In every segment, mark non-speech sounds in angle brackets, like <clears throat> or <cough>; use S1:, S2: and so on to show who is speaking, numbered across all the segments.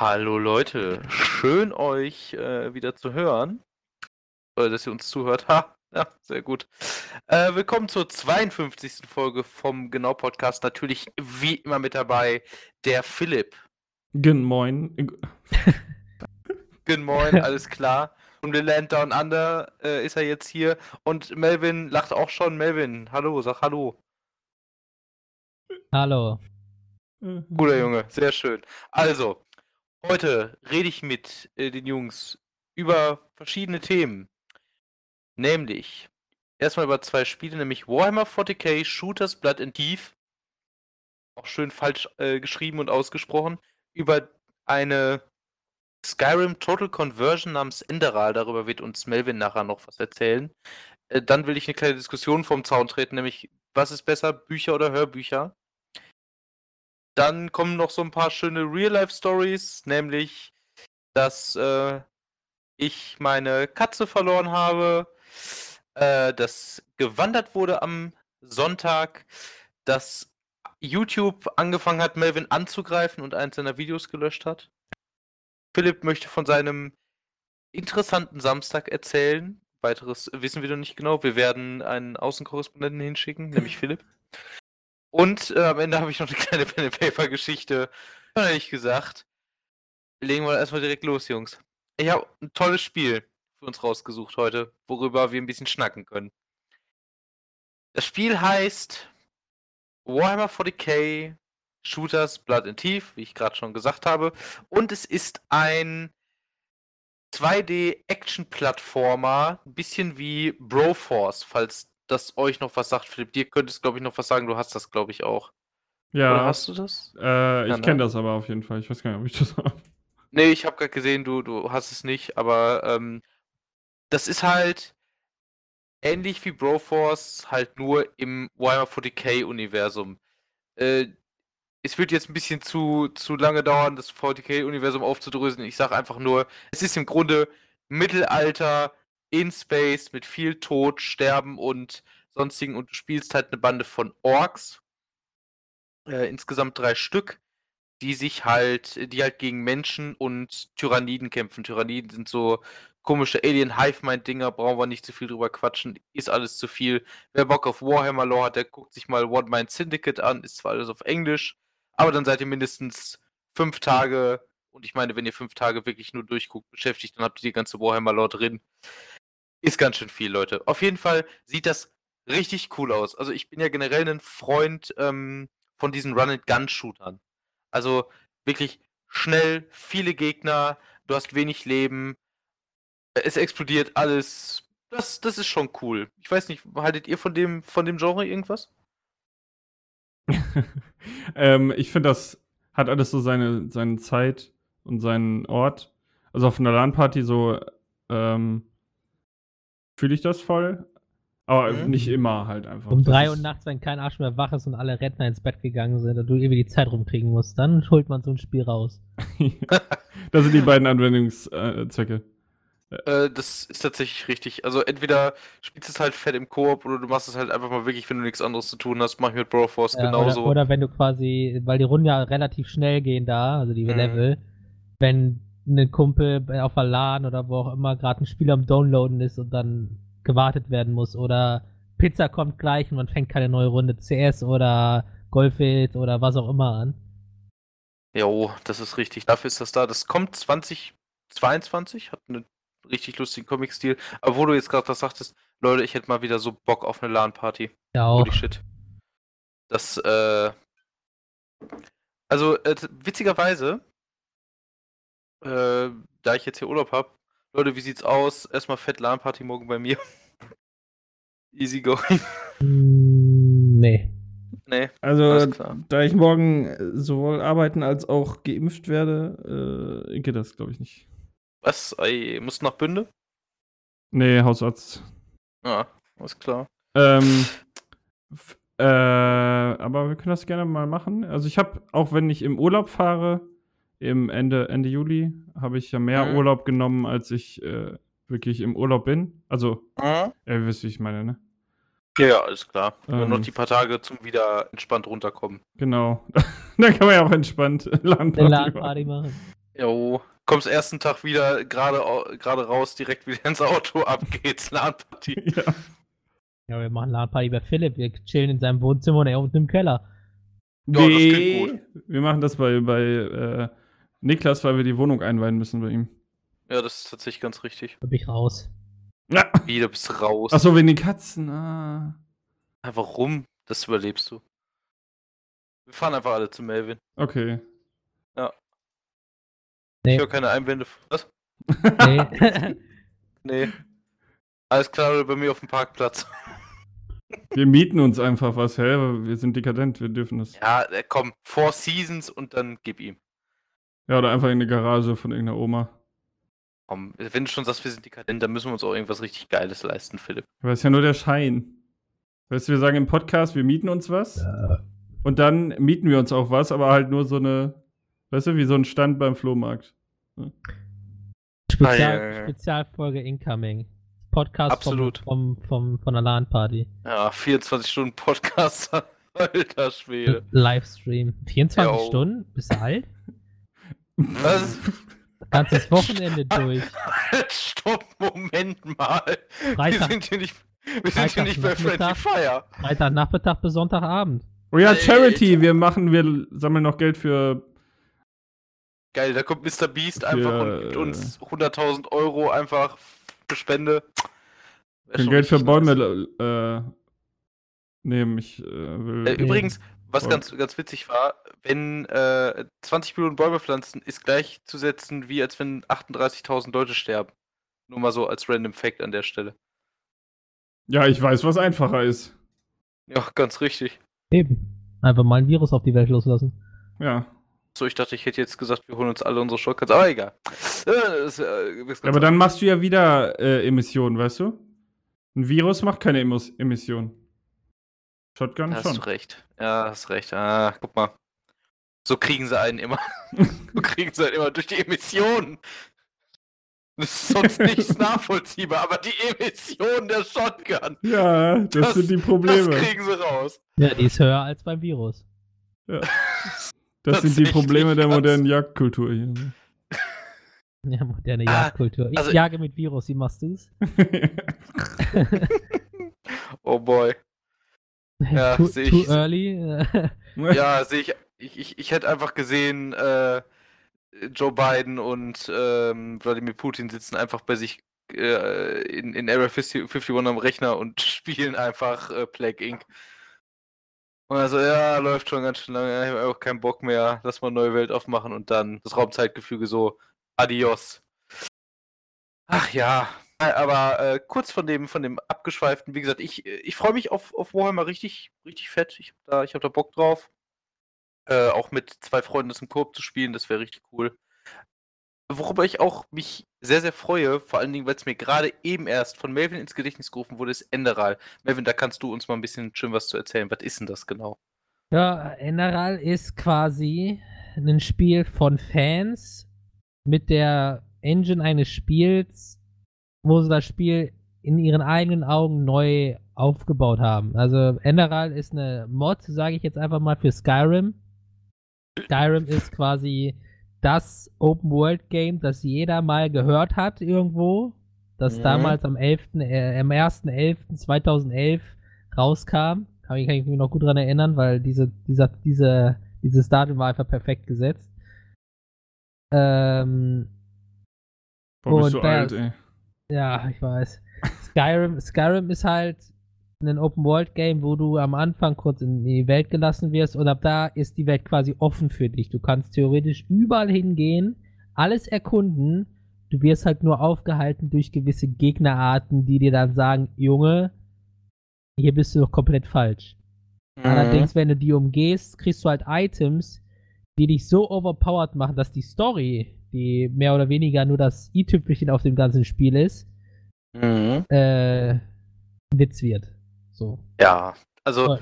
S1: Hallo Leute, schön euch äh, wieder zu hören. Oder dass ihr uns zuhört. <laughs> Ha, ja, sehr gut. Äh, willkommen zur 52. Folge vom Genau Podcast. Natürlich wie immer mit dabei der Philipp.
S2: Guten Moin. <laughs>
S1: Guten Moin, alles klar. Und the Land Down Under äh, ist er jetzt hier. Und Melvin lacht auch schon. Melvin, hallo, sag hallo.
S3: Hallo.
S1: Guter Junge, sehr schön. Also, heute rede ich mit äh, den Jungs über verschiedene Themen. Nämlich erstmal über zwei Spiele, nämlich Warhammer 40k, Shooters Blood and Thief. Auch schön falsch äh, geschrieben und ausgesprochen. Über eine Skyrim Total Conversion namens Enderal. Darüber wird uns Melvin nachher noch was erzählen. Äh, dann will ich eine kleine Diskussion vom Zaun treten, nämlich was ist besser, Bücher oder Hörbücher? Dann kommen noch so ein paar schöne Real-Life-Stories, nämlich, dass äh, ich meine Katze verloren habe, äh, dass gewandert wurde am Sonntag, dass YouTube angefangen hat, Melvin anzugreifen und eins seiner Videos gelöscht hat. Philipp möchte von seinem interessanten Samstag erzählen. Weiteres wissen wir noch nicht genau. Wir werden einen Außenkorrespondenten hinschicken, nämlich <laughs> Philipp. Und äh, am Ende habe ich noch eine kleine <laughs> Pen-and-Paper-Geschichte. Ehrlich gesagt. Legen wir erstmal direkt los, Jungs. Ich habe ein tolles Spiel für uns rausgesucht heute, worüber wir ein bisschen schnacken können. Das Spiel heißt Warhammer 40k Shooters Blood and Thief, wie ich gerade schon gesagt habe. Und es ist ein 2D-Action-Plattformer, ein bisschen wie Broforce, falls das euch noch was sagt, Philipp. Dir könntest, glaube ich, noch was sagen. Du hast das, glaube ich, auch.
S2: Ja.
S1: Oder hast du das?
S2: Äh, ich
S1: ne?
S2: kenne das aber auf jeden Fall. Ich weiß gar nicht, ob ich das <laughs> habe.
S1: Nee, ich habe gerade gesehen, du, du hast es nicht, aber ähm, das ist halt ähnlich wie Broforce, halt nur im Warhammer 40k-Universum. Äh, es wird jetzt ein bisschen zu, zu lange dauern, das 40k-Universum aufzudröseln. Ich sage einfach nur, es ist im Grunde Mittelalter in Space mit viel Tod, Sterben und sonstigen und du spielst halt eine Bande von Orks. Äh, insgesamt drei Stück, die sich halt, die halt gegen Menschen und Tyranniden kämpfen. Tyranniden sind so komische Alien-Hive-Mind-Dinger, brauchen wir nicht zu viel drüber quatschen, ist alles zu viel. Wer Bock auf Warhammer Lore hat, der guckt sich mal One Mind Syndicate an, ist zwar alles auf Englisch, aber dann seid ihr mindestens fünf Tage, und ich meine, wenn ihr fünf Tage wirklich nur durchguckt, beschäftigt, dann habt ihr die ganze Warhammer Lore drin. Ist ganz schön viel, Leute. Auf jeden Fall sieht das richtig cool aus. Also ich bin ja generell ein Freund ähm, von diesen Run-and-Gun-Shootern. Also wirklich schnell, viele Gegner, du hast wenig Leben, es explodiert alles. Das, das ist schon cool. Ich weiß nicht, haltet ihr von dem, von dem Genre irgendwas? <laughs>
S2: ähm, ich finde, das hat alles so seine, seine Zeit und seinen Ort. Also auf einer LAN-Party so ähm, fühle ich das voll. Aber
S1: Mhm.
S2: nicht immer halt einfach.
S3: Um
S2: Das
S3: drei Uhr nachts, wenn kein Arsch mehr wach ist und alle Rentner ins Bett gegangen sind und du irgendwie die Zeit rumkriegen musst, dann holt man so ein Spiel raus. <laughs>
S2: das sind die beiden Anwendungszwecke.
S1: Äh, das ist tatsächlich richtig. Also entweder spielst du es halt fett im Koop oder du machst es halt einfach mal wirklich, wenn du nichts anderes zu tun hast. Mach ich mit Broforce
S3: Ja,
S1: genauso.
S3: Oder, oder wenn du quasi, weil die Runden ja relativ schnell gehen da, also die
S1: Mhm.
S3: Level, wenn ein Kumpel auf der LAN oder wo auch immer gerade ein Spiel am Downloaden ist und dann gewartet werden muss oder Pizza kommt gleich und man fängt keine neue Runde CS oder Golfit oder was auch immer an.
S1: Jo, das ist richtig. Dafür ist das da. Das kommt 2022, hat einen richtig lustigen Comic-Stil. Aber wo du jetzt gerade das sagtest, Leute, ich hätte mal wieder so Bock auf eine LAN-Party.
S3: Ja auch.
S1: Holy shit. Das, äh. Also, äh, witzigerweise, äh, da ich jetzt hier Urlaub habe, Leute, wie sieht's aus? Erstmal fett LAN-Party morgen bei mir. <laughs> Easy going.
S3: Nee.
S1: nee,
S2: Also, da ich morgen sowohl arbeiten als auch geimpft werde, äh, geht das, glaube ich, nicht.
S1: Was? Ey, musst du nach Bünde?
S2: Nee, Hausarzt.
S1: Ja, alles klar.
S2: Ähm, äh, aber wir können das gerne mal machen. Also ich habe, auch wenn ich im Urlaub fahre, im Ende, Ende Juli, habe ich ja mehr
S1: Mhm.
S2: Urlaub genommen, als ich äh, wirklich im Urlaub bin. Also,
S1: Mhm.
S2: ihr wisst, wie ich meine, ne?
S1: Ja, ja, alles klar. Nur noch
S2: Ähm.
S1: die paar Tage zum wieder entspannt runterkommen.
S2: Genau. <laughs> da kann man ja auch entspannt <laughs>
S3: Eine
S2: LAN-Party machen.
S3: Machen.
S1: Jo, kommst ersten Tag wieder gerade au- gerade raus, direkt wieder ins Auto, ab geht's, LAN-Party. <laughs>
S2: ja.
S3: Ja, wir machen LAN-Party bei Philipp. Wir chillen in seinem Wohnzimmer und er unten im Keller.
S1: Ja, das
S2: Nee,
S1: klingt
S2: wir machen das bei, bei äh, Niklas, weil wir die Wohnung einweihen müssen bei ihm.
S1: Ja, das ist tatsächlich ganz richtig.
S3: Da bin ich raus.
S2: Ja.
S1: Wieder bist du raus.
S2: Achso, wegen den Katzen. Ah.
S1: Warum? Das überlebst du. Wir fahren einfach alle zu Melvin.
S2: Okay.
S3: Nee.
S1: Ich höre keine Einwände. Was?
S3: Nee. <laughs>
S1: Nee. Alles klar, oder bei mir auf dem Parkplatz. <laughs>
S2: Wir mieten uns einfach was, hä? Wir sind dekadent, wir dürfen das.
S1: Ja, äh, komm, Four Seasons und dann gib ihm.
S2: Ja, oder einfach in eine Garage von irgendeiner Oma.
S1: Komm, wenn du schon sagst, wir sind dekadent, dann müssen wir uns auch irgendwas richtig Geiles leisten, Philipp.
S2: Aber ist ja nur der Schein. Weißt du, wir sagen im Podcast, wir mieten uns was. Und dann mieten wir uns auch was, aber halt nur so eine, weißt du, wie so ein Stand beim Flohmarkt.
S3: Spezial,
S1: Ah, ja, ja, ja.
S3: Spezialfolge Incoming. Podcast
S1: Absolut.
S3: Vom, vom, vom, von der LAN-Party.
S1: Ja, 24 Stunden Podcast. <laughs> Alter Schwede.
S3: Livestream. 24
S1: Jo.
S3: Stunden? Bist du alt?
S1: Was?
S3: Ganzes Wochenende durch. <laughs>
S1: Stopp, Moment mal. Wir
S3: Freitag,
S1: sind hier nicht, wir sind hier nicht bei Friendly. Fire.
S3: Freitagnachmittag bis Sonntagabend.
S2: Oh ja. Charity, wir machen, wir sammeln noch Geld für.
S1: Geil, da kommt Mr. Beast
S2: Für,
S1: einfach und gibt uns 100.000 Euro einfach für Spende.
S2: Geld für Bäume äh, nehmen. Ich äh, will.
S1: Äh, übrigens, was ganz, ganz witzig war, wenn äh, 20 Millionen Bäume pflanzen, ist gleichzusetzen, wie als wenn 38.000 Leute sterben. Nur mal so als random Fact an der Stelle.
S2: ja, ich weiß, was einfacher ist.
S1: Ja, ganz richtig.
S3: Eben. Einfach mal ein Virus auf die Welt loslassen.
S2: Ja.
S1: So, ich dachte, ich hätte jetzt gesagt, wir holen uns alle unsere Shotguns, aber egal. Äh, das, äh, ist ganz
S2: Aber dann machst du ja wieder äh, Emissionen, weißt du? Ein Virus macht keine Emos Emissionen. Shotgun
S1: Da hast
S2: schon.
S1: du recht. Ja, hast recht. Ah, guck mal. So kriegen sie einen immer. <laughs> so kriegen sie einen immer durch die Emissionen. Das ist sonst nichts <laughs> nachvollziehbar, aber die Emission der Shotgun,
S2: Ja, das,
S1: Das-
S2: sind die
S1: das
S2: Probleme.
S1: kriegen sie raus.
S3: Ja, die ist höher als beim Virus. <laughs>
S2: Das,
S1: Das
S2: sind die Probleme der modernen Jagdkultur hier.
S3: Ja, moderne
S1: Ah,
S3: Jagdkultur. Ich
S1: also-
S3: jage mit Virus, wie machst du's?
S1: Oh boy. Ja,
S3: too,
S1: seh ich.
S3: too early. <laughs>
S1: Ja, <laughs> sehe ich, ich, ich. Ich hätte einfach gesehen, äh, Joe Biden und ähm, Wladimir Putin sitzen einfach bei sich äh, in, in Area 50 51 am Rechner und <laughs> spielen einfach äh, Plague Inc. Und also, ja, läuft schon ganz schön lange, ich habe auch keinen Bock mehr, lass mal eine neue Welt aufmachen und dann das Raumzeitgefüge so, adios. Ach ja, aber äh, kurz von dem, von dem abgeschweiften, wie gesagt, ich, ich freue mich auf, auf Warhammer richtig, richtig fett. Ich habe da, hab da Bock drauf. Äh, auch mit zwei Freunden das im Koop zu spielen, das wäre richtig cool. Worüber ich auch mich sehr, sehr freue, vor allen Dingen, weil es mir gerade eben erst von Melvin ins Gedächtnis gerufen wurde, ist Enderal. Melvin, da kannst du uns mal ein bisschen schön was zu erzählen. Was ist denn das genau?
S3: Ja, Enderal ist quasi ein Spiel von Fans mit der Engine eines Spiels, wo sie das Spiel in ihren eigenen Augen neu aufgebaut haben. Also Enderal ist eine Mod, sage ich jetzt einfach mal, für Skyrim. Skyrim ist quasi das Open-World-Game, das jeder mal gehört hat irgendwo, das
S1: Mhm.
S3: damals am 11., äh, am 1.11.2011 rauskam. Kann ich, kann ich mich noch gut dran erinnern, weil diese, dieser, diese, dieses Datum war einfach perfekt gesetzt. Ähm,
S2: Boah, bist
S3: Und
S2: du
S3: da-
S2: alt, ey.
S3: Ja, ich weiß. Skyrim, Skyrim ist halt ein Open-World-Game, wo du am Anfang kurz in die Welt gelassen wirst und ab da ist die Welt quasi offen für dich. Du kannst theoretisch überall hingehen, alles erkunden. Du wirst halt nur aufgehalten durch gewisse Gegnerarten, die dir dann sagen, Junge, hier bist du doch komplett falsch.
S1: Mhm.
S3: Allerdings, wenn du die umgehst, kriegst du halt Items, die dich so overpowered machen, dass die Story, die mehr oder weniger nur das i-Tüpfelchen auf dem ganzen Spiel ist,
S1: Mhm.
S3: äh, Witz wird. So.
S1: Ja, also,
S3: Und-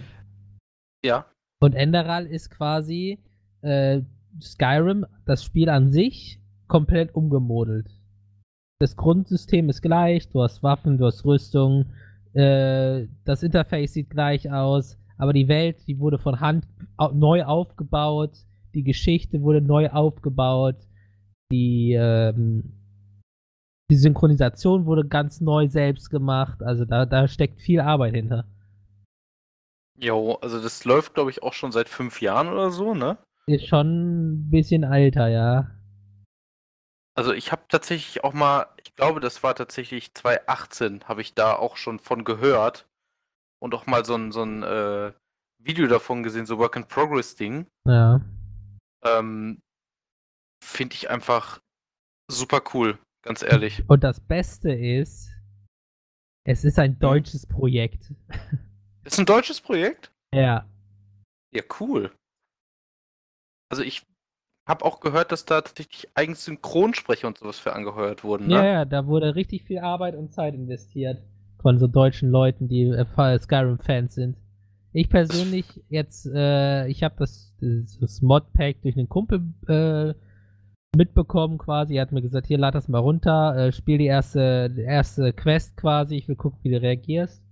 S1: ja.
S3: Und Enderal ist quasi äh, Skyrim, das Spiel an sich, komplett umgemodelt. Das Grundsystem ist gleich, du hast Waffen, du hast Rüstung, äh, das Interface sieht gleich aus, aber die Welt, die wurde von Hand au neu aufgebaut, die Geschichte wurde neu aufgebaut, Die, ähm, die Synchronisation wurde ganz neu selbst gemacht. Also da, da steckt viel Arbeit hinter.
S1: Jo, also das läuft, glaube ich, auch schon seit fünf Jahren oder so, ne?
S3: Ist schon ein bisschen alter, ja.
S1: Also ich habe tatsächlich auch mal, ich glaube, das war tatsächlich 2018, habe ich da auch schon von gehört und auch mal so ein, so ein äh, Video davon gesehen, so Work in Progress Ding.
S3: Ja.
S1: Ähm, Finde ich einfach super cool, ganz ehrlich.
S3: Und das Beste ist, es ist ein deutsches Projekt. <laughs>
S1: Ist ein deutsches Projekt?
S3: Ja.
S1: Ja, cool. Also ich habe auch gehört, dass da tatsächlich eigens Synchronsprecher und sowas für angeheuert wurden, ne?
S3: Ja, ja, da wurde richtig viel Arbeit und Zeit investiert von so deutschen Leuten, die äh, Skyrim-Fans sind. Ich persönlich jetzt, äh, ich habe das, das Modpack durch einen Kumpel äh, mitbekommen quasi. Er hat mir gesagt, hier lad das mal runter, äh, spiel die erste, erste Quest quasi, ich will gucken, wie du reagierst.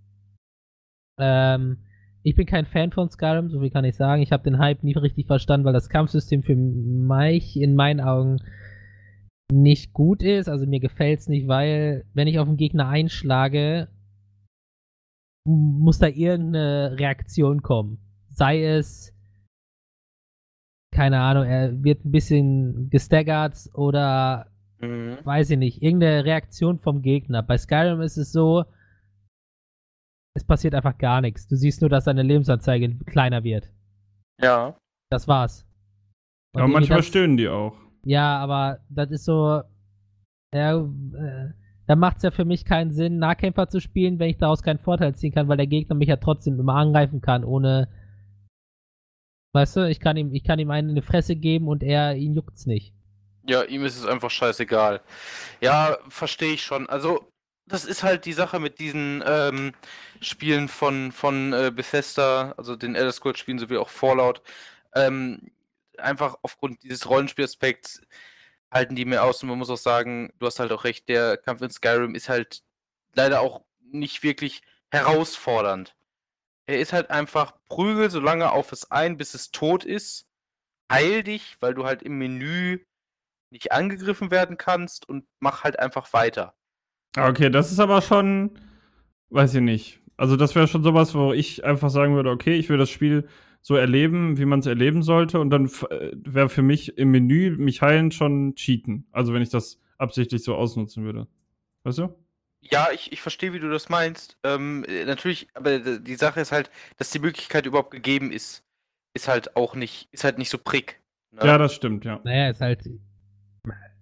S3: Ähm, ich bin kein Fan von Skyrim, so viel kann ich sagen. Ich habe den Hype nie richtig verstanden, weil das Kampfsystem für mich in meinen Augen nicht gut ist. Also mir gefällt es nicht, weil wenn ich auf einen Gegner einschlage, muss da irgendeine Reaktion kommen. Sei es, keine Ahnung, er wird ein bisschen gestaggert oder
S1: Mhm.
S3: weiß ich nicht, irgendeine Reaktion vom Gegner. Bei Skyrim ist es so, es passiert einfach gar nichts. Du siehst nur, dass deine Lebensanzeige kleiner wird.
S1: Ja.
S3: Das war's. Und
S2: Aber manchmal
S3: das,
S2: stöhnen die auch.
S3: Ja, aber das ist so. Ja, äh, da macht es ja für mich keinen Sinn, Nahkämpfer zu spielen, wenn ich daraus keinen Vorteil ziehen kann, weil der Gegner mich ja trotzdem immer angreifen kann, ohne. Weißt du, ich kann ihm, ich kann ihm einen in die Fresse geben und er ihn juckt's nicht.
S1: Ja, ihm ist es einfach scheißegal. Ja, verstehe ich schon. Also, das ist halt die Sache mit diesen ähm, Spielen von, von äh, Bethesda, also den Elder Scrolls Spielen sowie auch Fallout. Ähm, einfach aufgrund dieses Rollenspielaspekts halten die mir aus und man muss auch sagen, du hast halt auch recht, der Kampf in Skyrim ist halt leider auch nicht wirklich herausfordernd. Er ist halt einfach prügel so lange auf es ein, bis es tot ist. Heil dich, weil du halt im Menü nicht angegriffen werden kannst und mach halt einfach weiter.
S2: Ah, Okay, das ist aber schon, weiß ich nicht. Also das wäre schon sowas, wo ich einfach sagen würde, okay, ich will das Spiel so erleben, wie man es erleben sollte und dann wäre für mich im Menü mich heilen schon cheaten. Also wenn ich das absichtlich so ausnutzen würde. Weißt du?
S1: Ja, ich, ich verstehe, wie du das meinst. Ähm, äh, natürlich, aber die Sache ist halt, dass die Möglichkeit überhaupt gegeben ist, ist halt auch nicht, ist halt nicht so prick. ne?
S2: Ja, das stimmt, ja.
S3: Naja, ist halt.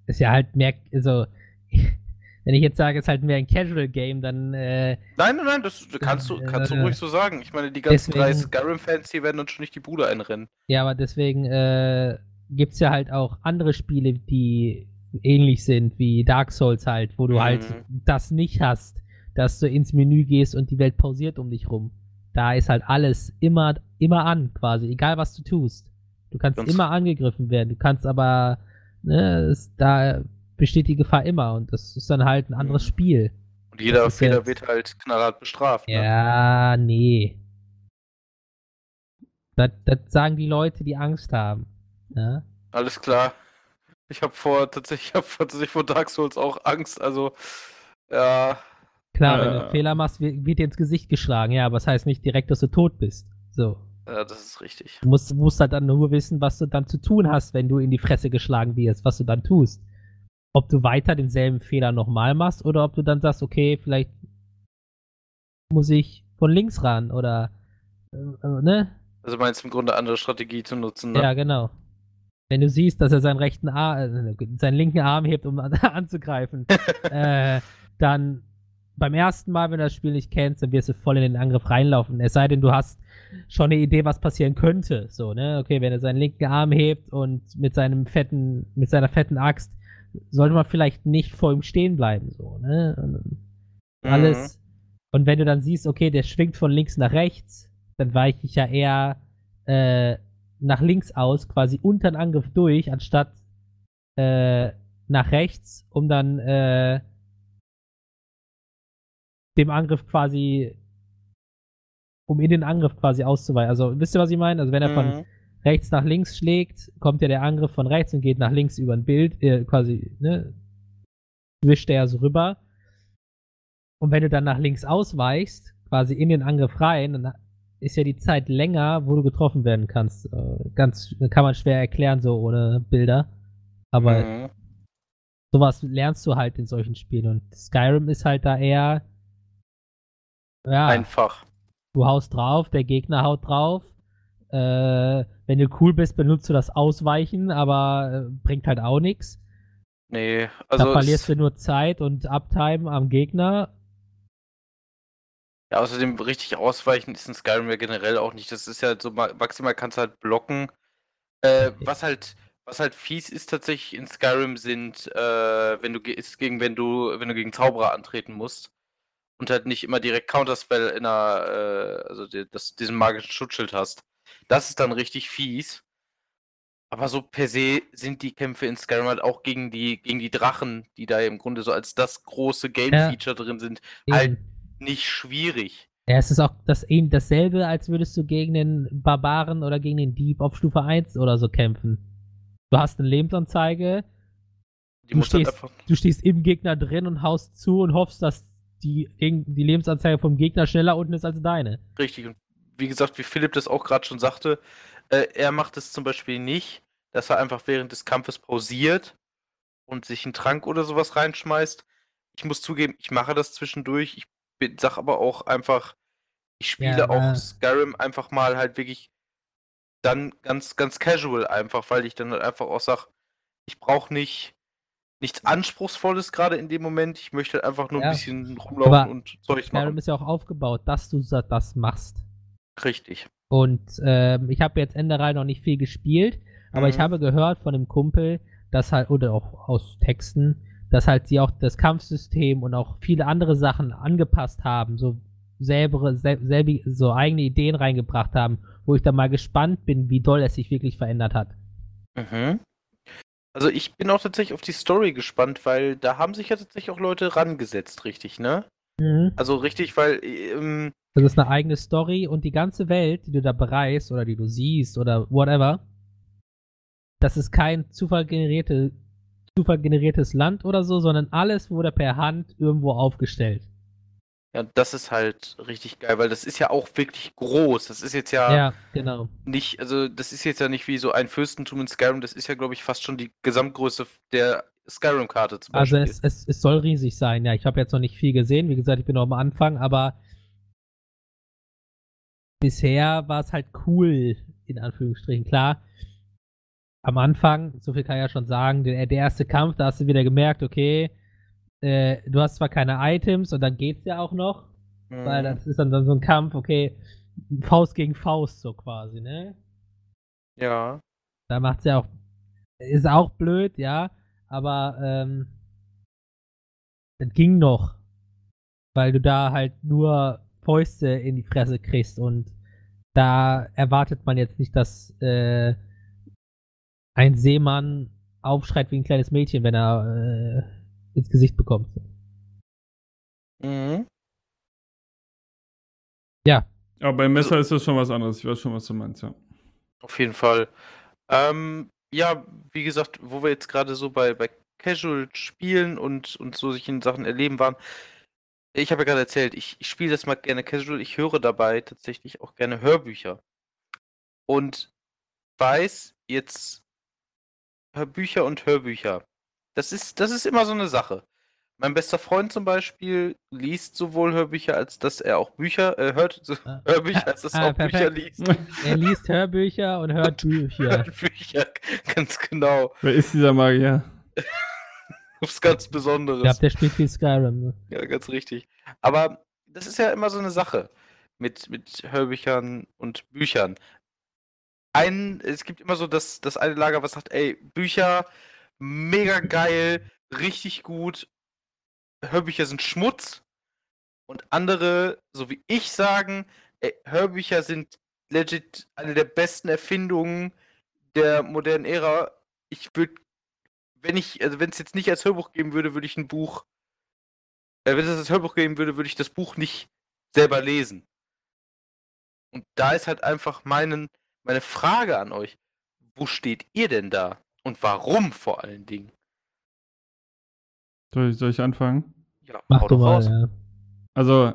S3: Ist ja halt mehr. Also, <laughs> wenn ich jetzt sage, es ist halt mehr ein Casual-Game, dann. Äh,
S1: Nein, nein, nein, das kannst du, kannst du
S3: Äh,
S1: ruhig so sagen. Ich meine, die ganzen drei
S3: deswegen-
S1: Skyrim-Fans hier werden uns schon nicht die Bude einrennen.
S3: ja, aber deswegen äh, gibt es ja halt auch andere Spiele, die ähnlich sind, wie Dark Souls halt, wo du
S1: Mhm.
S3: halt das nicht hast, dass du ins Menü gehst und die Welt pausiert um dich rum. Da ist halt alles immer, immer an, quasi, egal was du tust. Du kannst
S1: Ganz-
S3: immer angegriffen werden, du kannst aber, ne, es, da besteht die Gefahr immer und das ist dann halt ein anderes
S1: Mhm.
S3: Spiel.
S1: Und jeder Fehler
S3: jetzt-
S1: wird halt knallhart bestraft. Ne?
S3: Ja, nee. Das, das sagen die Leute, die Angst haben. Ja?
S1: Alles klar. Ich habe vor, tatsächlich, <laughs> ich habe tatsächlich vor Dark Souls auch Angst. Also, ja,
S3: Klar, wenn du
S2: Äh.
S3: einen Fehler machst, wird wird dir ins Gesicht geschlagen, ja, aber das heißt nicht direkt, dass du tot bist. So.
S1: ja, das ist richtig.
S3: Du musst, musst halt dann nur wissen, was du dann zu tun hast, wenn du in die Fresse geschlagen wirst, was du dann tust. Ob du weiter denselben Fehler nochmal machst oder ob du dann sagst, okay, vielleicht muss ich von links ran oder äh, äh, ne?
S1: Also meinst du im Grunde andere Strategie zu nutzen, ne?
S3: Ja, genau. Wenn du siehst, dass er seinen rechten Arm, äh, seinen linken Arm hebt, um an- <laughs> anzugreifen, <laughs> äh, dann beim ersten Mal, wenn du das Spiel nicht kennst, dann wirst du voll in den Angriff reinlaufen. Es sei denn, du hast schon eine Idee, was passieren könnte. So, ne? Okay, wenn er seinen linken Arm hebt und mit seinem fetten, mit seiner fetten Axt, sollte man vielleicht nicht vor ihm stehen bleiben. So, ne? Und
S1: Mhm.
S3: alles. Und wenn du dann siehst, okay, der schwingt von links nach rechts, dann weiche ich ja eher äh, nach links aus, quasi unter den Angriff durch, anstatt äh, nach rechts, um dann äh, dem Angriff quasi, um in den Angriff quasi auszuweichen. Also wisst ihr, was ich meine? Also wenn er von
S1: Mhm.
S3: rechts nach links schlägt, kommt ja der Angriff von rechts und geht nach links über ein Bild, äh, quasi, ne, wischt er so rüber. Und wenn du dann nach links ausweichst, quasi in den Angriff rein, dann ist ja die Zeit länger, wo du getroffen werden kannst. Äh, ganz, kann man schwer erklären, so ohne Bilder. Aber
S1: Mhm.
S3: sowas lernst du halt in solchen Spielen. Und Skyrim ist halt da eher, ja,
S1: Einfach.
S3: du haust drauf, der Gegner haut drauf. Äh, wenn du cool bist, benutzt du das Ausweichen, aber äh, bringt halt auch nichts.
S1: Nee,
S3: Da
S1: also.
S3: verlierst
S1: es,
S3: du nur Zeit und Uptime am Gegner.
S1: Ja, außerdem richtig ausweichen ist in Skyrim ja generell auch nicht. Das ist ja so, ma- maximal kannst du halt blocken. Äh, <laughs> was halt. Was halt fies ist tatsächlich in Skyrim sind, äh, wenn du ist gegen, wenn du, wenn du gegen Zauberer antreten musst und halt nicht immer direkt Counterspell in einer, äh, also die, das, diesen magischen Schutzschild hast. Das ist dann richtig fies. Aber so per se sind die Kämpfe in Skyrim halt auch gegen die, gegen die Drachen, die da im Grunde so als das große Game-Feature drin sind, halt
S3: Eben.
S1: Nicht schwierig.
S3: Ja, es ist auch das, ähn- dasselbe, als würdest du gegen den Barbaren oder gegen den Dieb auf Stufe 1 oder so kämpfen. Du hast eine Lebensanzeige, Du stehst- du stehst im Gegner drin und haust zu und hoffst, dass die, die Lebensanzeige vom Gegner schneller unten ist als deine.
S1: Richtig. Und wie gesagt, wie Philipp das auch gerade schon sagte, äh, er macht es zum Beispiel nicht, dass er einfach während des Kampfes pausiert und sich einen Trank oder sowas reinschmeißt. Ich muss zugeben, ich mache das zwischendurch. Ich sag aber auch einfach, ich spiele
S3: Ja,
S1: auch. Skyrim einfach mal halt wirklich dann ganz, ganz casual einfach, weil ich dann halt einfach auch sag, ich brauche nicht nichts Anspruchsvolles gerade in dem Moment. Ich möchte halt einfach nur
S3: Ja.
S1: ein bisschen rumlaufen
S3: Aber
S1: und Zeug
S3: Skyrim
S1: machen.
S3: ist ja auch aufgebaut, dass du das machst.
S1: Richtig.
S3: Und ähm, ich habe jetzt Enderei noch nicht viel gespielt, aber ich
S1: Mhm.
S3: habe gehört von einem Kumpel, dass halt, oder auch aus Texten, dass halt sie auch das Kampfsystem und auch viele andere Sachen angepasst haben, so selber, sel selbi- so eigene Ideen reingebracht haben, wo ich dann mal gespannt bin, wie doll es sich wirklich verändert hat.
S1: Mhm. Also ich bin auch tatsächlich auf die Story gespannt, weil da haben sich ja tatsächlich auch Leute rangesetzt, richtig, ne? Also richtig, weil ähm,
S3: Das ist eine eigene Story und die ganze Welt, die du da bereist oder die du siehst oder whatever, das ist kein Zufall generierte, Zufall generiertes Land oder so, sondern alles wurde per Hand irgendwo aufgestellt.
S1: ja, das ist halt richtig geil, weil das ist ja auch wirklich groß. Das ist jetzt ja,
S3: Ja, genau.
S1: nicht, also das ist jetzt ja nicht wie so ein Fürstentum in Skyrim, das ist ja, glaube ich, fast schon die Gesamtgröße der Skyrim-Karte zum
S3: Also
S1: Beispiel.
S3: es, es, es soll riesig sein. Ja, ich habe jetzt noch nicht viel gesehen. Wie gesagt, ich bin noch am Anfang, aber bisher war es halt cool, in Anführungsstrichen. Klar, am Anfang, so viel kann ich ja schon sagen, der, der erste Kampf, da hast du wieder gemerkt, okay, äh, du hast zwar keine Items und dann geht's ja auch noch, weil
S1: Mhm.
S3: das ist dann, dann so ein Kampf, okay, Faust gegen Faust so quasi, ne?
S1: Ja.
S3: Da macht's ja auch, ist auch blöd, ja, aber ähm, das ging noch, weil du da halt nur Fäuste in die Fresse kriegst und da erwartet man jetzt nicht, dass äh, ein Seemann aufschreit wie ein kleines Mädchen, wenn er äh, ins Gesicht bekommt.
S1: Mhm.
S3: Ja,
S2: Aber beim Messer ist das schon was anderes. Ich weiß schon, was du meinst, ja.
S1: Auf jeden Fall. Ähm, ja, wie gesagt, wo wir jetzt gerade so bei, bei Casual spielen und, und so sich in Sachen erleben waren. Ich habe ja gerade erzählt, ich, ich spiele das mal gerne Casual. Ich höre dabei tatsächlich auch gerne Hörbücher. Und weiß jetzt Hörbücher und Hörbücher. Das ist, das ist immer so eine Sache. Mein bester Freund zum Beispiel liest sowohl Hörbücher, als dass er auch Bücher äh, hört, so
S3: Ah. <laughs>
S1: Hörbücher, als dass er
S3: Ah,
S1: auch Bücher liest.
S3: er liest Hörbücher und hört <laughs> Bücher.
S1: Bücher, ganz genau.
S2: Wer ist dieser Magier? <laughs>
S1: Was ganz Besonderes.
S3: Ich glaube, der spielt viel Skyrim. Ne?
S1: Ja, ganz richtig. Aber das ist ja immer so eine Sache mit, mit Hörbüchern und Büchern. Ein, es gibt immer so das, das eine Lager, was sagt, ey, Bücher, mega geil, richtig gut. Hörbücher sind Schmutz. Und andere, so wie ich, sagen, ey, Hörbücher sind legit eine der besten Erfindungen der modernen Ära. Ich würde, wenn ich, also wenn es jetzt nicht als Hörbuch geben würde, würde ich ein Buch äh, wenn es das Hörbuch geben würde, würde ich das Buch nicht selber lesen. Und da ist halt einfach meinen, meine Frage an euch, wo steht ihr denn da? Und warum vor allen Dingen?
S2: Soll ich, soll ich anfangen?
S1: Ja,
S3: Mach
S1: doch
S3: mal,
S1: raus.
S3: ja.
S2: Also,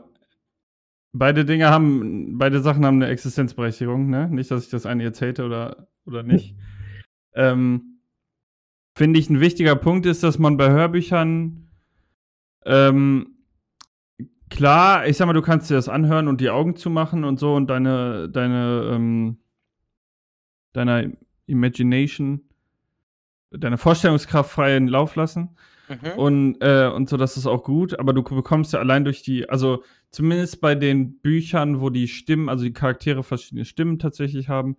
S2: beide Dinge haben, beide Sachen haben eine Existenzberechtigung, ne? Nicht, dass ich das eine jetzt hate oder, oder nicht. <laughs> ähm, Finde ich ein wichtiger Punkt ist, dass man bei Hörbüchern ähm, klar, ich sag mal, du kannst dir das anhören und die Augen zumachen und so und deine, deine, ähm, deiner Imagination, deine Vorstellungskraft freien Lauf lassen.
S1: Mhm.
S2: Und, äh, und so, das ist auch gut, aber du bekommst ja allein durch die, also zumindest bei den Büchern, wo die Stimmen, also die Charaktere verschiedene Stimmen tatsächlich haben,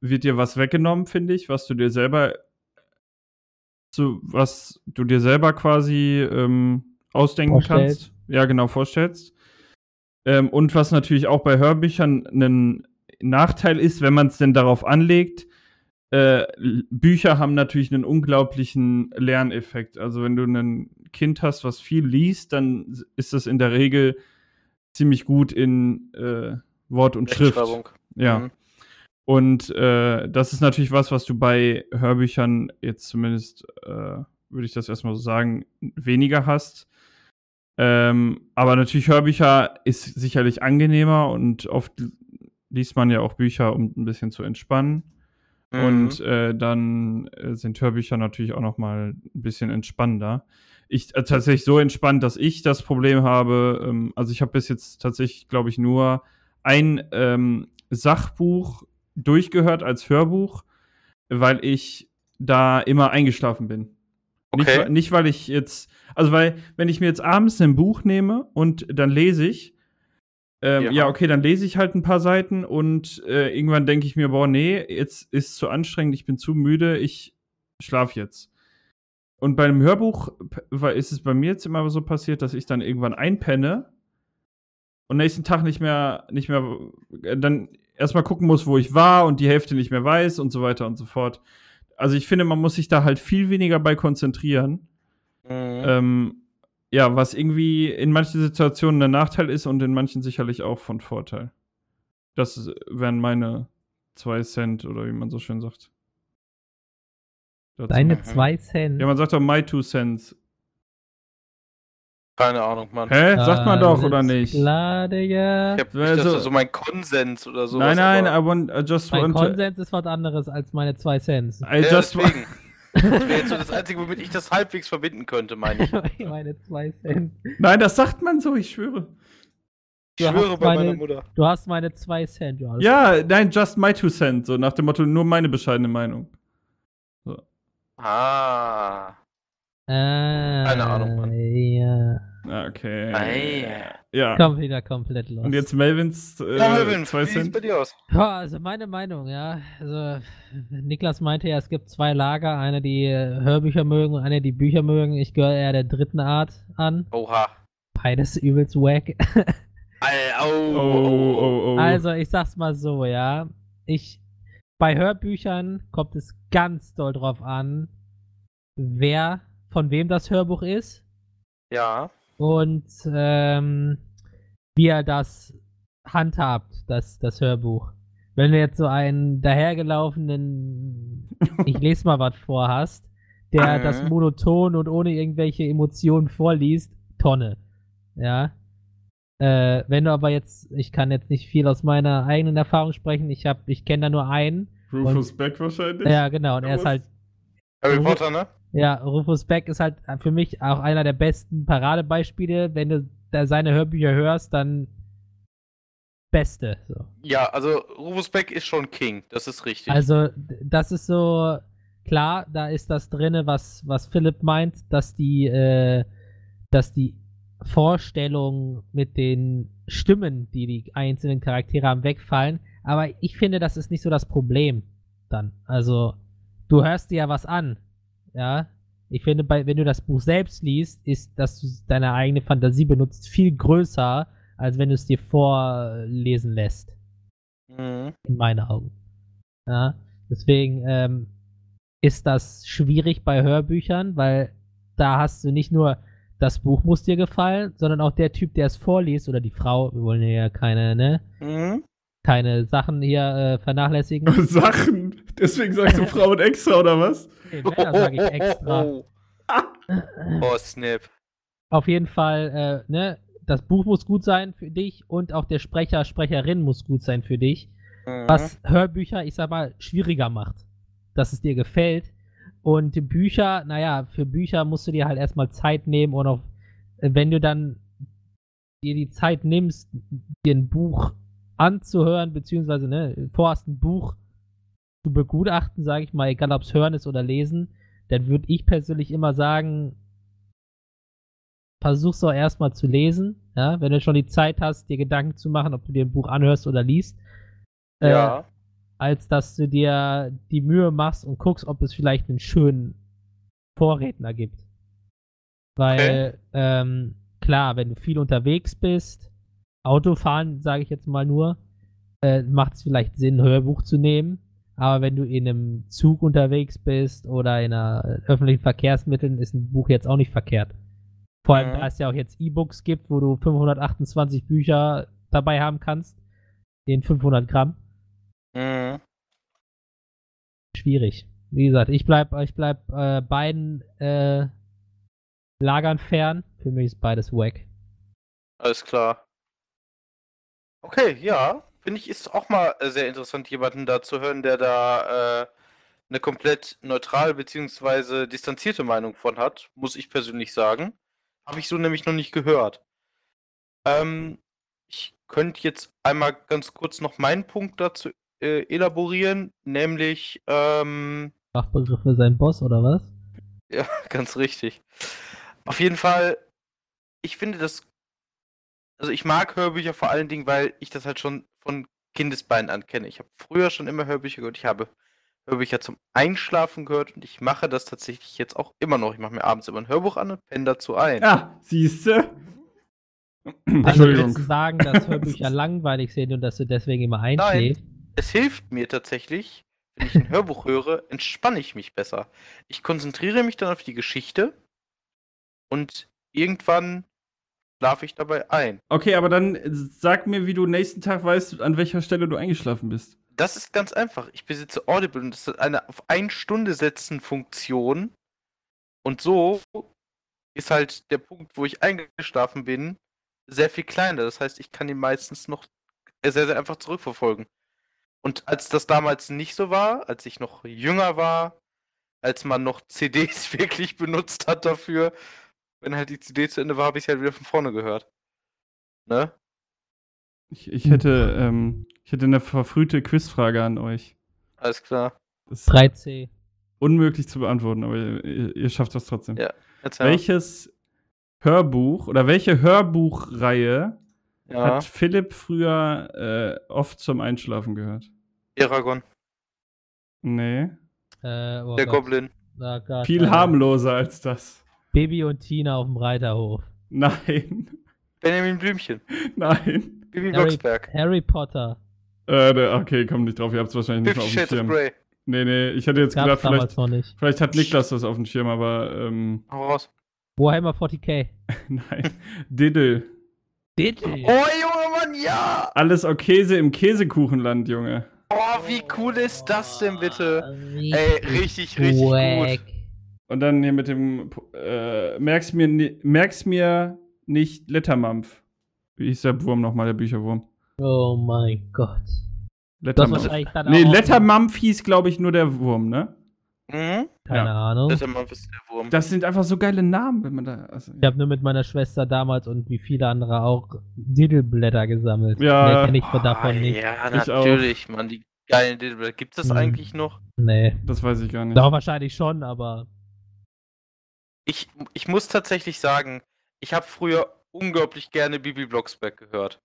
S2: wird dir was weggenommen, finde ich, was du dir selber, so, was du dir selber quasi ähm, ausdenken
S3: Vorstellst.
S2: kannst. Ja, genau, vorstellst. Ähm, und was natürlich auch bei Hörbüchern ein Nachteil ist, wenn man es denn darauf anlegt, äh, Bücher haben natürlich einen unglaublichen Lerneffekt. Also wenn du ein Kind hast, was viel liest, dann ist das in der Regel ziemlich gut in äh, Wort und Schrift. Ja.
S1: Mhm.
S2: Und äh, das ist natürlich was, was du bei Hörbüchern jetzt zumindest, äh, würde ich das erstmal so sagen, weniger hast. Ähm, aber natürlich Hörbücher ist sicherlich angenehmer und oft liest man ja auch Bücher, um ein bisschen zu entspannen.
S1: Mhm.
S2: Und äh, dann äh, sind Hörbücher natürlich auch noch mal ein bisschen entspannender. Ich äh, tatsächlich so entspannt, dass ich das Problem habe. Ähm, also ich habe bis jetzt tatsächlich, glaube ich, nur ein ähm, Sachbuch durchgehört als Hörbuch, weil ich da immer eingeschlafen bin. Nicht,
S1: Okay.
S2: wa- nicht, weil ich jetzt, also weil, wenn ich mir jetzt abends ein Buch nehme und dann lese ich, ähm,
S1: Ja.
S2: ja. okay, dann lese ich halt ein paar Seiten und äh, irgendwann denke ich mir, boah, nee, jetzt ist es zu anstrengend, ich bin zu müde, ich schlafe jetzt. Und bei einem Hörbuch ist es bei mir jetzt immer so passiert, dass ich dann irgendwann einpenne und nächsten Tag nicht mehr, nicht mehr, äh, dann erstmal gucken muss, wo ich war und die Hälfte nicht mehr weiß und so weiter und so fort. Also ich finde, man muss sich da halt viel weniger bei konzentrieren.
S1: Mhm.
S2: Ähm, ja, was irgendwie in manchen Situationen ein Nachteil ist und in manchen sicherlich auch von Vorteil. Das wären meine zwei Cent oder wie man so schön sagt. Dazu.
S3: Deine
S1: Mhm.
S3: zwei Cent.
S2: ja, man sagt doch my two cents.
S1: Keine Ahnung, Mann.
S2: Hä? Sagt man doch, oder nicht?
S3: Klar, Digga.
S1: Ich hab nicht,
S2: Also-
S1: das ist so mein Konsens oder so.
S2: nein, nein, I, want, I just
S3: Mein
S2: want to,
S3: Konsens ist was anderes als meine zwei Cent.
S2: I
S1: Ja,
S2: just
S1: deswegen. <laughs> Das <laughs> wäre jetzt so das Einzige, womit ich das halbwegs verbinden könnte, meine ich. <laughs>
S3: meine zwei Cent.
S2: Nein, das sagt man so, ich schwöre.
S1: Ich
S3: Du
S1: schwöre bei
S3: meine-
S1: meiner Mutter.
S3: Du hast meine zwei Cent, Johannes.
S2: Ja, nein, just my two cent, so nach dem Motto, nur meine bescheidene Meinung.
S1: Ah.
S3: Ah,
S1: Keine Ahnung, Mann.
S3: Ja.
S2: Ah, Okay.
S1: Ei.
S2: Ja.
S3: Komm wieder komplett los.
S2: Und jetzt Melvins äh,
S1: Ja, Melvin,
S2: zwei
S1: wie sieht's
S2: Cent.
S1: bei dir aus?
S3: Ja, also meine Meinung, ja. Also Niklas meinte ja, es gibt zwei Lager, eine die Hörbücher mögen und eine die Bücher mögen. Ich gehöre eher der dritten Art an.
S1: Oha.
S3: Beides übelst wack. <laughs>
S1: Ei, au,
S2: Oh, oh, oh, oh.
S3: Also ich sag's mal so, ja. Ich bei Hörbüchern kommt es ganz doll drauf an, wer von wem das Hörbuch ist
S1: Ja.
S3: und ähm, wie er das handhabt, das, das Hörbuch. Wenn du jetzt so einen dahergelaufenen, <laughs> ich lese mal was vor hast, der
S1: Mhm.
S3: das monoton und ohne irgendwelche Emotionen vorliest, Tonne. Ja. Äh, wenn du aber jetzt, ich kann jetzt nicht viel aus meiner eigenen Erfahrung sprechen, ich hab, ich kenne da nur einen.
S2: Rufus Beck wahrscheinlich.
S3: Ja, genau, und er ist halt
S1: Harry. Potter, ne?
S3: Ja, Rufus Beck ist halt für mich auch einer der besten Paradebeispiele. Wenn du seine Hörbücher hörst, dann Beste. So.
S1: Ja, also Rufus Beck ist schon King, das ist richtig.
S3: Also, das ist so, klar, da ist das drinne, was, was Philipp meint, dass die, äh, dass die Vorstellung mit den Stimmen, die die einzelnen Charaktere haben, wegfallen. Aber ich finde, das ist nicht so das Problem dann. Also, du hörst dir ja was an. Ja. Ich finde, bei, wenn du das Buch selbst liest, ist, dass du deine eigene Fantasie benutzt, viel größer, als wenn du es dir vorlesen lässt
S1: Mhm.
S3: in meinen Augen. Ja, deswegen ähm, ist das schwierig bei Hörbüchern, weil da hast du nicht nur das Buch muss dir gefallen, sondern auch der Typ, der es vorliest oder die Frau, wir wollen ja keine, ne?
S1: Mhm.
S3: keine Sachen hier äh, vernachlässigen. <laughs>
S2: Sachen. Deswegen sagst du <laughs> Frauen extra, oder was?
S3: Nee, Männer sage ich extra. <laughs>
S1: Oh, oh, Snap.
S3: Auf jeden Fall, äh, ne, das Buch muss gut sein für dich und auch der Sprecher, Sprecherin muss gut sein für dich.
S1: Mhm.
S3: Was Hörbücher, ich sag mal, schwieriger macht, dass es dir gefällt. Und Bücher, naja, für Bücher musst du dir halt erstmal Zeit nehmen und auch, wenn du dann dir die Zeit nimmst, dir ein Buch anzuhören, beziehungsweise, ne, vorhast ein Buch zu begutachten, sage ich mal, egal ob es hören ist oder lesen, dann würde ich persönlich immer sagen, versuch's auch erstmal zu lesen, ja, wenn du schon die Zeit hast, dir Gedanken zu machen, ob du dir ein Buch anhörst oder liest, äh,
S1: Ja.
S3: als dass du dir die Mühe machst und guckst, ob es vielleicht einen schönen Vorredner gibt. Weil, ähm, klar, wenn du viel unterwegs bist, Autofahren, sage ich jetzt mal nur, äh, macht es vielleicht Sinn, ein Hörbuch zu nehmen. Aber wenn du in einem Zug unterwegs bist oder in einer äh, öffentlichen Verkehrsmitteln, ist ein Buch jetzt auch nicht verkehrt. Vor allem,
S1: Mhm.
S3: da es ja auch jetzt E-Books gibt, wo du 528 Bücher dabei haben kannst, in 500 Gramm.
S1: Mhm.
S3: Schwierig. Wie gesagt, ich bleib, ich bleib äh, beiden äh, Lagern fern. Für mich ist beides wack.
S1: Alles klar. Okay, ja. Finde ich, ist auch mal äh, sehr interessant, jemanden da zu hören, der da äh, eine komplett neutrale bzw. distanzierte Meinung von hat, muss ich persönlich sagen. Habe ich so nämlich noch nicht gehört. Ähm, ich könnte jetzt einmal ganz kurz noch meinen Punkt dazu äh, elaborieren, nämlich, ähm,
S3: Fachbegriff für seinen Boss oder was?
S1: Ja, <laughs> ganz richtig. Auf jeden Fall, ich finde das. Also ich mag Hörbücher vor allen Dingen, weil ich das halt schon von Kindesbeinen an kenne. Ich habe früher schon immer Hörbücher gehört. Ich habe Hörbücher zum Einschlafen gehört und ich mache das tatsächlich jetzt auch immer noch. Ich mache mir abends immer ein Hörbuch an und penne dazu ein.
S2: Ja, siehste.
S3: Also willst du sagen, dass Hörbücher <laughs> langweilig sind und dass du deswegen immer einschläfst?
S1: Es hilft mir tatsächlich, wenn ich ein Hörbuch höre, entspanne ich mich besser. Ich konzentriere mich dann auf die Geschichte und irgendwann schlafe ich dabei ein.
S2: Okay, aber dann sag mir, wie du nächsten Tag weißt, an welcher Stelle du eingeschlafen bist.
S1: Das ist ganz einfach. Ich besitze Audible und das hat eine auf eine Stunde setzen Funktion. Und so ist halt der Punkt, wo ich eingeschlafen bin, sehr viel kleiner. Das heißt, ich kann ihn meistens noch sehr, sehr einfach zurückverfolgen. Und als das damals nicht so war, als ich noch jünger war, als man noch CDs <laughs> wirklich benutzt hat dafür, wenn halt die CD zu Ende war, habe ich halt wieder von vorne gehört. Ne?
S2: Ich, ich, hätte, ähm, ich hätte eine verfrühte Quizfrage an euch.
S1: Alles klar.
S2: Das ist
S3: 3C.
S2: unmöglich zu beantworten, aber ihr, ihr schafft das trotzdem.
S1: Ja. Erzähl mal.
S2: Welches Hörbuch oder welche Hörbuchreihe
S1: Ja.
S2: hat Philipp früher äh, oft zum Einschlafen gehört?
S1: Eragon.
S2: Nee.
S3: Äh, oh
S1: Der
S3: Gott.
S1: Goblin.
S3: Oh Gott,
S2: Viel harmloser als das.
S3: Bibi und Tina auf dem Reiterhof.
S2: Nein.
S1: Benjamin Blümchen.
S2: Nein.
S1: Bibi
S3: Harry,
S1: Blocksberg.
S3: Harry Potter.
S2: Äh, ne, okay, komm nicht drauf, ihr habt es wahrscheinlich nicht
S1: Fifty
S2: mehr auf dem
S1: Shades of
S2: Schirm.
S1: Grey.
S2: Nee, nee, ich hatte jetzt
S3: Gab's
S2: gedacht,
S3: damals
S2: vielleicht,
S3: noch nicht.
S2: vielleicht hat Niklas das auf dem Schirm, aber ähm,
S1: Hau raus.
S3: Warhammer 40k. <laughs>
S2: nein. Diddle.
S3: Bitte.
S1: Oh, Junge Mann, ja!
S2: Alles Okese im Käsekuchenland, Junge.
S1: Oh, wie cool ist das denn bitte?
S3: Richtig
S1: Ey, richtig, richtig
S3: wack.
S2: Und dann hier mit dem, äh, merk's mir, merk's mir nicht Lettermampf. Wie hieß der Wurm nochmal, der Bücherwurm?
S3: Oh mein Gott.
S2: Lettermampf. Nee,
S3: auch-
S2: Lettermampf hieß, glaube ich, nur der Wurm, ne?
S1: Mhm.
S3: Keine Ahnung.
S1: Das ist der Wurm.
S2: Das sind einfach so geile Namen, wenn man da. Also,
S3: Ich habe nur mit meiner Schwester damals und wie viele andere auch Diddleblätter gesammelt.
S2: Ja.
S3: Mehr kenn ich von
S1: Ah,
S3: davon nicht.
S1: Ja,
S2: Ich
S1: natürlich, Mann. Die geilen Diddle. Gibt es das
S3: Mhm.
S1: eigentlich noch?
S3: Nee.
S2: das weiß ich gar nicht.
S3: Doch, wahrscheinlich schon, aber
S1: Ich, ich muss tatsächlich sagen, ich habe früher unglaublich gerne Bibi Blocksberg gehört.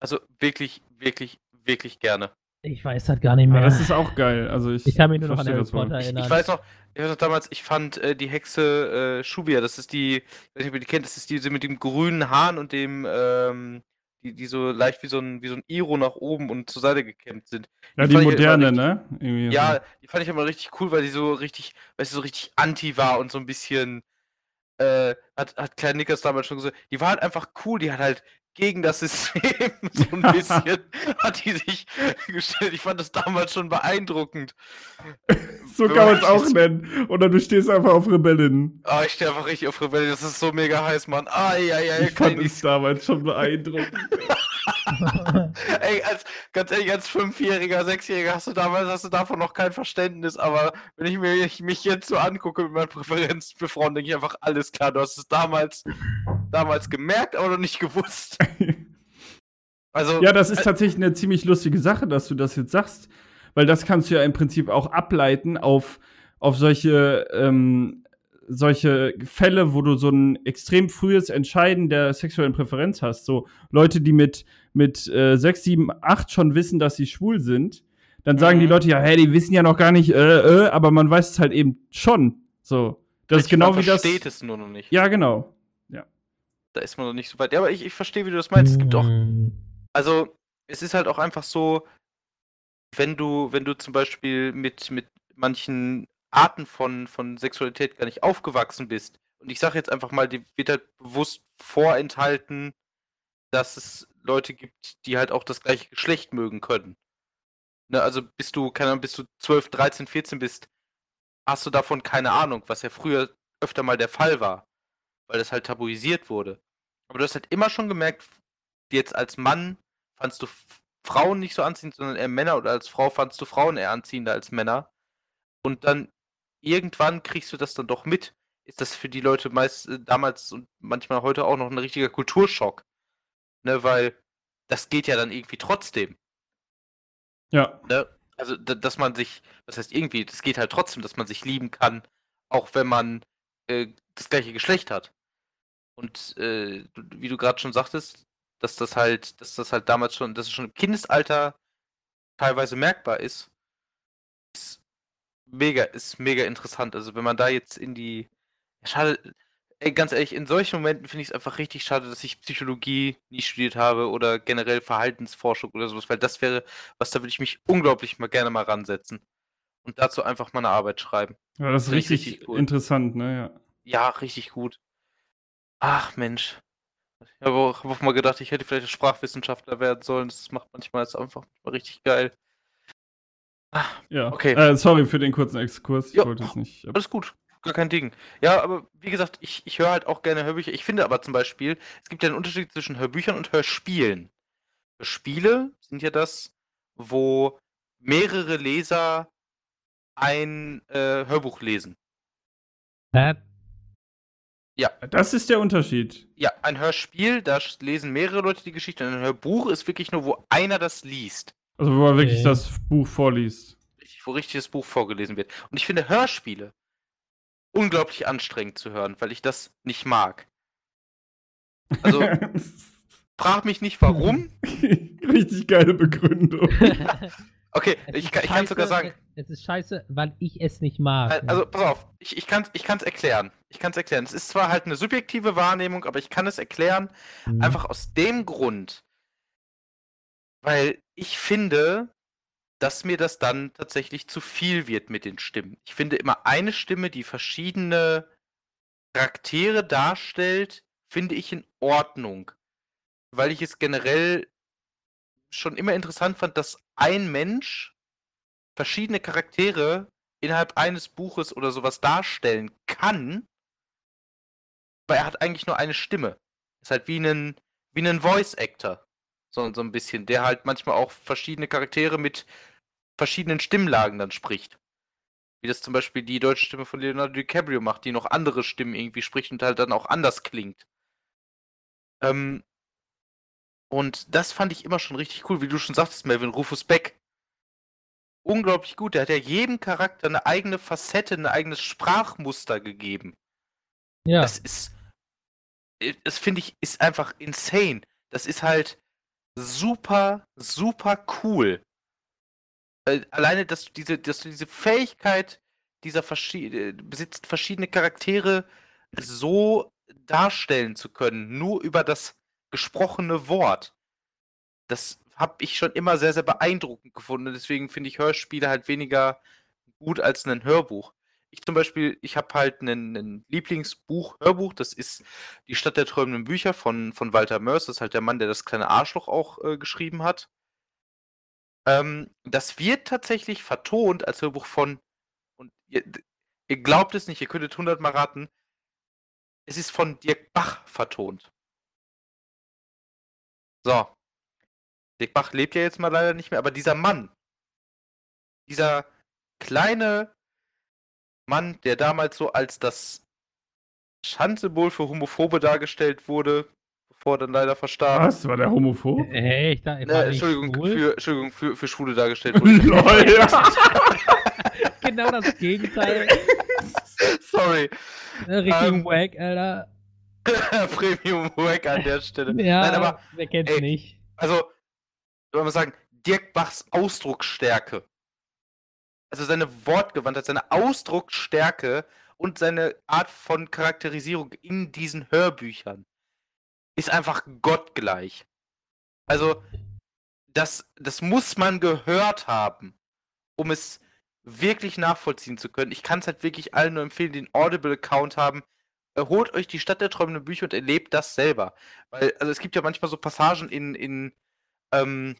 S1: Also wirklich, wirklich, wirklich gerne.
S3: ich weiß halt gar nicht
S2: Aber
S3: mehr.
S2: das ist auch geil. Also ich,
S3: ich kann mich nur noch an Harry
S2: das.
S3: Potter
S1: Ich,
S3: erinnern.
S1: ich weiß noch, ich weiß noch damals, ich fand äh, die Hexe äh, Shubia, das ist die, ich weiß nicht, ob ihr die kennt, das ist diese mit dem grünen Haaren und dem, ähm, die, die so leicht wie so ein, wie so ein Iro nach oben und zur Seite gekämmt sind.
S2: Ja,
S1: die
S2: die moderne,
S1: richtig-
S2: ne? Irgendwie
S1: Ja, die fand ich immer richtig cool, weil die so richtig, weißt du, so richtig anti war und so ein bisschen, äh, hat, hat Klein Nickers damals schon gesagt, die war halt einfach cool, die hat halt gegen das System <laughs> so ein <laughs> bisschen hat die sich gestellt. Ich fand das damals schon beeindruckend.
S2: So kann man es auch nennen. Oder du stehst einfach auf Rebellen.
S1: Ah, ich stehe einfach richtig auf Rebellen. Das ist so mega heiß, Mann. Ah, ja, ja,
S2: ich fand es damals schon beeindruckend. <laughs>
S1: Ey, als, ganz ehrlich, als Fünfjähriger, Sechsjähriger hast du damals hast du davon noch kein Verständnis, aber wenn ich mir ich mich jetzt so angucke mit meinen Präferenzen für Frauen, denke ich einfach, alles klar, du hast es damals, damals gemerkt, aber noch nicht gewusst. <laughs>
S2: Also, ja, das ist tatsächlich eine ziemlich lustige Sache, dass du das jetzt sagst, weil das kannst du ja im Prinzip auch ableiten auf, auf solche ähm, solche Fälle, wo du so ein extrem frühes Entscheiden der sexuellen Präferenz hast. So Leute, die mit, mit äh, 6, 7, 8 schon wissen, dass sie schwul sind, dann sagen mhm. die Leute ja, hey, die wissen ja noch gar nicht, äh, äh, aber man weiß es halt eben schon. So. Das Richtig, ist genau wie das.
S1: versteht es nur noch nicht.
S2: Ja, genau. Ja.
S1: Da ist man noch nicht so weit. Ja, aber ich, ich verstehe, wie du das meinst. Es gibt auch. Mhm. Also, es ist halt auch einfach so, wenn du, wenn du zum Beispiel mit, mit manchen Arten von, von Sexualität gar nicht aufgewachsen bist. Und ich sage jetzt einfach mal, die wird halt bewusst vorenthalten, dass es Leute gibt, die halt auch das gleiche Geschlecht mögen können. Ne, also bist du, keine Ahnung, bis du 12, 13, 14 bist, hast du davon keine Ahnung, was ja früher öfter mal der Fall war. Weil das halt tabuisiert wurde. Aber du hast halt immer schon gemerkt, jetzt als Mann fandst du Frauen nicht so anziehend, sondern eher Männer oder als Frau fandst du Frauen eher anziehender als Männer. Und dann irgendwann kriegst du das dann doch mit. Ist das für die Leute meist äh, damals und manchmal heute auch noch ein richtiger Kulturschock. Ne, weil das geht ja dann irgendwie trotzdem.
S2: Ja.
S1: Ne? Also, dass man sich, das heißt irgendwie, das geht halt trotzdem, dass man sich lieben kann, auch wenn man äh, das gleiche Geschlecht hat. Und äh, wie du gerade schon sagtest, dass das halt, dass das halt damals schon, dass es schon im Kindesalter teilweise merkbar ist, ist mega, ist mega interessant. Also wenn man da jetzt in die. Schade, ey, ganz ehrlich, in solchen Momenten finde ich es einfach richtig schade, dass ich Psychologie nie studiert habe oder generell Verhaltensforschung oder sowas, weil das wäre, was da würde ich mich unglaublich mal gerne mal ransetzen. Und dazu einfach mal eine Arbeit schreiben.
S2: Ja, das ist richtig, richtig cool. interessant, ne? Ja.
S1: ja, richtig gut. Ach Mensch. Ich habe auch, hab auch, mal gedacht, ich hätte vielleicht Sprachwissenschaftler werden sollen. Das macht manchmal jetzt einfach mal richtig geil.
S2: Ja, okay. Äh, sorry für den kurzen Exkurs. Ich
S1: ja, wollte es nicht. Alles gut, gar kein Ding. Ja, aber wie gesagt, ich, ich höre halt auch gerne Hörbücher. Ich finde aber zum Beispiel, es gibt ja einen Unterschied zwischen Hörbüchern und Hörspielen. Hörspiele sind ja das, wo mehrere Leser ein äh, Hörbuch lesen.
S2: Äh, ja. Das ist der Unterschied.
S1: Ja, ein Hörspiel, da lesen mehrere Leute die Geschichte. Und ein Hörbuch ist wirklich nur, wo einer das liest.
S2: Also wo er wirklich okay. das Buch vorliest.
S1: Richtig, wo richtig das Buch vorgelesen wird. Und ich finde Hörspiele unglaublich anstrengend zu hören, weil ich das nicht mag. Also, <laughs> frag mich nicht warum. <laughs>
S2: richtig geile Begründung. <laughs>
S1: okay, ich, ich kann sogar sagen.
S3: Es ist scheiße, weil ich es nicht mag.
S1: Also, pass auf, ich, ich kann es ich kann's erklären. Ich kann es erklären. Es ist zwar halt eine subjektive Wahrnehmung, aber ich kann es erklären, mhm. einfach aus dem Grund, weil ich finde, dass mir das dann tatsächlich zu viel wird mit den Stimmen. Ich finde immer eine Stimme, die verschiedene Charaktere darstellt, finde ich in Ordnung. Weil ich es generell schon immer interessant fand, dass ein Mensch verschiedene Charaktere innerhalb eines Buches oder sowas darstellen kann, weil er hat eigentlich nur eine Stimme. Ist halt wie ein, wie ein Voice Actor so, so ein bisschen, der halt manchmal auch verschiedene Charaktere mit verschiedenen Stimmlagen dann spricht. Wie das zum Beispiel die deutsche Stimme von Leonardo DiCaprio macht, die noch andere Stimmen irgendwie spricht und halt dann auch anders klingt. Ähm, und das fand ich immer schon richtig cool, wie du schon sagtest, Melvin, Rufus Beck. Unglaublich gut. Der hat ja jedem Charakter eine eigene Facette, ein eigenes Sprachmuster gegeben. Ja. Das ist, äh, das finde ich, ist einfach insane. Das ist halt, super, super cool. Äh, alleine, dass du diese, dass du diese Fähigkeit dieser verschied äh, besitzt, verschiedene Charaktere so darstellen zu können, nur über das gesprochene Wort. Das habe ich schon immer sehr, sehr beeindruckend gefunden. Deswegen finde ich Hörspiele halt weniger gut als ein Hörbuch. ich zum Beispiel, ich habe halt ein Lieblingsbuch, Hörbuch, das ist Die Stadt der träumenden Bücher von, von Walter Mörs. Das ist halt der Mann, der das kleine Arschloch auch äh, geschrieben hat. Ähm, das wird tatsächlich vertont als Hörbuch von, und ihr, ihr glaubt es nicht, ihr könntet hundertmal raten, es ist von Dirk Bach vertont. So. Dirk Bach lebt ja jetzt mal leider nicht mehr, aber dieser Mann, dieser kleine Mann, der damals so als das Schandsymbol für Homophobe dargestellt wurde, bevor er dann leider verstarb.
S2: Was? War der homophob?
S3: Hey, ich dachte,
S1: Ne, Entschuldigung, für, Entschuldigung für, für Schwule dargestellt <laughs> wurde.
S2: Lol, <laughs>
S3: genau das Gegenteil. <laughs>
S1: Sorry.
S3: Äh, Richtig
S1: Ähm,
S3: wack, Alter.
S1: Premium Wack an der Stelle.
S3: Ja,
S1: Nein, aber
S3: wer kennt's
S1: ey,
S3: nicht?
S1: also, soll man sagen, Dirk Bachs Ausdrucksstärke. Also seine Wortgewandtheit, seine Ausdrucksstärke und seine Art von Charakterisierung in diesen Hörbüchern ist einfach gottgleich. Also, das, das muss man gehört haben, um es wirklich nachvollziehen zu können. Ich kann es halt wirklich allen nur empfehlen, einen Audible-Account haben. Äh, Holt euch die Stadt der träumenden Bücher und erlebt das selber. Weil, also es gibt ja manchmal so Passagen in, in ähm,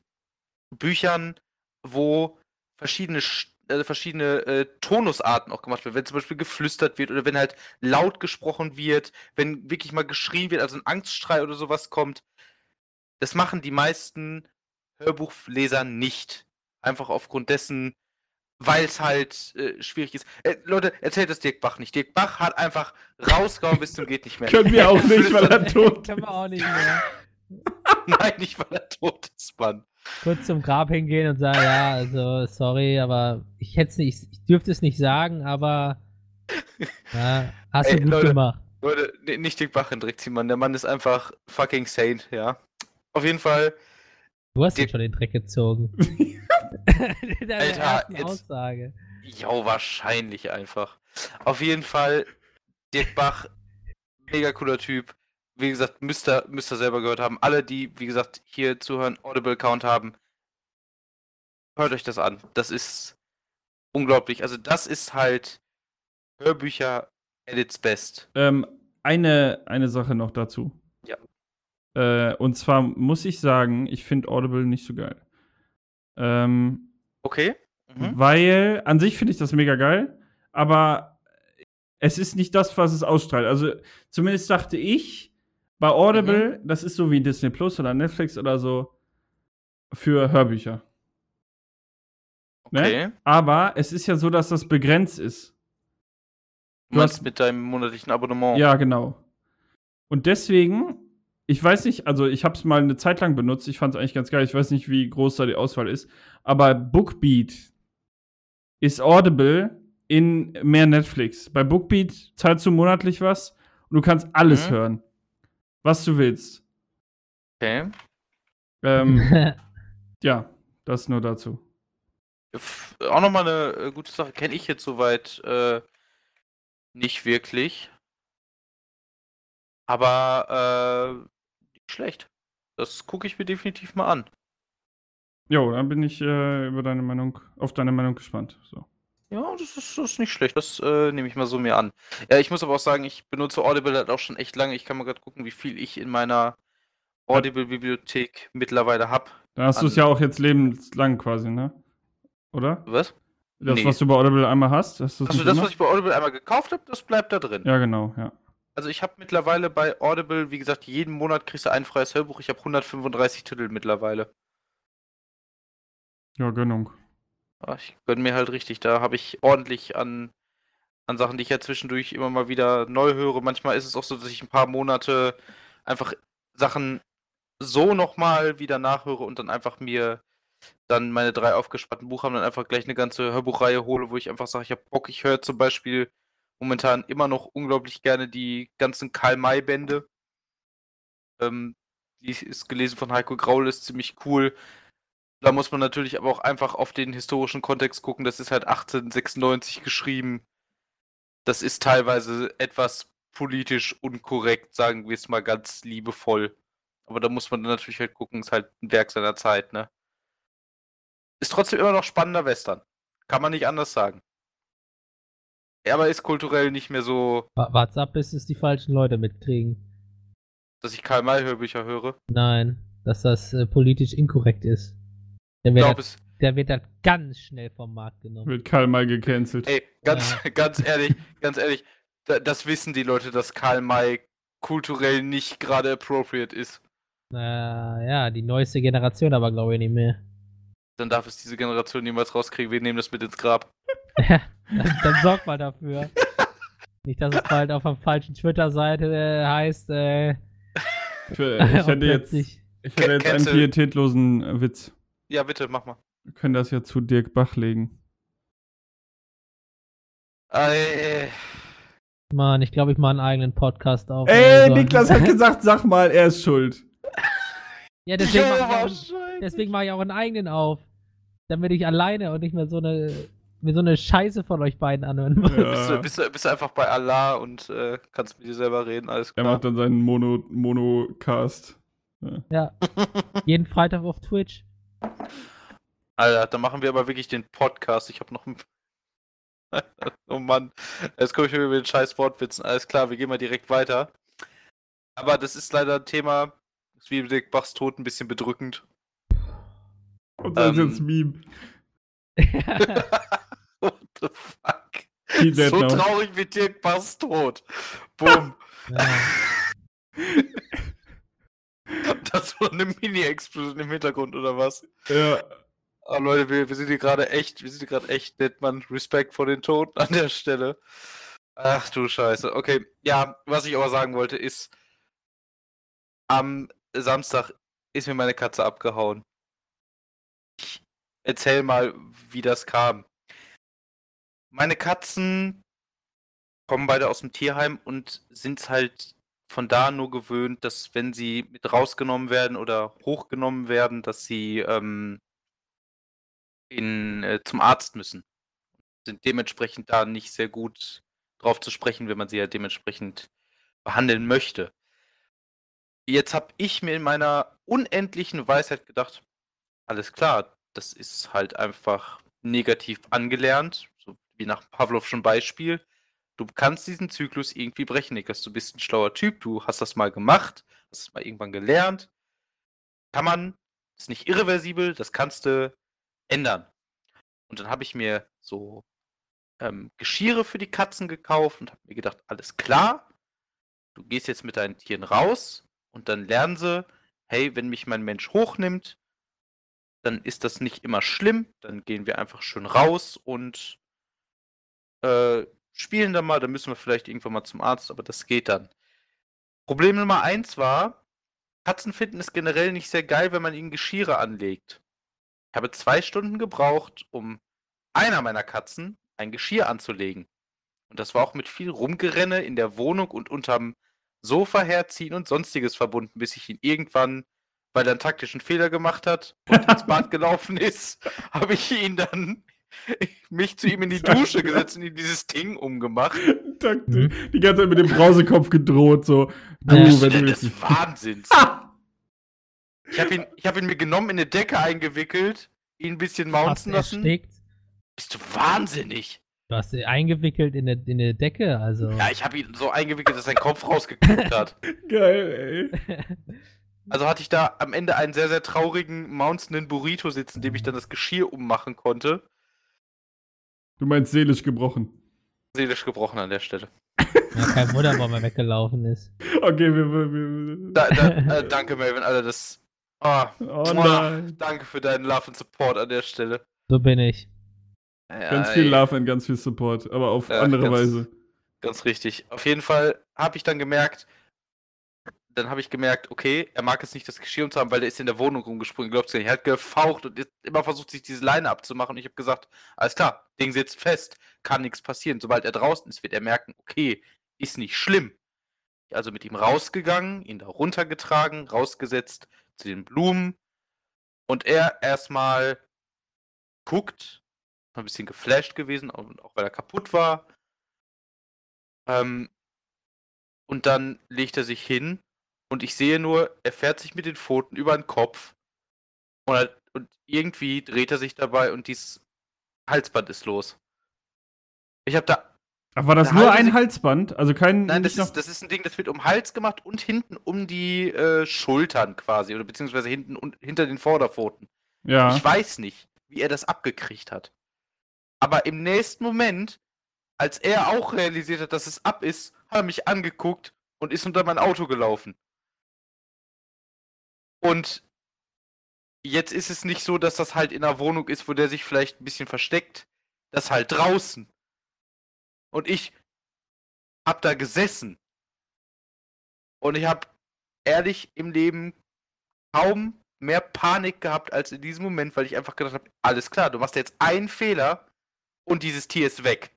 S1: Büchern, wo verschiedene, Sch- äh, verschiedene äh, Tonusarten auch gemacht werden. Wenn zum Beispiel geflüstert wird oder wenn halt laut gesprochen wird, wenn wirklich mal geschrien wird, also ein Angstschrei oder sowas kommt. Das machen die meisten Hörbuchleser nicht. Einfach aufgrund dessen, weil es halt äh, schwierig ist. Äh, Leute, erzählt das Dirk Bach nicht. Dirk Bach hat einfach rausgehauen bis zum geht nicht mehr.
S2: Können wir auch nicht, weil er tot <laughs>
S3: Können wir auch nicht mehr. <laughs>
S1: Nein, nicht weil er tot ist, Mann.
S3: Kurz zum Grab hingehen und sagen, ja, also sorry, aber ich hätte nicht, ich dürfte es nicht sagen, aber <laughs> ja, hast du
S1: Ey,
S3: gut
S1: Leute.
S3: gemacht.
S1: Leute, nicht Dirk Bach in Dreck ziehen, Mann. Der Mann ist einfach fucking saint, ja. Auf jeden Fall,
S3: Du hast ihn schon den Dreck gezogen. <laughs> Deine
S1: Alter, jetzt-
S3: Aussage.
S1: ja, wahrscheinlich einfach. Auf jeden Fall, Dirk Bach, mega cooler Typ. Wie gesagt, müsst ihr, müsst ihr selber gehört haben. Alle, die, wie gesagt, hier zuhören, Audible-Account haben, hört euch das an. Das ist unglaublich. Also, das ist halt Hörbücher at its best.
S2: Ähm, eine, eine Sache noch dazu.
S1: Ja.
S2: Äh, und zwar muss ich sagen, ich finde Audible nicht so geil. Ähm,
S1: Okay? Mhm.
S2: Weil an sich finde ich das mega geil, aber es ist nicht das, was es ausstrahlt. Also zumindest dachte ich, bei Audible, das ist so wie Disney Plus oder Netflix oder so für Hörbücher. Ne?
S1: Okay.
S2: Aber es ist ja so, dass das begrenzt ist.
S1: Du
S2: Du
S1: meinst
S2: hast-
S1: mit deinem monatlichen Abonnement.
S2: Ja, genau. Und deswegen, ich weiß nicht, also ich habe es mal eine Zeit lang benutzt, ich fand es eigentlich ganz geil, ich weiß nicht, wie groß da die Auswahl ist, aber Bookbeat ist Audible in mehr Netflix. Bei Bookbeat zahlst du monatlich was und du kannst alles
S1: Mhm.
S2: hören, was du willst.
S1: Okay.
S2: Ähm, <laughs> ja, das nur dazu.
S1: Auch nochmal eine äh, gute Sache, kenne ich jetzt soweit äh, nicht wirklich. Aber äh, nicht schlecht. Das gucke ich mir definitiv mal an.
S2: Jo, dann bin ich äh, über deine Meinung, auf deine Meinung gespannt. So.
S1: Ja, das ist, das ist nicht schlecht. Das äh, nehme ich mal so mir an. Ja, ich muss aber auch sagen, ich benutze Audible halt auch schon echt lange. Ich kann mal gerade gucken, wie viel ich in meiner Audible-Bibliothek mittlerweile habe.
S2: Dann hast du es ja auch jetzt lebenslang quasi, ne? Oder?
S1: Was?
S2: Das,
S1: Nee.
S2: was du bei Audible einmal hast, hast du
S1: Also das,
S2: immer?
S1: was ich bei Audible einmal gekauft habe, das bleibt da drin.
S2: Ja, genau, ja.
S1: Also ich habe mittlerweile bei Audible, wie gesagt, jeden Monat kriegst du ein freies Hörbuch. Ich habe 135 Titel mittlerweile.
S2: Ja, Gönnung.
S1: Ja, ich gönne mir halt richtig. Da habe ich ordentlich an, an Sachen, die ich ja zwischendurch immer mal wieder neu höre. Manchmal ist es auch so, dass ich ein paar Monate einfach Sachen so nochmal wieder nachhöre und dann einfach mir dann meine drei aufgespannten Buch haben, dann einfach gleich eine ganze Hörbuchreihe hole, wo ich einfach sage, ich habe Bock, ich höre zum Beispiel momentan immer noch unglaublich gerne die ganzen Karl-May-Bände. Ähm, die ist gelesen von Heiko Graul, ist ziemlich cool. Da muss man natürlich aber auch einfach auf den historischen Kontext gucken. Das ist halt 1896 geschrieben. Das ist teilweise etwas politisch unkorrekt, sagen wir es mal ganz liebevoll. Aber da muss man dann natürlich halt gucken, ist halt ein Werk seiner Zeit, ne? Ist trotzdem immer noch spannender Western. Kann man nicht anders sagen. Ja, aber ist kulturell nicht mehr so,
S3: Wa- Wart's ab, bis es die falschen Leute mitkriegen.
S1: dass ich Karl May Hörbücher höre.
S3: Nein, dass das äh, politisch inkorrekt ist. Der wird, das,
S1: es.
S3: der wird das ganz schnell vom Markt genommen.
S2: Wird Karl mal gecancelt.
S1: Ey, ganz, <laughs> ganz ehrlich, <laughs> ganz ehrlich, da, das wissen die Leute, dass Karl May kulturell nicht gerade appropriate ist.
S3: Na ja, die neueste Generation aber glaube ich nicht mehr.
S1: Dann darf es diese Generation niemals rauskriegen. Wir nehmen das mit ins Grab. <laughs>
S3: dann, dann sorgt mal dafür. Nicht, dass es bald auf der falschen Twitter-Seite äh, heißt, äh,
S2: Ich, ich hätte jetzt, ich hätte jetzt einen pietätlosen Witz.
S1: Ja, bitte, mach mal.
S2: Wir können das ja zu Dirk Bach legen.
S1: Äh,
S3: Mann, ich glaube, ich mache einen eigenen Podcast auf.
S2: Ey,
S3: Also-
S2: Niklas hat gesagt, sag mal, er ist schuld.
S3: Ja, deswegen mache <laughs> ich, auch- mach ich auch einen eigenen auf. Damit ich alleine und nicht mehr so eine, mir so eine Scheiße von euch beiden anhören muss.
S2: Ja.
S1: Bist, du, bist, du, bist du einfach bei Allah und äh, kannst mit dir selber reden, alles
S2: Er
S1: klar.
S2: macht dann seinen Mono, Monocast.
S3: Ja. <laughs> Jeden Freitag auf Twitch.
S1: Alter, dann machen wir aber wirklich den Podcast. Ich hab noch ein. <laughs> oh Mann. Jetzt komme ich mir über den scheiß Wortwitzen. Alles klar, wir gehen mal direkt weiter. Aber das ist leider ein Thema, das ist wie Dick Bachs Tod ein bisschen bedrückend.
S2: Und das ist
S1: Ähm,
S2: jetzt Meme. <laughs>
S1: What the fuck? So traurig wie Dirk Bachs Tod. Boom.
S3: ja. <laughs> <laughs>
S1: das war eine Mini-Explosion im Hintergrund, oder was?
S2: Ja.
S1: Ah, Leute, wir, wir sind hier gerade echt, wir sind hier gerade echt nett, Mann. Respekt vor den Toten an der Stelle. Ach du Scheiße. Okay, ja, was ich aber sagen wollte ist, am Samstag ist mir meine Katze abgehauen. Ich erzähl mal, wie das kam. Meine Katzen kommen beide aus dem Tierheim und sind halt von da nur gewöhnt, dass wenn sie mit rausgenommen werden oder hochgenommen werden, dass sie ähm, in, äh, zum Arzt müssen. Sind dementsprechend da nicht sehr gut drauf zu sprechen, wenn man sie ja dementsprechend behandeln möchte. Jetzt habe ich mir in meiner unendlichen Weisheit gedacht, alles klar, das ist halt einfach negativ angelernt, so wie nach Pavlovschen Beispiel. Du kannst diesen Zyklus irgendwie brechen, Niklas. Du bist ein schlauer Typ, du hast das mal gemacht, hast es mal irgendwann gelernt. Kann man, ist nicht irreversibel, das kannst du ändern. Und dann habe ich mir so ähm, Geschirre für die Katzen gekauft und habe mir gedacht, alles klar, du gehst jetzt mit deinen Tieren raus und dann lernen sie, hey, wenn mich mein Mensch hochnimmt, dann ist das nicht immer schlimm, dann gehen wir einfach schön raus und äh, spielen dann mal, dann müssen wir vielleicht irgendwann mal zum Arzt, aber das geht dann. Problem Nummer eins war, Katzen finden es generell nicht sehr geil, wenn man ihnen Geschirre anlegt. Ich habe zwei Stunden gebraucht, um einer meiner Katzen ein Geschirr anzulegen. Und das war auch mit viel Rumgerenne in der Wohnung und unterm Sofa herziehen und sonstiges verbunden, bis ich ihn irgendwann, weil er einen taktischen Fehler gemacht hat und ins Bad <laughs> gelaufen ist, <laughs> habe ich ihn dann <laughs> mich zu ihm in die Dusche <laughs> gesetzt und ihm dieses Ding umgemacht. <laughs>
S2: Takt-
S3: Mhm.
S2: Die ganze Zeit mit dem Brausekopf gedroht, so. Du,
S3: Ja.
S2: Wenn du
S1: des
S2: nicht.
S1: Wahnsinns? Ich habe ihn, ich hab ihn mir genommen, in eine Decke eingewickelt, ihn ein bisschen mounten lassen.
S3: erstickt.
S1: Bist du wahnsinnig?
S3: Du hast sie eingewickelt in eine, in eine Decke, also.
S1: Ja, ich habe ihn so eingewickelt, dass sein Kopf rausgeguckt hat.
S2: Geil, ey.
S1: Also hatte ich da am Ende einen sehr, sehr traurigen, mounzenden Burrito sitzen, dem ich dann das Geschirr ummachen konnte.
S2: Du meinst seelisch gebrochen.
S1: Seelisch gebrochen an der Stelle.
S3: ja, kein Wunder, warum er weggelaufen ist. <laughs>
S2: Okay, wir. wir, wir
S1: Da, da, äh, danke, Melvin, Alter, das. Ah,
S2: oh
S1: Muah.
S2: nein.
S1: danke für deinen Love and Support an der Stelle.
S3: So bin ich.
S1: Ja,
S2: Ganz viel
S1: ey.
S2: Love und ganz viel Support, aber auf
S1: Ja,
S2: andere
S1: ganz-
S2: Weise.
S1: Ganz richtig. Auf jeden Fall habe ich dann gemerkt, dann habe ich gemerkt, okay, er mag es nicht, das Geschirr umzuhaben, weil er ist in der Wohnung rumgesprungen. Glaubst du nicht? Er hat gefaucht und immer versucht, sich diese Leine abzumachen. Und ich habe gesagt, alles klar, Ding sitzt fest, kann nichts passieren. Sobald er draußen ist, wird er merken, okay, ist nicht schlimm. Also mit ihm rausgegangen, ihn da runtergetragen, rausgesetzt zu den Blumen. Und er erstmal guckt, ein bisschen geflasht gewesen, auch auch weil er kaputt war. Ähm, und dann legt er sich hin und ich sehe nur, er fährt sich mit den Pfoten über den Kopf und, er, und irgendwie dreht er sich dabei und dieses Halsband ist los. Ich habe da
S2: Ach, war das nur ein
S1: Sek-
S2: Halsband? Also kein.
S1: Nein, das ist, das ist ein Ding, das wird um den Hals gemacht und hinten um die äh, Schultern quasi. Oder beziehungsweise hinten und hinter den Vorderpfoten.
S2: Ja.
S1: Ich weiß nicht, wie er das abgekriegt hat. Aber im nächsten Moment, als er auch realisiert hat, dass es ab ist, hat er mich angeguckt und ist unter mein Auto gelaufen. Und jetzt ist es nicht so, dass das halt in einer Wohnung ist, wo der sich vielleicht ein bisschen versteckt. Das halt draußen. Und ich hab da gesessen. Und ich hab ehrlich im Leben kaum mehr Panik gehabt als in diesem Moment, weil ich einfach gedacht habe, alles klar, du machst jetzt einen Fehler und dieses Tier ist weg.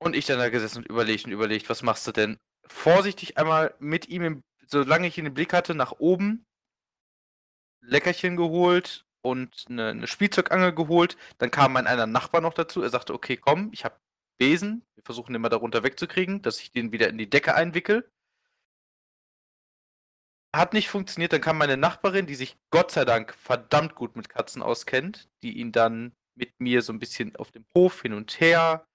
S1: Und ich dann da gesessen und überlegt und überlegt, was machst du denn? Vorsichtig einmal mit ihm, im, solange ich ihn im Blick hatte, nach oben, Leckerchen geholt und eine, eine Spielzeugangel geholt. Dann kam mein einer Nachbar noch dazu. Er sagte, okay, komm, ich habe Besen. Wir versuchen den mal darunter wegzukriegen, dass ich den wieder in die Decke einwickel. Hat nicht funktioniert. Dann kam meine Nachbarin, die sich Gott sei Dank verdammt gut mit Katzen auskennt, die ihn dann mit mir so ein bisschen auf dem Hof hin und her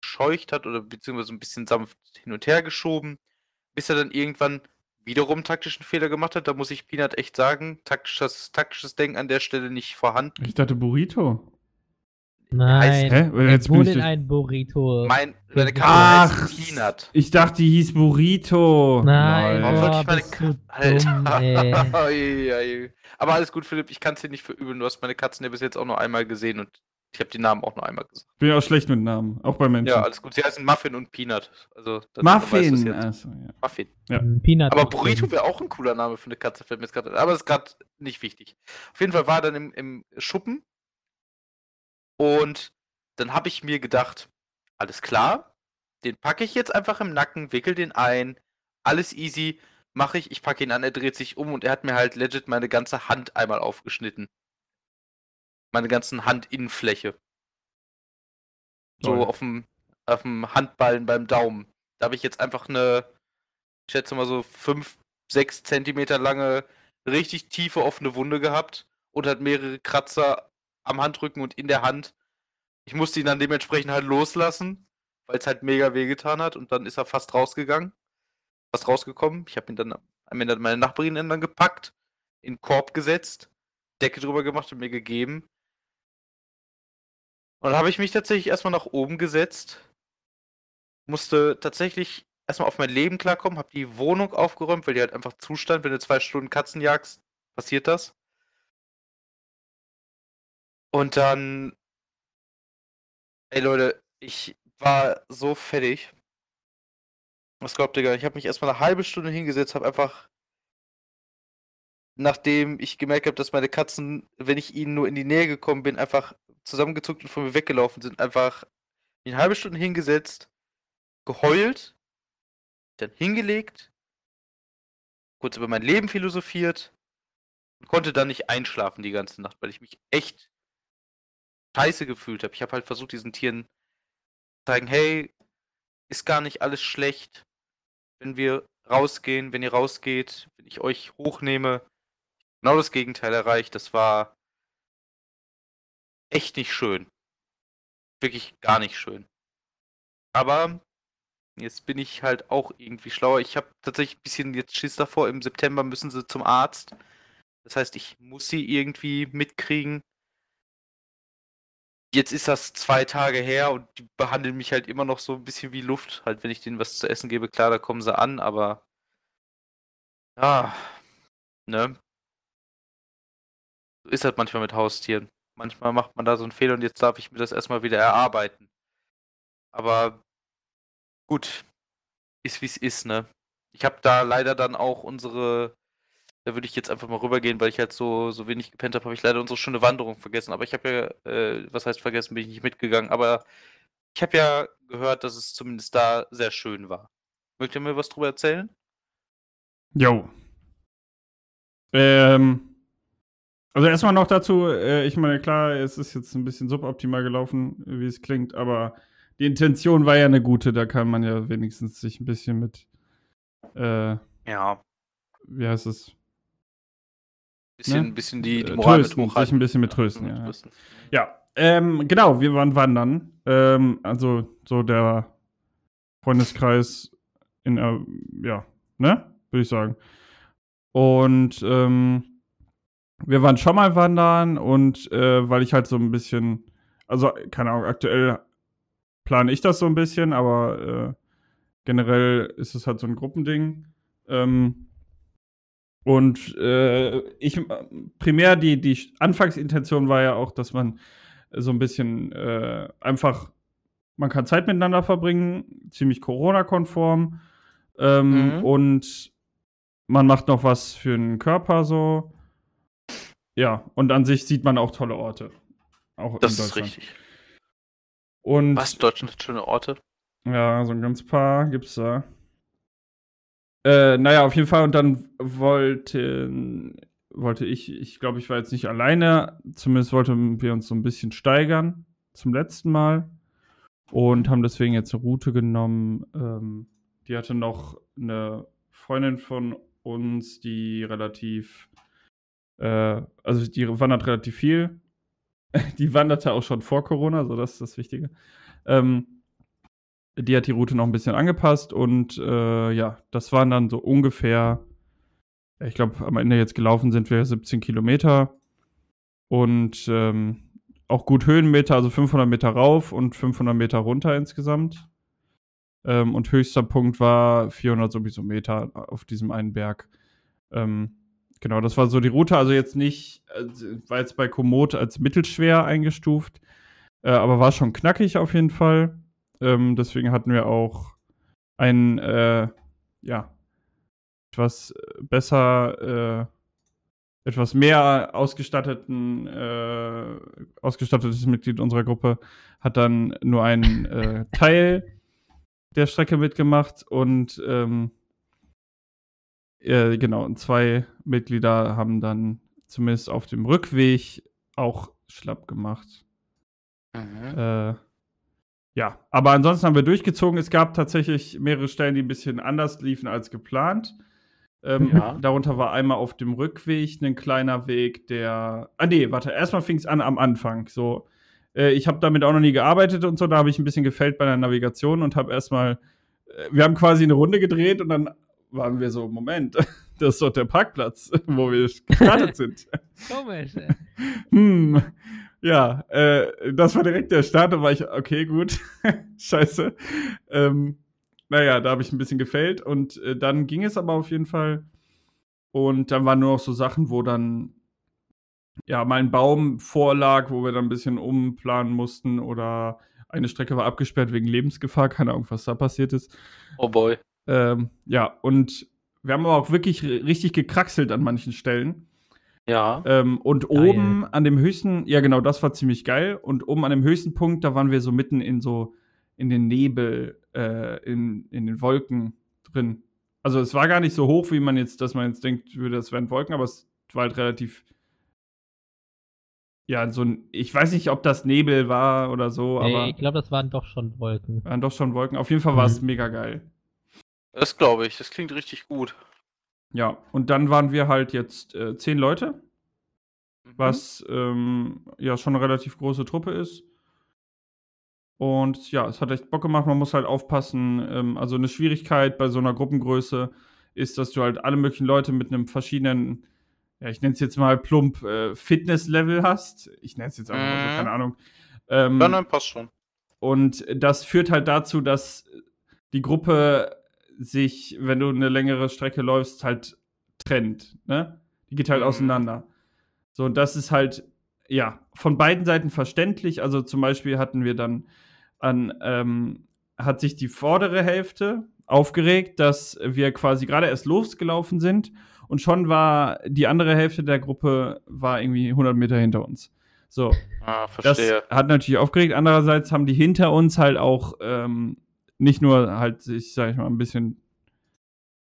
S1: gescheucht hat oder beziehungsweise so ein bisschen sanft hin und her geschoben, bis er dann irgendwann wiederum taktischen Fehler gemacht hat. Da muss ich Peanut echt sagen, taktisches, taktisches Denken an der Stelle nicht vorhanden.
S2: Ich dachte Burrito.
S3: Nein.
S2: Hä? Jetzt bin ich
S3: ein Burrito.
S1: Mein, meine Katze
S2: Ach,
S1: heißt Peanut.
S2: ich dachte, die hieß Burrito.
S3: Nein,
S1: Warum
S2: Lol.
S1: sollte ich meine
S3: du
S1: Alter. <laughs> Aber alles gut, Philipp, ich kann es dir nicht verübeln. Du hast meine Katzen ja bis jetzt auch nur einmal gesehen und ich habe die Namen auch nur einmal gesagt.
S2: Bin ja auch schlecht mit Namen, auch bei Menschen.
S1: Ja, alles gut. Sie heißen Muffin und Peanut. Also,
S2: Muffin.
S1: jetzt.
S2: Achso, ja.
S1: Muffin.
S2: Ja.
S3: Ein Peanut.
S1: Aber Burrito wäre auch ein cooler Name für eine Katze, fällt mir jetzt gerade. Aber das ist gerade nicht wichtig. Auf jeden Fall war er dann im, im Schuppen. Und dann habe ich mir gedacht, alles klar, den packe ich jetzt einfach im Nacken, wickel den ein, alles easy, mache ich, ich packe ihn an, er dreht sich um und er hat mir halt legit meine ganze Hand einmal aufgeschnitten. Meine ganzen Handinnenfläche. So auf dem, auf dem Handballen beim Daumen. Da habe ich jetzt einfach eine, ich schätze mal so 5, 6 Zentimeter lange, richtig tiefe offene Wunde gehabt und hat mehrere Kratzer am Handrücken und in der Hand. Ich musste ihn dann dementsprechend halt loslassen, weil es halt mega wehgetan hat und dann ist er fast rausgegangen. Fast rausgekommen. Ich habe ihn dann am Ende meine Nachbarin dann gepackt, in den Korb gesetzt, Decke drüber gemacht und mir gegeben. Und dann habe ich mich tatsächlich erstmal nach oben gesetzt, musste tatsächlich erstmal auf mein Leben klarkommen, habe die Wohnung aufgeräumt, weil die halt einfach zustand. Wenn du zwei Stunden Katzen jagst, passiert das. Und dann, ey Leute, ich war so fertig. Was glaubt ihr gar nicht? Ich habe mich erstmal eine halbe Stunde hingesetzt, habe einfach, nachdem ich gemerkt habe, dass meine Katzen, wenn ich ihnen nur in die Nähe gekommen bin, einfach zusammengezuckt und von mir weggelaufen sind, einfach eine halbe Stunde hingesetzt, geheult, dann hingelegt, kurz über mein Leben philosophiert und konnte dann nicht einschlafen die ganze Nacht, weil ich mich echt scheiße gefühlt habe. Ich habe halt versucht, diesen Tieren zu zeigen, hey, ist gar nicht alles schlecht, wenn wir rausgehen, wenn ihr rausgeht, wenn ich euch hochnehme. Genau das Gegenteil erreicht. Das war echt nicht schön. Wirklich gar nicht schön. Aber jetzt bin ich halt auch irgendwie schlauer. Ich habe tatsächlich ein bisschen jetzt Schiss davor. Im September müssen sie zum Arzt. Das heißt, ich muss sie irgendwie mitkriegen. Jetzt ist das zwei Tage her und die behandeln mich halt immer noch so ein bisschen wie Luft. Halt, wenn ich denen was zu essen gebe, klar, da kommen sie an, aber ja, ne? So ist halt manchmal mit Haustieren. Manchmal macht man da so einen Fehler und jetzt darf ich mir das erstmal wieder erarbeiten. Aber gut, ist wie es ist, ne? Ich habe da leider dann auch unsere, da würde ich jetzt einfach mal rübergehen, weil ich halt so, so wenig gepennt habe, habe ich leider unsere schöne Wanderung vergessen. Aber ich habe ja, äh, was heißt vergessen, bin ich nicht mitgegangen. Aber ich habe ja gehört, dass es zumindest da sehr schön war. Mögt ihr mir was drüber erzählen?
S2: Jo. Ähm, also erstmal noch dazu, äh, ich meine, klar, es ist jetzt ein bisschen suboptimal gelaufen, wie es klingt, aber die Intention war ja eine gute, da kann man ja wenigstens sich ein bisschen mit, äh,
S1: Ja.
S2: wie heißt es?
S1: Bisschen,
S2: Ne?
S1: bisschen die, die
S2: Äh,
S1: Moral
S2: trösten,
S1: mit
S2: sich ein bisschen mit trösten, ja.
S1: trösten.
S2: Ja, ähm, genau, wir waren wandern. Ähm, also so der Freundeskreis in, äh, ja, ne? Würde ich sagen. Und ähm, wir waren schon mal wandern und äh, weil ich halt so ein bisschen, also keine Ahnung, aktuell plane ich das so ein bisschen, aber äh, generell ist es halt so ein Gruppending. Ähm, und äh, ich primär die, die Anfangsintention war ja auch, dass man so ein bisschen äh, einfach, man kann Zeit miteinander verbringen, ziemlich Corona-konform. Ähm, mhm. Und man macht noch was für den Körper so. Ja, und an sich sieht man auch tolle Orte.
S1: Auch das ist richtig.
S2: Und
S1: Was, Deutschland hat schöne Orte?
S2: Ja, so ein ganz paar gibt's da. Äh, naja, auf jeden Fall. Und dann wollten, wollte ich, ich glaube, ich war jetzt nicht alleine. Zumindest wollten wir uns so ein bisschen steigern zum letzten Mal. Und haben deswegen jetzt eine Route genommen. Ähm, die hatte noch eine Freundin von uns, die relativ, äh, also die wandert relativ viel. <laughs> die wanderte auch schon vor Corona, so das ist das Wichtige. Ähm, die hat die Route noch ein bisschen angepasst und äh, ja, das waren dann so ungefähr, ich glaube, am Ende jetzt gelaufen sind wir 17 Kilometer und ähm, auch gut Höhenmeter, also 500 Meter rauf und 500 Meter runter insgesamt. Ähm, und höchster Punkt war 400 sowieso Meter auf diesem einen Berg. Ähm, genau, das war so die Route. Also jetzt nicht, also war jetzt bei Komoot als mittelschwer eingestuft, äh, aber war schon knackig auf jeden Fall. Ähm, deswegen hatten wir auch einen, äh, ja, etwas besser, äh, etwas mehr ausgestatteten, äh, ausgestattetes Mitglied unserer Gruppe hat dann nur einen äh, Teil der Strecke mitgemacht und ähm, äh, genau, und zwei Mitglieder haben dann zumindest auf dem Rückweg auch schlapp gemacht. Mhm. Äh, ja, aber ansonsten haben wir durchgezogen. Es gab tatsächlich mehrere Stellen, die ein bisschen anders liefen als geplant. Ähm, ja. Darunter war einmal auf dem Rückweg ein kleiner Weg, der. Ah, nee, warte, erstmal fing es an am Anfang. So, äh, ich habe damit auch noch nie gearbeitet und so, da habe ich ein bisschen gefällt bei der Navigation und habe erstmal. Äh, wir haben quasi eine Runde gedreht und dann waren wir so, Moment, <laughs> das ist doch der Parkplatz, wo wir gestartet sind. <laughs> Komisch, ey. hm. Ja, äh, das war direkt der Start, da war ich, okay, gut, <laughs> scheiße. Ähm, naja, da habe ich ein bisschen gefällt und äh, dann ging es aber auf jeden Fall. Und dann waren nur noch so Sachen, wo dann ja mal ein Baum vorlag, wo wir dann ein bisschen umplanen mussten oder eine Strecke war abgesperrt wegen Lebensgefahr, keine Ahnung, was da passiert ist.
S1: Oh boy.
S2: Ähm, ja, und wir haben aber auch wirklich richtig gekraxelt an manchen Stellen.
S1: Ja.
S2: Ähm, und geil. oben an dem höchsten, ja genau, das war ziemlich geil. Und oben an dem höchsten Punkt, da waren wir so mitten in so, in den Nebel, äh, in, in den Wolken drin. Also es war gar nicht so hoch, wie man jetzt, dass man jetzt denkt, würde, das wären Wolken, aber es war halt relativ ja, so ein, ich weiß nicht, ob das Nebel war oder so, nee, aber.
S3: Ich glaube, das waren doch schon Wolken.
S2: Waren doch schon Wolken. Auf jeden Fall war es mhm. mega geil.
S1: Das glaube ich, das klingt richtig gut.
S2: Ja, und dann waren wir halt jetzt äh, zehn Leute, mhm. was ähm, ja schon eine relativ große Truppe ist. Und ja, es hat echt Bock gemacht. Man muss halt aufpassen. Ähm, also eine Schwierigkeit bei so einer Gruppengröße ist, dass du halt alle möglichen Leute mit einem verschiedenen, ja, ich nenne es jetzt mal plump, äh, Fitness-Level hast. Ich nenne es jetzt einfach mal so, mhm. keine Ahnung.
S1: Ähm, ja, nein, passt schon.
S2: Und das führt halt dazu, dass die Gruppe sich, wenn du eine längere Strecke läufst, halt trennt. Ne? Die geht halt mhm. auseinander. So, und das ist halt, ja, von beiden Seiten verständlich. Also zum Beispiel hatten wir dann an, ähm, hat sich die vordere Hälfte aufgeregt, dass wir quasi gerade erst losgelaufen sind und schon war die andere Hälfte der Gruppe war irgendwie 100 Meter hinter uns. So.
S1: Ah, verstehe.
S2: Das hat natürlich aufgeregt. Andererseits haben die hinter uns halt auch ähm, nicht nur halt ich sag ich mal, ein bisschen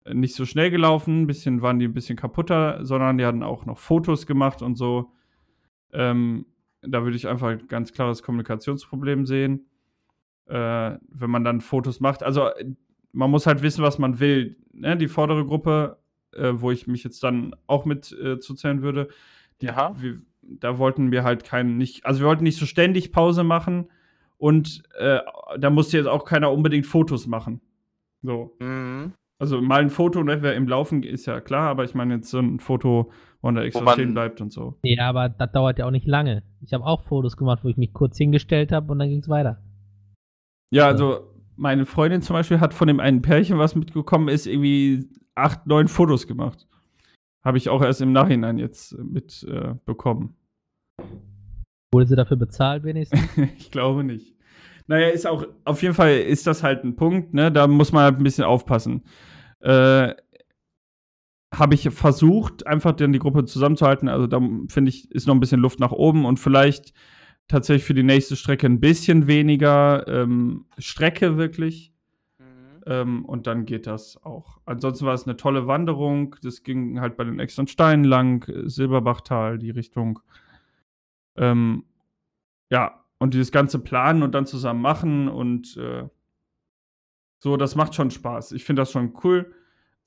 S2: äh, nicht so schnell gelaufen, ein bisschen waren die ein bisschen kaputter, sondern die hatten auch noch Fotos gemacht und so. Ähm, da würde ich einfach ein ganz klares Kommunikationsproblem sehen, äh, wenn man dann Fotos macht. Also man muss halt wissen, was man will. Ne? Die vordere Gruppe, äh, wo ich mich jetzt dann auch mit äh, zuzählen würde, die, wir, da wollten wir halt keinen nicht, also wir wollten nicht so ständig Pause machen und äh, da musste jetzt auch keiner unbedingt Fotos machen. So.
S1: Mhm.
S2: Also mal ein Foto, ne, wer im Laufen ist ja klar, aber ich meine jetzt so ein Foto, wo man da extra
S1: man-
S2: stehen bleibt und so.
S3: Ja, aber das dauert ja auch nicht lange. Ich habe auch Fotos gemacht, wo ich mich kurz hingestellt habe und dann ging es weiter.
S2: Ja, also meine Freundin zum Beispiel hat von dem einen Pärchen, was mitgekommen ist, irgendwie acht, neun Fotos gemacht. Habe ich auch erst im Nachhinein jetzt mit äh, bekommen.
S3: Wurde sie dafür bezahlt wenigstens? <laughs>
S2: ich glaube nicht. Naja, ist auch, auf jeden Fall ist das halt ein Punkt, ne? Da muss man halt ein bisschen aufpassen. Äh, habe ich versucht, einfach dann die Gruppe zusammenzuhalten. Also da finde ich, ist noch ein bisschen Luft nach oben und vielleicht tatsächlich für die nächste Strecke ein bisschen weniger ähm, Strecke wirklich.
S1: Mhm.
S2: Ähm, und dann geht das auch. Ansonsten war es eine tolle Wanderung. Das ging halt bei den extra Steinen lang, Silberbachtal, die Richtung. Ähm, ja, und dieses ganze Planen und dann zusammen machen und äh, so, das macht schon Spaß. Ich finde das schon cool.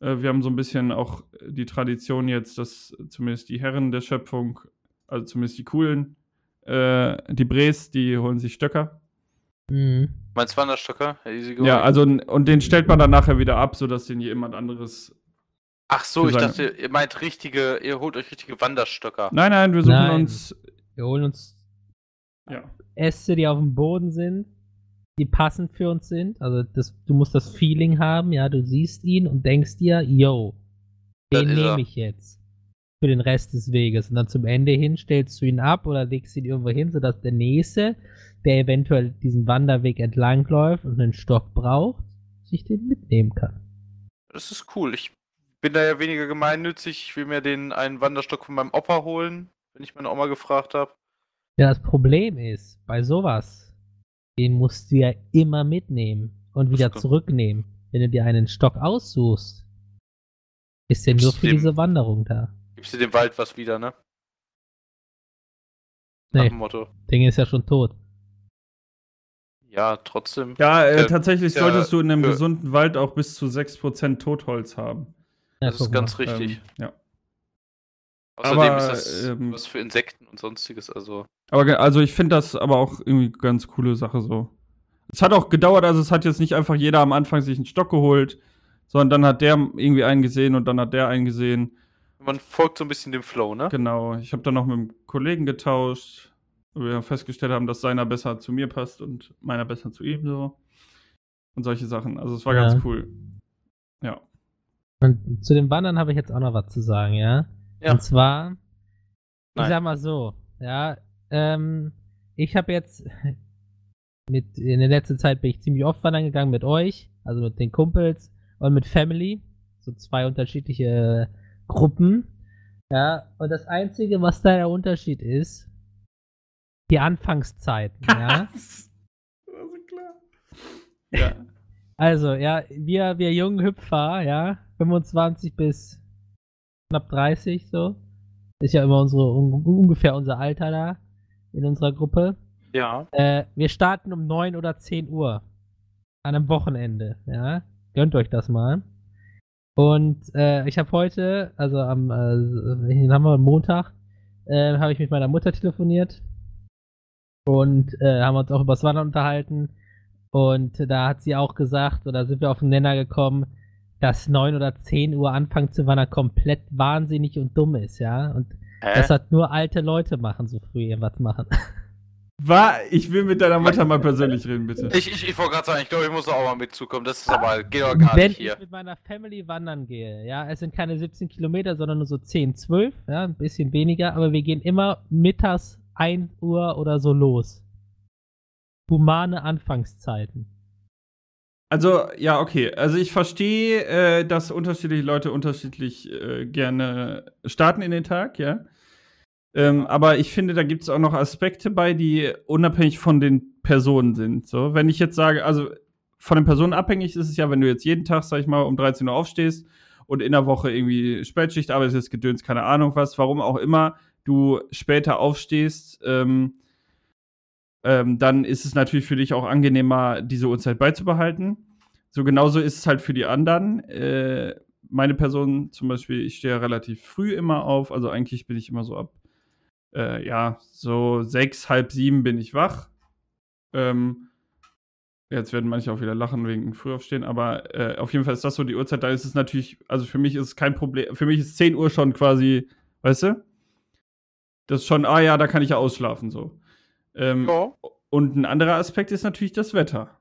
S2: Äh, wir haben so ein bisschen auch die Tradition jetzt, dass zumindest die Herren der Schöpfung, also zumindest die coolen, äh, die Bres, die holen sich Stöcker.
S3: Mhm.
S1: Meinst Wanderstöcker? Ja,
S2: also und den stellt man dann nachher wieder ab, sodass den jemand anderes.
S1: Ach so, ich dachte, ihr meint richtige, ihr holt euch richtige Wanderstöcker.
S2: Nein, nein, wir suchen
S3: Nein.
S2: uns.
S3: Wir holen uns
S2: Ja.
S3: Äste, die auf dem Boden sind, die passend für uns sind. Also das, du musst das Feeling haben, ja, du siehst ihn und denkst dir, yo, den nehme ich jetzt für den Rest des Weges. Und dann zum Ende hin stellst du ihn ab oder legst ihn irgendwo hin, sodass der Nächste, der eventuell diesen Wanderweg entlangläuft und einen Stock braucht, sich den mitnehmen kann.
S1: Das ist cool. Ich bin da ja weniger gemeinnützig. Ich will mir den einen Wanderstock von meinem Opa holen, wenn ich meine Oma gefragt habe.
S3: Ja, das Problem ist, bei sowas, den musst du ja immer mitnehmen und wieder zurücknehmen. Wenn du dir einen Stock aussuchst, ist der nur für
S1: dem-
S3: diese Wanderung da.
S1: Gibst du dem Wald was wieder, ne? Nach
S3: Nee,
S1: dem Motto.
S3: Ding ist ja schon tot.
S1: Ja, trotzdem.
S2: Ja, äh,
S1: Ja,
S2: tatsächlich
S1: ja,
S2: solltest du in einem
S1: für-
S2: gesunden Wald auch bis zu 6% Totholz haben.
S3: Ja,
S1: Das ist ganz
S3: mal.
S1: richtig.
S2: Ähm, ja.
S1: Außerdem
S2: aber,
S1: ist das
S2: ähm,
S1: was für Insekten und sonstiges. Also,
S2: Aber also ich finde das aber auch irgendwie ganz coole Sache so. Es hat auch gedauert, also es hat jetzt nicht einfach jeder am Anfang sich einen Stock geholt, sondern dann hat der irgendwie einen gesehen und dann hat der einen gesehen.
S1: man folgt so ein bisschen dem Flow, ne?
S2: Genau. Ich habe dann noch mit einem Kollegen getauscht, wo wir festgestellt haben, dass seiner besser zu mir passt und meiner besser zu ihm so. Und solche Sachen. Also es war
S3: Ja.
S2: ganz cool. Ja.
S3: Und zu dem Wandern habe ich jetzt auch noch was zu sagen, ja?
S1: Ja.
S3: Und zwar, ich
S1: Nein.
S3: sag mal so, ja, ähm, ich habe jetzt mit, in der letzten Zeit bin ich ziemlich oft wandern gegangen mit euch, also mit den Kumpels und mit Family, so zwei unterschiedliche Gruppen, ja, und das Einzige, was da der Unterschied ist, die Anfangszeiten, ja. <laughs>
S2: Das war so klar. Ja.
S3: Also, ja, wir, wir jungen Hüpfer, ja, 25 bis knapp 30 so. Ist ja immer unsere, un ungefähr unser Alter da in unserer Gruppe.
S1: Ja.
S3: Äh, wir starten um 9 oder 10 Uhr an einem Wochenende, ja. Gönnt euch das mal. Und äh, ich habe heute, also am, äh, haben wir, Montag, äh, habe ich mit meiner Mutter telefoniert und äh, haben uns auch über das Wandern unterhalten. Und da hat sie auch gesagt, oder sind wir auf den Nenner gekommen, dass 9 oder 10 Uhr anfangen zu wandern komplett wahnsinnig und dumm ist, ja. Und
S1: Hä?
S3: das hat nur alte Leute machen, so früh irgendwas machen. <laughs>
S2: War, ich will mit deiner Mutter mal persönlich reden, bitte.
S1: ich ich, ich wollte gerade sagen, ich glaube, ich muss auch mal mitzukommen. Das ist aber, geht doch gar
S3: Wenn
S1: nicht hier.
S3: ich mit meiner Family wandern gehe, ja, es sind keine 17 Kilometer, sondern nur so 10, 12, ja, ein bisschen weniger, aber wir gehen immer mittags 1 Uhr oder so los. Humane Anfangszeiten.
S2: Also, ja, okay. Also ich verstehe, äh, dass unterschiedliche Leute unterschiedlich äh, gerne starten in den Tag, ja. Ähm, aber ich finde, da gibt es auch noch Aspekte bei, die unabhängig von den Personen sind. So, wenn ich jetzt sage, also von den Personen abhängig ist es ja, wenn du jetzt jeden Tag, sag ich mal, um 13 Uhr aufstehst und in der Woche irgendwie Spätschicht arbeitest, Gedöns, keine Ahnung was, warum auch immer, du später aufstehst, ähm, ähm, dann ist es natürlich für dich auch angenehmer, diese Uhrzeit beizubehalten. So genauso ist es halt für die anderen. Äh, meine Person zum Beispiel, ich stehe ja relativ früh immer auf, also eigentlich bin ich immer so ab äh, ja, so sechs, halb sieben bin ich wach. Ähm, jetzt werden manche auch wieder lachen wegen Frühaufstehen, aber äh, auf jeden Fall ist das so die Uhrzeit. Da ist es natürlich, also für mich ist es kein Problem. Für mich ist 10 Uhr schon quasi, weißt du? Das ist schon, ah ja, da kann ich ja ausschlafen so. Ähm,
S1: Ja.
S2: Und ein anderer Aspekt ist natürlich das Wetter.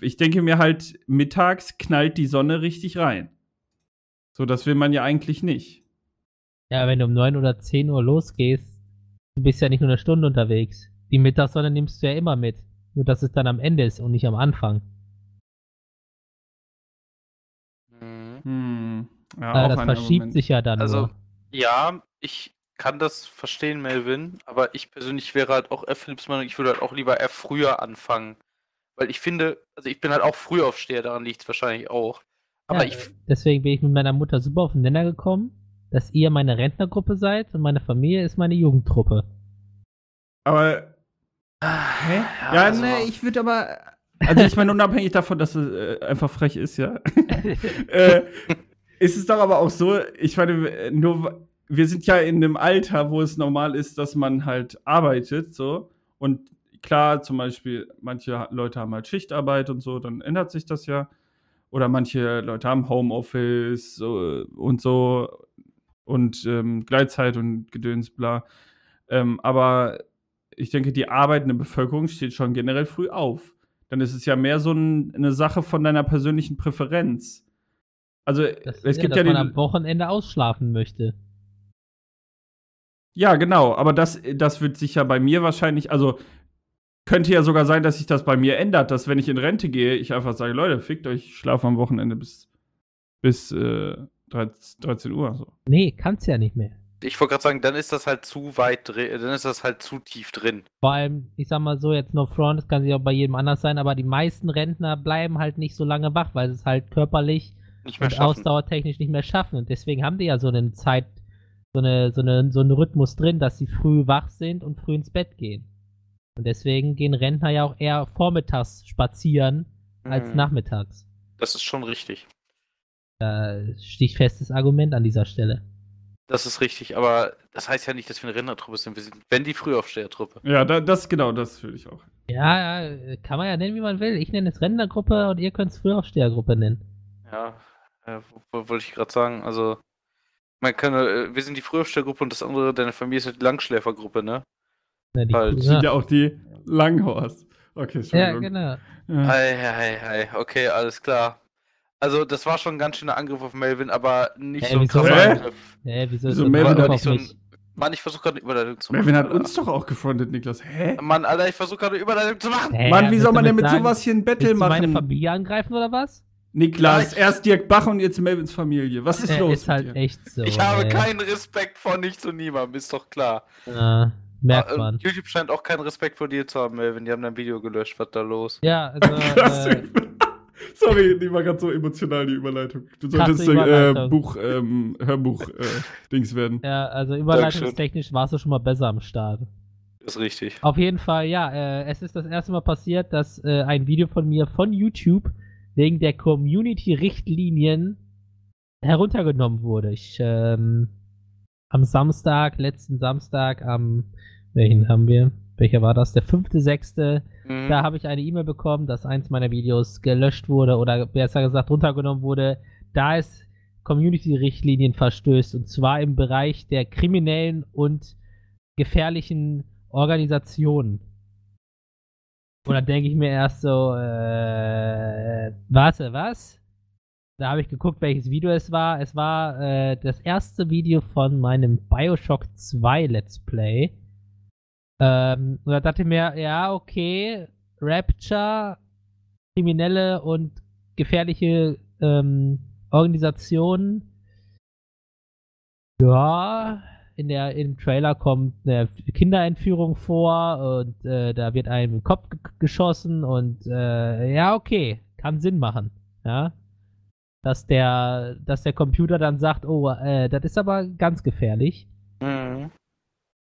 S2: Ich denke mir halt, mittags knallt die Sonne richtig rein. So, das will man ja eigentlich nicht.
S3: Ja, wenn du um 9 oder 10 Uhr losgehst, du bist ja nicht nur eine Stunde unterwegs. Die Mittagssonne nimmst du ja immer mit. Nur dass es dann am Ende ist und nicht am Anfang.
S1: Mhm.
S2: Hm. Ja,
S3: Äh,
S2: auch
S3: das verschiebt
S2: Argument.
S3: sich ja dann
S1: Also,
S3: nur.
S1: ja, ich kann das verstehen, Melvin, aber ich persönlich wäre halt auch F. Philips Meinung, ich würde halt auch lieber eher früher anfangen. Weil ich finde, also ich bin halt auch Frühaufsteher, daran liegt es wahrscheinlich auch. Aber
S3: ja,
S1: ich,
S3: deswegen bin ich mit meiner Mutter super auf den Nenner gekommen, dass ihr meine Rentnergruppe seid und meine Familie ist meine Jugendtruppe.
S2: Aber
S1: Hä?
S2: Ja, nee, ich würde aber. Also, ich meine, unabhängig davon, dass es äh, einfach frech ist, ja. <laughs> äh, ist es doch aber auch so, ich meine, nur, wir sind ja in einem Alter, wo es normal ist, dass man halt arbeitet, so. Und klar, zum Beispiel, manche Leute haben halt Schichtarbeit und so, dann ändert sich das ja. Oder manche Leute haben Homeoffice so, und so und ähm, Gleitzeit und Gedöns, bla. Ähm, aber ich denke, die arbeitende Bevölkerung steht schon generell früh auf. Dann ist es ja mehr so ein, eine Sache von deiner persönlichen Präferenz. Also
S3: Das,
S2: es
S3: ja,
S2: gibt
S3: dass
S2: ja
S3: man
S2: den,
S3: am Wochenende ausschlafen möchte.
S2: Ja genau, aber das, das wird sich ja bei mir wahrscheinlich, also könnte ja sogar sein, dass sich das bei mir ändert, dass wenn ich in Rente gehe, ich einfach sage, Leute, fickt euch, ich schlafe am Wochenende bis, bis äh, 13, 13 Uhr. So.
S3: Nee, kannst ja nicht mehr.
S1: ich wollte gerade sagen, dann ist das halt zu weit drin, dann ist das halt zu tief drin.
S3: Vor allem, ich sag mal so, jetzt No Front, das kann sich auch bei jedem anders sein, aber die meisten Rentner bleiben halt nicht so lange wach, weil sie es halt körperlich
S1: Nicht mehr
S3: und
S1: schaffen.
S3: ausdauertechnisch nicht mehr schaffen. Und deswegen haben die ja so eine Zeit, so, eine, so, eine, so einen Rhythmus drin, dass sie früh wach sind und früh ins Bett gehen. Und deswegen gehen Rentner ja auch eher vormittags spazieren als
S1: Mhm.
S3: nachmittags.
S1: Das ist schon richtig.
S3: Äh, stichfestes Argument an dieser Stelle.
S1: Das ist richtig, aber das heißt ja nicht, dass wir eine Rennertruppe sind. Wir sind, wenn die Frühaufstehertruppe.
S2: Ja, da, das genau, das fühle ich auch.
S3: Ja, ja, kann man ja nennen, wie man will. Ich nenne es Rentnergruppe und ihr könnt es Frühaufstehergruppe nennen.
S1: Ja, äh, wo- wo- wollte ich gerade sagen. Also, man kann, äh, wir sind die Frühaufstehergruppe und das andere, deine Familie ist die Langschläfergruppe, ne?
S3: Ne, die,
S1: Halt.
S2: Sind ja auch die Langhorst. Okay,
S3: ja, genau.
S2: Ja.
S1: Ei, ei, ei, okay, alles klar. Also, das war schon ein ganz schöner Angriff auf Melvin, aber nicht
S3: Hä,
S1: so ein krasser
S2: Hä?
S1: Angriff.
S3: Hä, wieso
S2: Wieso Melvin hat
S1: nicht so ein-? Mann, ich versuche gerade eine Überleitung zu machen.
S2: Melvin hat
S1: Alter.
S2: uns doch auch gefrontet, Niklas. Hä?
S1: Mann, Alter, ich versuche gerade eine Überleitung zu machen.
S3: Hä,
S2: Mann, wie soll man denn mit
S3: sagen,
S2: sowas hier ein Battle
S3: du meine
S2: machen?
S3: Familie angreifen oder was?
S2: Niklas,
S1: Ja, ich-
S2: erst Dirk Bach und jetzt Melvins Familie. Was ist
S3: Äh,
S2: los?
S3: ist halt
S2: mit dir?
S3: echt so.
S1: Ich habe
S3: ey.
S1: keinen Respekt vor nichts und niemandem, ist doch klar.
S3: Äh, merkt
S1: Ah,
S3: man.
S1: und YouTube scheint auch keinen Respekt vor dir zu haben, Melvin. Die haben dein Video gelöscht. Was da los?
S3: Ja, <laughs> also.
S2: Krass.
S3: äh,
S2: Sorry, die war gerade so emotional, die Überleitung. Du solltest äh. Buch, ähm, Hörbuch äh, werden.
S3: ja, also überleitungstechnisch warst du schon mal besser am Start.
S1: Ist richtig.
S3: Auf jeden Fall, ja, äh, es ist das erste Mal passiert, dass äh, ein Video von mir von YouTube wegen der Community-Richtlinien heruntergenommen wurde. Ich, ähm, am Samstag, letzten Samstag, am, welchen haben wir? Welcher war das? Der 5.6.
S1: Mhm.
S3: Da habe ich eine E-Mail bekommen, dass eins meiner Videos gelöscht wurde oder besser gesagt runtergenommen wurde, da es Community-Richtlinien verstößt und zwar im Bereich der kriminellen und gefährlichen Organisationen. Und dann denke ich mir erst so, äh, warte, was? Da habe ich geguckt, welches Video es war. Es war äh, das erste Video von meinem Bioshock 2 Let's Play. Ähm, und da dachte ich mir, ja, okay, Rapture, kriminelle und gefährliche ähm, Organisationen. Ja, in der im Trailer kommt eine Kinderentführung vor und äh, da wird einem im Kopf ge geschossen und äh, ja, okay, kann Sinn machen, ja. Dass der, dass der Computer dann sagt, oh, äh, das ist aber ganz gefährlich.
S1: Mhm.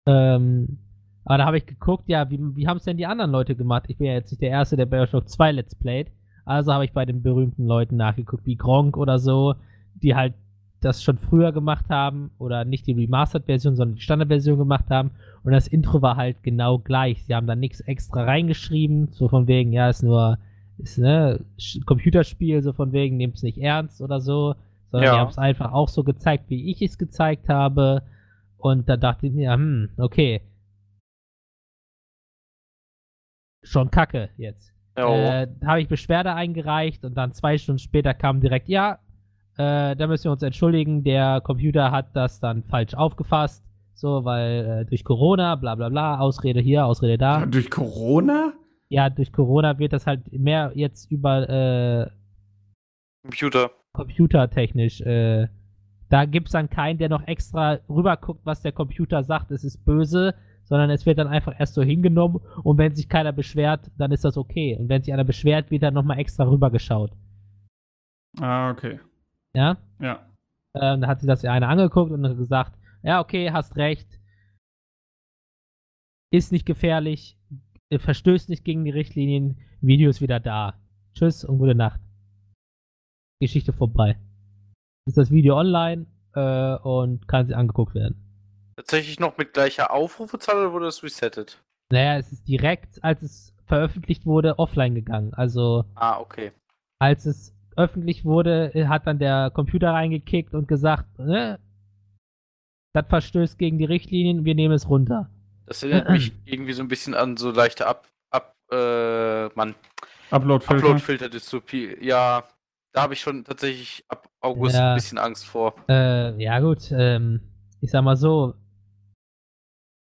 S3: Ähm, aber da habe ich geguckt, ja, wie, wie haben es denn die anderen Leute gemacht? Ich bin ja jetzt nicht der Erste, der Bioshock 2 Let's Playt. Also habe ich bei den berühmten Leuten nachgeguckt, wie Gronk oder so, die halt das schon früher gemacht haben oder nicht die Remastered-Version, sondern die Standard-Version gemacht haben und das Intro war halt genau gleich. Sie haben da nichts extra reingeschrieben, so von wegen, ja, ist nur ist ne Computerspiel, so von wegen, nehmt es nicht ernst oder so, sondern
S1: Ja.
S3: die haben es einfach auch so gezeigt, wie ich es gezeigt habe. Und da dachte ich mir, hm, okay. Schon kacke jetzt.
S1: Ja,
S3: Äh, habe ich Beschwerde eingereicht und dann zwei Stunden später kam direkt, ja, äh, da müssen wir uns entschuldigen, der Computer hat das dann falsch aufgefasst, so, weil äh, durch Corona, bla bla bla, Ausrede hier, Ausrede da.
S2: Durch Corona?
S3: Ja, durch Corona wird das halt mehr jetzt über äh,
S1: Computer.
S3: computertechnisch. Äh, da gibt es dann keinen, der noch extra rüberguckt, was der Computer sagt, es ist böse, sondern es wird dann einfach erst so hingenommen und wenn sich keiner beschwert, dann ist das okay. Und wenn sich einer beschwert, wird dann nochmal extra rübergeschaut.
S2: Ah, okay.
S3: Ja?
S2: Ja.
S3: Ähm, da hat sich das ja einer angeguckt und hat gesagt, ja, okay, hast recht. Ist nicht gefährlich, äh, verstößt nicht gegen die Richtlinien, Video ist wieder da. Tschüss und gute Nacht. Geschichte vorbei. Ist das Video online äh, und kann sich angeguckt werden.
S1: Tatsächlich noch mit gleicher Aufrufezahl oder wurde das resettet?
S3: Naja, es ist direkt, als es veröffentlicht wurde, offline gegangen. Also,
S1: Ah, okay.
S3: als es öffentlich wurde, äh, hat dann der Computer reingekickt und gesagt, ne, das verstößt gegen die Richtlinien, wir nehmen es runter.
S1: Das erinnert mich <clears throat> irgendwie so ein bisschen an so leichte Ab, Ab, äh, Mann,
S2: Upload-Filter.
S1: Upload-Filter-Dystopie. Ja, da habe ich schon tatsächlich ab August
S3: Ja.
S1: ein bisschen Angst vor.
S3: Äh, ja gut, ähm, ich sag mal so,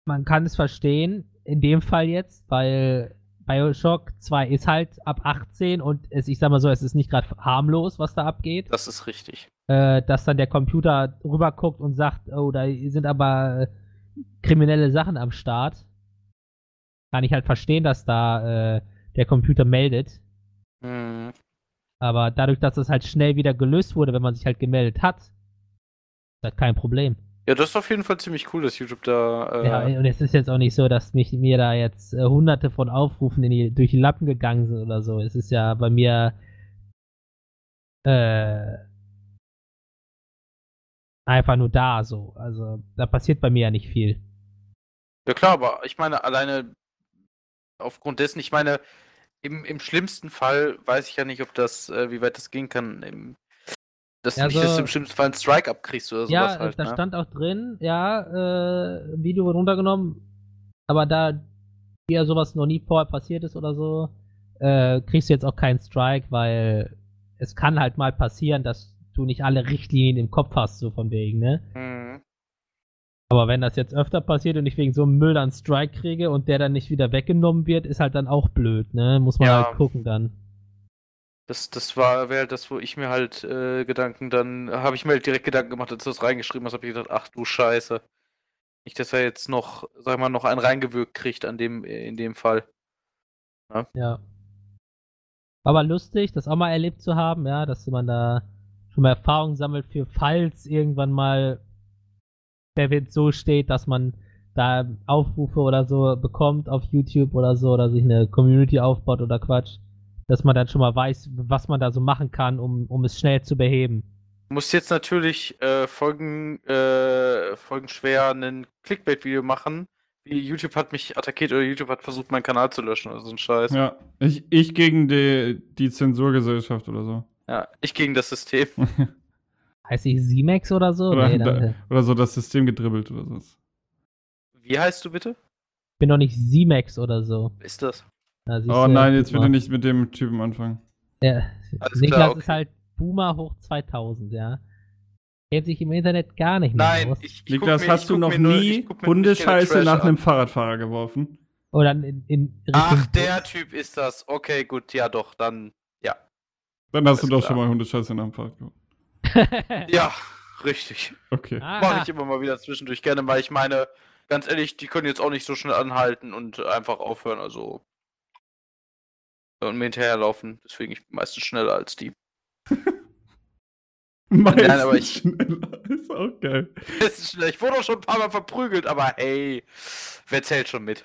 S3: man kann es verstehen, in dem Fall jetzt, weil Bioshock 2 ist halt ab 18 und es, ich sag mal so, es ist nicht gerade harmlos, was da abgeht.
S1: Das ist richtig.
S3: äh, dass dann der Computer rüberguckt und sagt, oh, da sind aber äh, kriminelle Sachen am Start. Kann ich halt verstehen, dass da äh, der Computer meldet.
S1: Hm.
S3: Aber dadurch, dass das halt schnell wieder gelöst wurde, wenn man sich halt gemeldet hat, ist das kein Problem.
S1: Ja, das ist auf jeden Fall ziemlich cool, dass YouTube da. Äh,
S3: Ja, und es ist jetzt auch nicht so, dass mich mir da jetzt äh, hunderte von Aufrufen in die, durch die Lappen gegangen sind oder so. Es ist ja bei mir äh, einfach nur da so. Also da passiert bei mir ja nicht viel.
S1: Ja klar, aber ich meine, alleine aufgrund dessen, ich meine, im, im schlimmsten Fall weiß ich ja nicht, ob das, äh, wie weit das gehen kann, im, dass du
S3: Ja,
S1: nicht
S3: so-
S1: dass du im schlimmsten Fall einen Strike abkriegst oder sowas
S3: ja,
S1: halt.
S3: da
S1: ne?
S3: stand auch drin, ja, äh, Video wird runtergenommen, aber da dir sowas noch nie vorher passiert ist oder so, äh, kriegst du jetzt auch keinen Strike, weil es kann halt mal passieren, dass du nicht alle Richtlinien im Kopf hast, so von wegen, ne?
S1: Mhm.
S3: Aber wenn das jetzt öfter passiert und ich wegen so einem Müll dann einen Strike kriege und der dann nicht wieder weggenommen wird, ist halt dann auch blöd, ne? Muss man
S1: Ja.
S3: halt gucken dann.
S1: Das, das war, wäre das, wo ich mir halt äh, Gedanken dann, habe ich mir halt direkt Gedanken gemacht, als du das reingeschrieben hast, habe ich gedacht, ach du Scheiße. Nicht, dass er jetzt noch, sag mal, noch einen reingewirkt kriegt an dem, in dem Fall.
S3: Ja. Aber lustig, das auch mal erlebt zu haben, ja, dass man da schon mal Erfahrung sammelt für falls irgendwann mal der Wind so steht, dass man da Aufrufe oder so bekommt auf YouTube oder so oder sich eine Community aufbaut oder Quatsch, dass man dann schon mal weiß, was man da so machen kann, um, um es schnell zu beheben.
S1: Du musst jetzt natürlich äh, Folgen, äh, folgenschwer ein Clickbait-Video machen. Wie YouTube hat mich attackiert oder YouTube hat versucht, meinen Kanal zu löschen oder so ein Scheiß. Ja,
S2: Ja, ich, ich gegen die, die Zensurgesellschaft oder so.
S1: ich gegen das System. <laughs>
S3: Heißt ich Z-Max oder so?
S2: Oder,
S3: nee,
S2: da,
S3: äh,
S2: oder so das System gedribbelt oder so.
S1: Wie heißt du bitte?
S3: bin doch nicht Z-Max oder so.
S1: Ist das?
S3: Siehst
S2: Oh
S3: du,
S2: nein, jetzt bitte nicht mit dem Typen anfangen.
S3: Ja,
S1: Alles
S3: Niklas
S1: klar, okay.
S3: ist halt Boomer hoch 2000, ja. Kennt sich im Internet gar nicht mehr
S1: Nein,
S3: aus.
S1: ich, ich
S2: Niklas,
S1: mir-
S2: hast
S1: ich
S2: du noch
S1: nur-
S2: nie Hundescheiße nach
S1: an.
S2: einem Fahrradfahrer geworfen?
S3: Oder in, in
S1: Ach, der. Typ ist das. Okay, gut, ja doch, dann. Ja.
S2: Dann hast du
S1: Alles
S2: doch
S1: klar.
S2: schon mal Hundescheiße nach einem Fahrrad geworfen. <laughs>
S1: Ja, richtig.
S2: Okay.
S3: Ah.
S1: Mache ich immer mal wieder zwischendurch gerne, weil ich meine, ganz ehrlich, die können jetzt auch nicht so schnell anhalten und einfach aufhören, also. Und mir hinterherlaufen. Deswegen ich bin meistens schneller als die. <laughs>
S2: Meistens
S1: aber ich-
S2: schneller. <laughs> Ist auch geil.
S1: Ist schnell. Ich wurde auch schon ein paar Mal verprügelt, aber hey, wer zählt schon mit?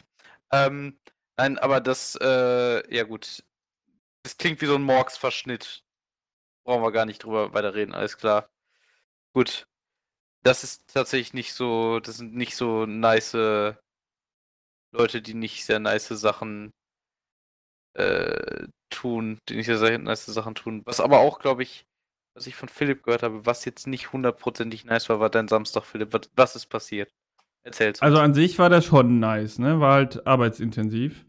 S1: Ähm, nein, aber das, äh, ja gut. Das klingt wie so ein Morgs-Verschnitt. Brauchen wir gar nicht drüber weiter reden, alles klar. gut. Das ist tatsächlich nicht so, das sind nicht so nice Leute, die nicht sehr nice Sachen äh, tun, die nicht sehr nice Sachen tun. Was aber auch, glaube ich, was ich von Philipp gehört habe, was jetzt nicht hundertprozentig nice war, war dein Samstag, Philipp. Was, was ist passiert? Erzähl's
S2: Also an sich war das schon nice, ne? War halt arbeitsintensiv.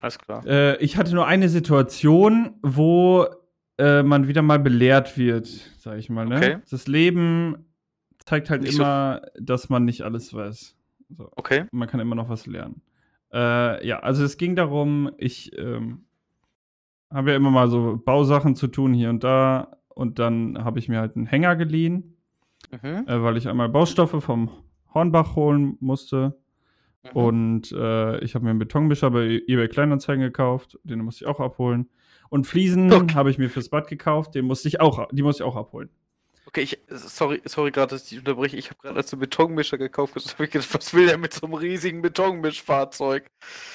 S1: Alles klar.
S2: Äh, ich hatte nur eine Situation, wo äh, man wieder mal belehrt wird, sag ich mal. Ne?
S1: Okay.
S2: Das Leben zeigt halt
S1: Nicht so-
S2: immer, dass man nicht alles weiß. So.
S1: Okay.
S2: Man kann immer noch was lernen. Äh, ja, also es ging darum, ich ähm, habe ja immer mal so Bausachen zu tun hier und da. Und dann habe ich mir halt einen Hänger geliehen,
S1: Mhm.
S2: äh, weil ich einmal Baustoffe vom Hornbach holen musste.
S1: Mhm.
S2: Und äh, ich habe mir einen Betonmischer bei eBay Kleinanzeigen gekauft, den musste ich auch abholen. Und Fliesen
S1: Okay.
S2: habe ich mir fürs Bad gekauft, den musste ich auch, die musste ich auch abholen.
S1: Okay, ich, sorry, sorry gerade, dass ich unterbreche. Ich habe gerade als du Betonmischer gekauft hast, habe ich gedacht, was will der mit so einem riesigen Betonmischfahrzeug?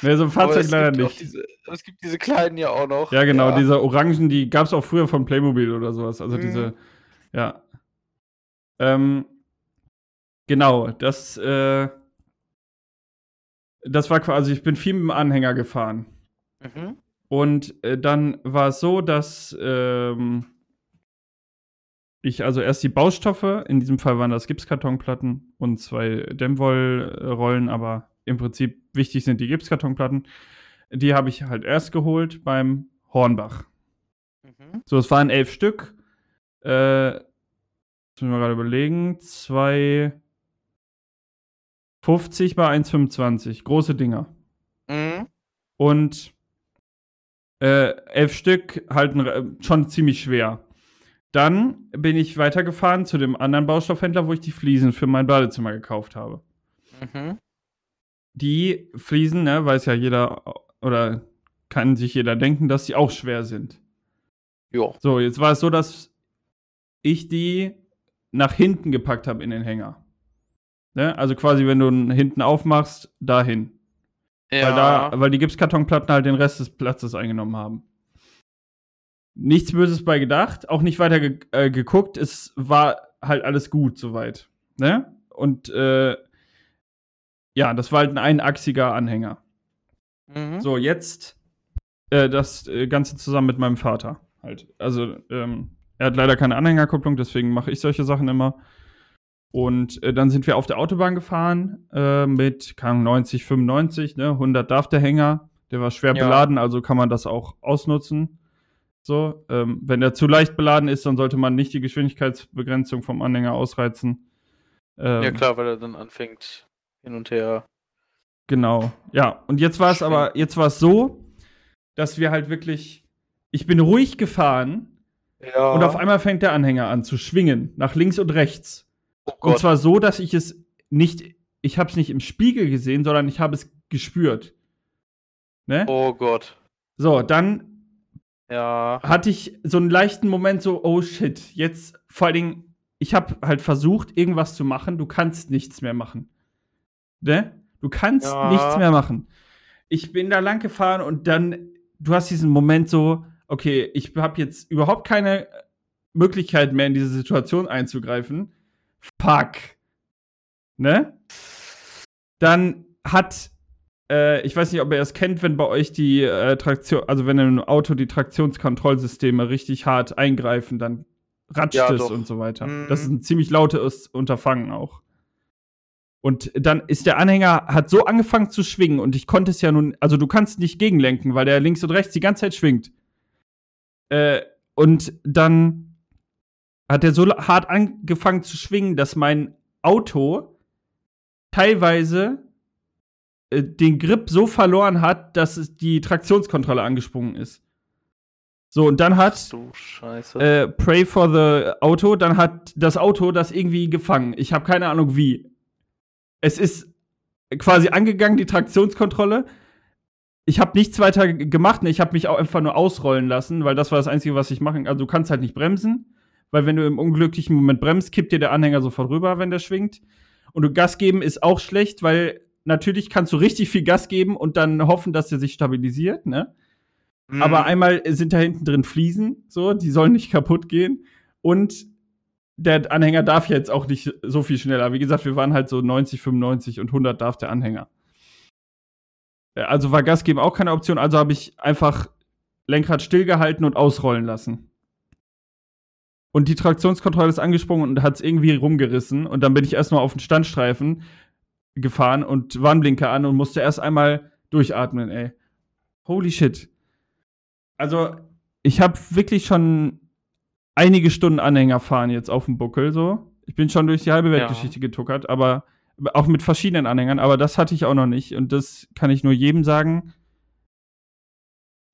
S2: Ne, so ein Fahrzeug leider nicht.
S1: Diese, es gibt diese kleinen ja auch noch.
S2: Ja, genau, diese Orangen, die gab es auch früher von Playmobil oder sowas. Also
S1: Mhm.
S2: diese, ja. Ähm, genau, das, äh, das war quasi, ich bin viel mit dem Anhänger gefahren.
S1: Mhm.
S2: Und äh, dann war es so, dass ähm, ich also erst die Baustoffe, in diesem Fall waren das Gipskartonplatten und zwei Dämmwollrollen, aber im Prinzip wichtig sind die Gipskartonplatten. Die habe ich halt erst geholt beim Hornbach.
S1: Mhm.
S2: So, es waren elf Stück. Äh, müssen wir gerade überlegen. Zwei 50 bei 1,25. Große Dinger.
S1: Mhm.
S2: Und äh, elf Stück halten äh, schon ziemlich schwer. Dann bin ich weitergefahren zu dem anderen Baustoffhändler, wo ich die Fliesen für mein Badezimmer gekauft habe.
S1: Mhm.
S2: Die Fliesen, ne, weiß ja jeder oder kann sich jeder denken, dass sie auch schwer sind.
S1: Ja.
S2: So, jetzt war es so, dass ich die nach hinten gepackt habe in den Hänger. Ne? Also quasi, wenn du hinten aufmachst, dahin. Weil, da, weil die Gipskartonplatten halt den Rest des Platzes eingenommen haben. Nichts Böses bei gedacht, auch nicht weiter ge äh, geguckt. Es war halt alles gut soweit. Ne? Und äh, ja, das war halt ein einachsiger Anhänger.
S1: Mhm.
S2: So, jetzt äh, das äh, Ganze zusammen mit meinem Vater. Halt. Also, ähm, er hat leider keine Anhängerkupplung, deswegen mache ich solche Sachen immer. Und äh, dann sind wir auf der Autobahn gefahren äh, mit Ahnung, 90, 95, ne? 100 darf der Hänger. Der war schwer
S1: Ja.
S2: beladen, also kann man das auch ausnutzen. So, ähm, wenn der zu leicht beladen ist, dann sollte man nicht die Geschwindigkeitsbegrenzung vom Anhänger ausreizen. Ähm,
S1: ja, klar, weil er dann anfängt hin und her.
S2: Genau. Ja, und jetzt war es aber, jetzt war es so, dass wir halt wirklich, ich bin ruhig gefahren
S1: Ja.
S2: und auf einmal fängt der Anhänger an zu schwingen, nach links und rechts.
S1: oh
S2: Und zwar so, dass ich es nicht, ich habe es nicht im Spiegel gesehen, sondern ich habe es gespürt. Ne?
S1: oh Gott.
S2: So, dann
S1: Ja.
S2: hatte ich so einen leichten Moment so, oh shit, jetzt vor allen Dingen, ich habe halt versucht, irgendwas zu machen, du kannst nichts mehr machen. Ne? Du kannst
S1: Ja.
S2: nichts mehr machen. Ich bin da lang gefahren und dann, du hast diesen Moment so, okay, ich habe jetzt überhaupt keine Möglichkeit mehr in diese Situation einzugreifen. Fuck. Ne? Dann hat, äh, ich weiß nicht, ob ihr es kennt, wenn bei euch die äh, Traktion, also wenn im Auto die Traktionskontrollsysteme richtig hart eingreifen, dann ratscht
S1: Ja,
S2: es
S1: doch.
S2: und so weiter.
S1: Mhm.
S2: Das ist ein ziemlich lautes Unterfangen auch. Und dann ist der Anhänger, hat so angefangen zu schwingen und ich konnte es ja nun, also du kannst nicht gegenlenken, weil der links und rechts die ganze Zeit schwingt. Äh, und dann hat er so hart angefangen zu schwingen, dass mein Auto teilweise äh, den Grip so verloren hat, dass die Traktionskontrolle angesprungen ist. So, und dann hat äh, Pray for the Auto, dann hat das Auto das irgendwie gefangen. Ich habe keine Ahnung wie. Es ist quasi angegangen, die Traktionskontrolle. Ich habe nichts weiter gemacht. ne, Ich habe mich auch einfach nur ausrollen lassen, weil das war das Einzige, was ich machen Also du kannst halt nicht bremsen, weil wenn du im unglücklichen Moment bremst, kippt dir der Anhänger sofort rüber, wenn der schwingt. Und du Gas geben ist auch schlecht, weil natürlich kannst du richtig viel Gas geben und dann hoffen, dass der sich stabilisiert, ne?
S1: Mhm.
S2: Aber einmal sind da hinten drin Fliesen, so, die sollen nicht kaputt gehen. Und der Anhänger darf jetzt auch nicht so viel schneller. Wie gesagt, wir waren halt so 90, 95 und 100 darf der Anhänger. Also war Gas geben auch keine Option, also habe ich einfach Lenkrad stillgehalten und ausrollen lassen. Und die Traktionskontrolle ist angesprungen und hat es irgendwie rumgerissen. Und dann bin ich erstmal auf den Standstreifen gefahren und Warnblinker an und musste erst einmal durchatmen, ey. Holy shit. Also, ich habe wirklich schon einige Stunden Anhänger fahren jetzt auf dem Buckel, so. Ich bin schon durch die halbe Weltgeschichte getuckert, aber auch mit verschiedenen Anhängern, aber das hatte ich auch noch nicht. Und das kann ich nur jedem sagen.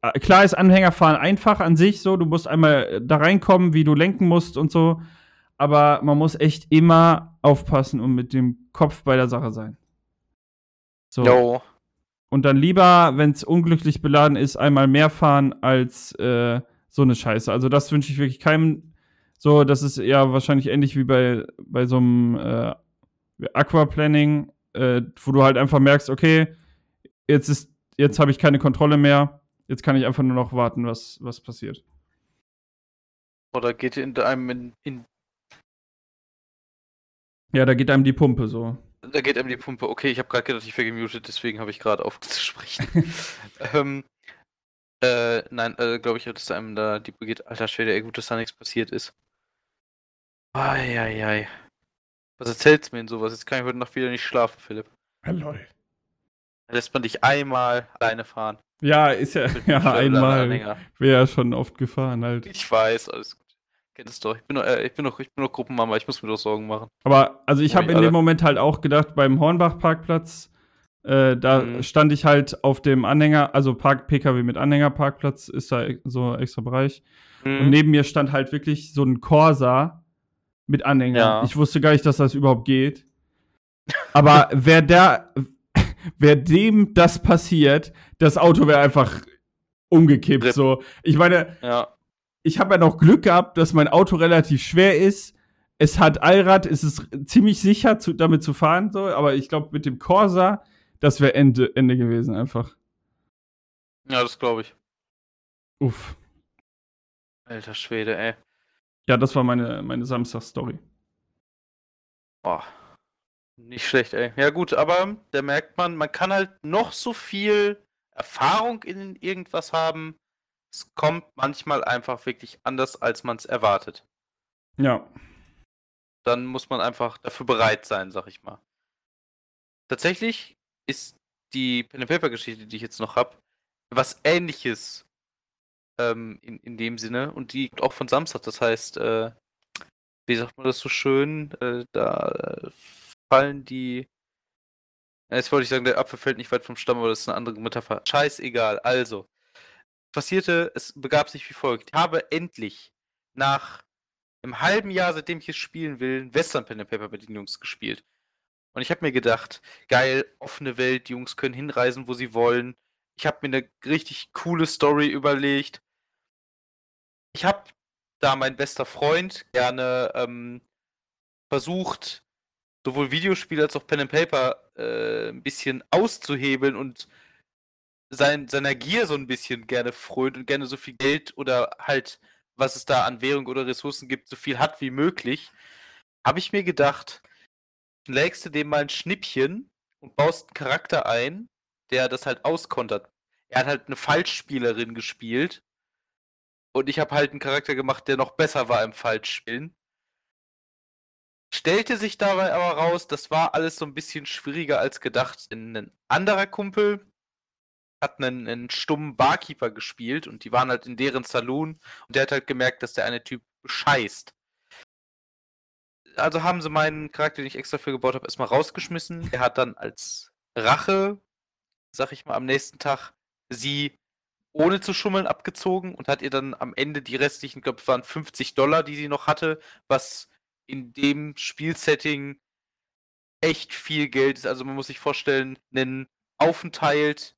S2: Äh, Klar ist Anhängerfahren einfach an sich so, du musst einmal da reinkommen, wie du lenken musst und so, aber man muss echt immer aufpassen und mit dem Kopf bei der Sache sein. So.
S1: Jo.
S2: Und dann lieber, wenn es unglücklich beladen ist, einmal mehr fahren als äh, so eine Scheiße. Also das wünsche ich wirklich keinem. So, das ist ja wahrscheinlich ähnlich wie bei, bei so einem äh, Aquaplaning, äh, wo du halt einfach merkst, okay, jetzt ist, jetzt habe ich keine Kontrolle mehr, jetzt kann ich einfach nur noch warten, was, was passiert.
S1: Oder geht in einem in, in
S2: Ja, da geht einem die Pumpe so.
S1: Da geht einem die Pumpe. Okay, ich habe gerade gedacht, ich wäre gemutet, deswegen habe ich gerade aufzusprechen. <laughs> ähm, äh, nein, äh, glaube ich, dass einem da die geht. Alter Schwede, ey, gut, dass da nichts passiert ist. Eieiei. Was erzählst du mir denn sowas? Jetzt kann ich heute Nacht wieder nicht schlafen, Philipp.
S2: Hallo.
S1: Da lässt man dich einmal alleine fahren.
S2: Ja, ist ja, ja einmal. Wäre ja schon oft gefahren halt.
S1: Ich weiß, alles gut. Kennt es doch. Ich bin, noch, äh, ich bin noch, ich bin noch Gruppenmama, ich muss mir doch Sorgen machen.
S2: Aber also ich habe in dem Moment halt auch gedacht, beim Hornbach-Parkplatz, äh, da
S1: Mhm.
S2: stand ich halt auf dem Anhänger, also Park PKW mit Anhängerparkplatz, ist da so ein extra Bereich. Und
S1: Mhm.
S2: neben mir stand halt wirklich so ein Corsa mit Anhänger.
S1: Ja.
S2: Ich wusste gar nicht, dass das überhaupt geht. Aber <laughs> wer da, wer dem das passiert, das Auto wäre einfach umgekippt. So, ich meine,
S1: Ja.
S2: Ich habe ja noch Glück gehabt, dass mein Auto relativ schwer ist. Es hat Allrad, es ist ziemlich sicher, zu, damit zu fahren, so, aber ich glaube, mit dem Corsa, das wäre Ende, Ende gewesen einfach.
S1: Ja, das glaube ich.
S2: Uff.
S1: Alter Schwede, ey.
S2: Ja, das war meine, meine Samstag-Story.
S1: Boah. Nicht schlecht, ey. Ja, gut, aber da merkt man, man kann halt noch so viel Erfahrung in irgendwas haben. Es kommt manchmal einfach wirklich anders, als man es erwartet.
S2: Ja.
S1: Dann muss man einfach dafür bereit sein, sag ich mal. Tatsächlich ist die Pen and Paper Geschichte, die ich jetzt noch habe, was ähnliches ähm, in, in dem Sinne und die kommt auch von Samstag. Das heißt, äh, wie sagt man das so schön, äh, da äh, fallen die. Jetzt wollte ich sagen, der Apfel fällt nicht weit vom Stamm, aber das ist eine andere Metapher. Scheißegal. Also, passierte, es begab sich wie folgt. Ich habe endlich nach einem halben Jahr, seitdem ich es spielen will, Western Pen and Paper mit den Jungs gespielt. Und ich habe mir gedacht, geil, offene Welt, die Jungs können hinreisen, wo sie wollen. Ich habe mir eine richtig coole Story überlegt. Ich habe da mein bester Freund gerne ähm, versucht, sowohl Videospiele als auch Pen and Paper äh, ein bisschen auszuhebeln und sein, seiner Gier so ein bisschen gerne frönt und gerne so viel Geld oder halt, was es da an Währung oder Ressourcen gibt, so viel hat wie möglich, habe ich mir gedacht, lägst du dem mal ein Schnippchen und baust einen Charakter ein, der das halt auskontert. Er hat halt eine Falschspielerin gespielt und ich habe halt einen Charakter gemacht, der noch besser war im Falschspielen. Stellte sich dabei aber raus, das war alles so ein bisschen schwieriger als gedacht. Denn ein anderer Kumpel hat einen, einen stummen Barkeeper gespielt und die waren halt in deren Saloon und der hat halt gemerkt, dass der eine Typ bescheißt. Also haben sie meinen Charakter, den ich extra für gebaut habe, erstmal rausgeschmissen. Er hat dann als Rache, sag ich mal, am nächsten Tag sie ohne zu schummeln abgezogen und hat ihr dann am Ende die restlichen, ich glaube, es waren 50 Dollar, die sie noch hatte, was in dem Spielsetting echt viel Geld ist. Also man muss sich vorstellen, einen Aufenthalt,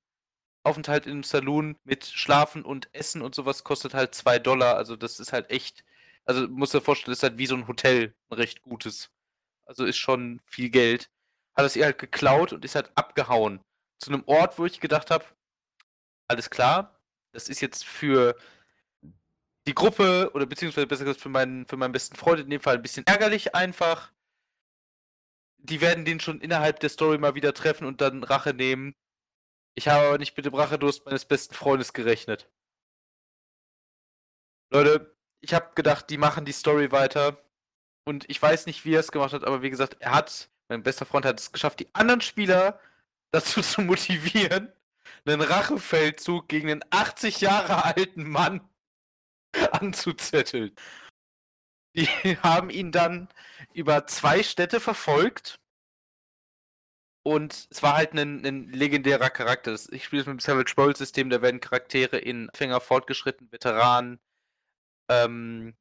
S1: Aufenthalt einem Saloon mit Schlafen und Essen und sowas kostet halt 2 Dollar. Also das ist halt echt, also muss dir vorstellen, das ist halt wie so ein Hotel, ein recht gutes. Also ist schon viel Geld. Hat es ihr halt geklaut und ist halt abgehauen. Zu einem Ort, wo ich gedacht habe, alles klar, das ist jetzt für die Gruppe, oder beziehungsweise besser gesagt für meinen, für meinen besten Freund in dem Fall ein bisschen ärgerlich einfach. Die werden den schon innerhalb der Story mal wieder treffen und dann Rache nehmen. Ich habe aber nicht mit dem Rachedurst meines besten Freundes gerechnet. Leute, ich habe gedacht, die machen die Story weiter. Und ich weiß nicht, wie er es gemacht hat, aber wie gesagt, er hat, mein bester Freund hat es geschafft, die anderen Spieler <laughs> dazu zu motivieren, einen Rachefeldzug gegen einen 80 Jahre alten Mann <laughs> anzuzetteln. Die <laughs> haben ihn dann über zwei Städte verfolgt. Und es war halt ein, ein legendärer Charakter. Ich spiele es mit dem Savage Roll System, da werden Charaktere in Anfänger, Fortgeschritten, Veteran, ähm,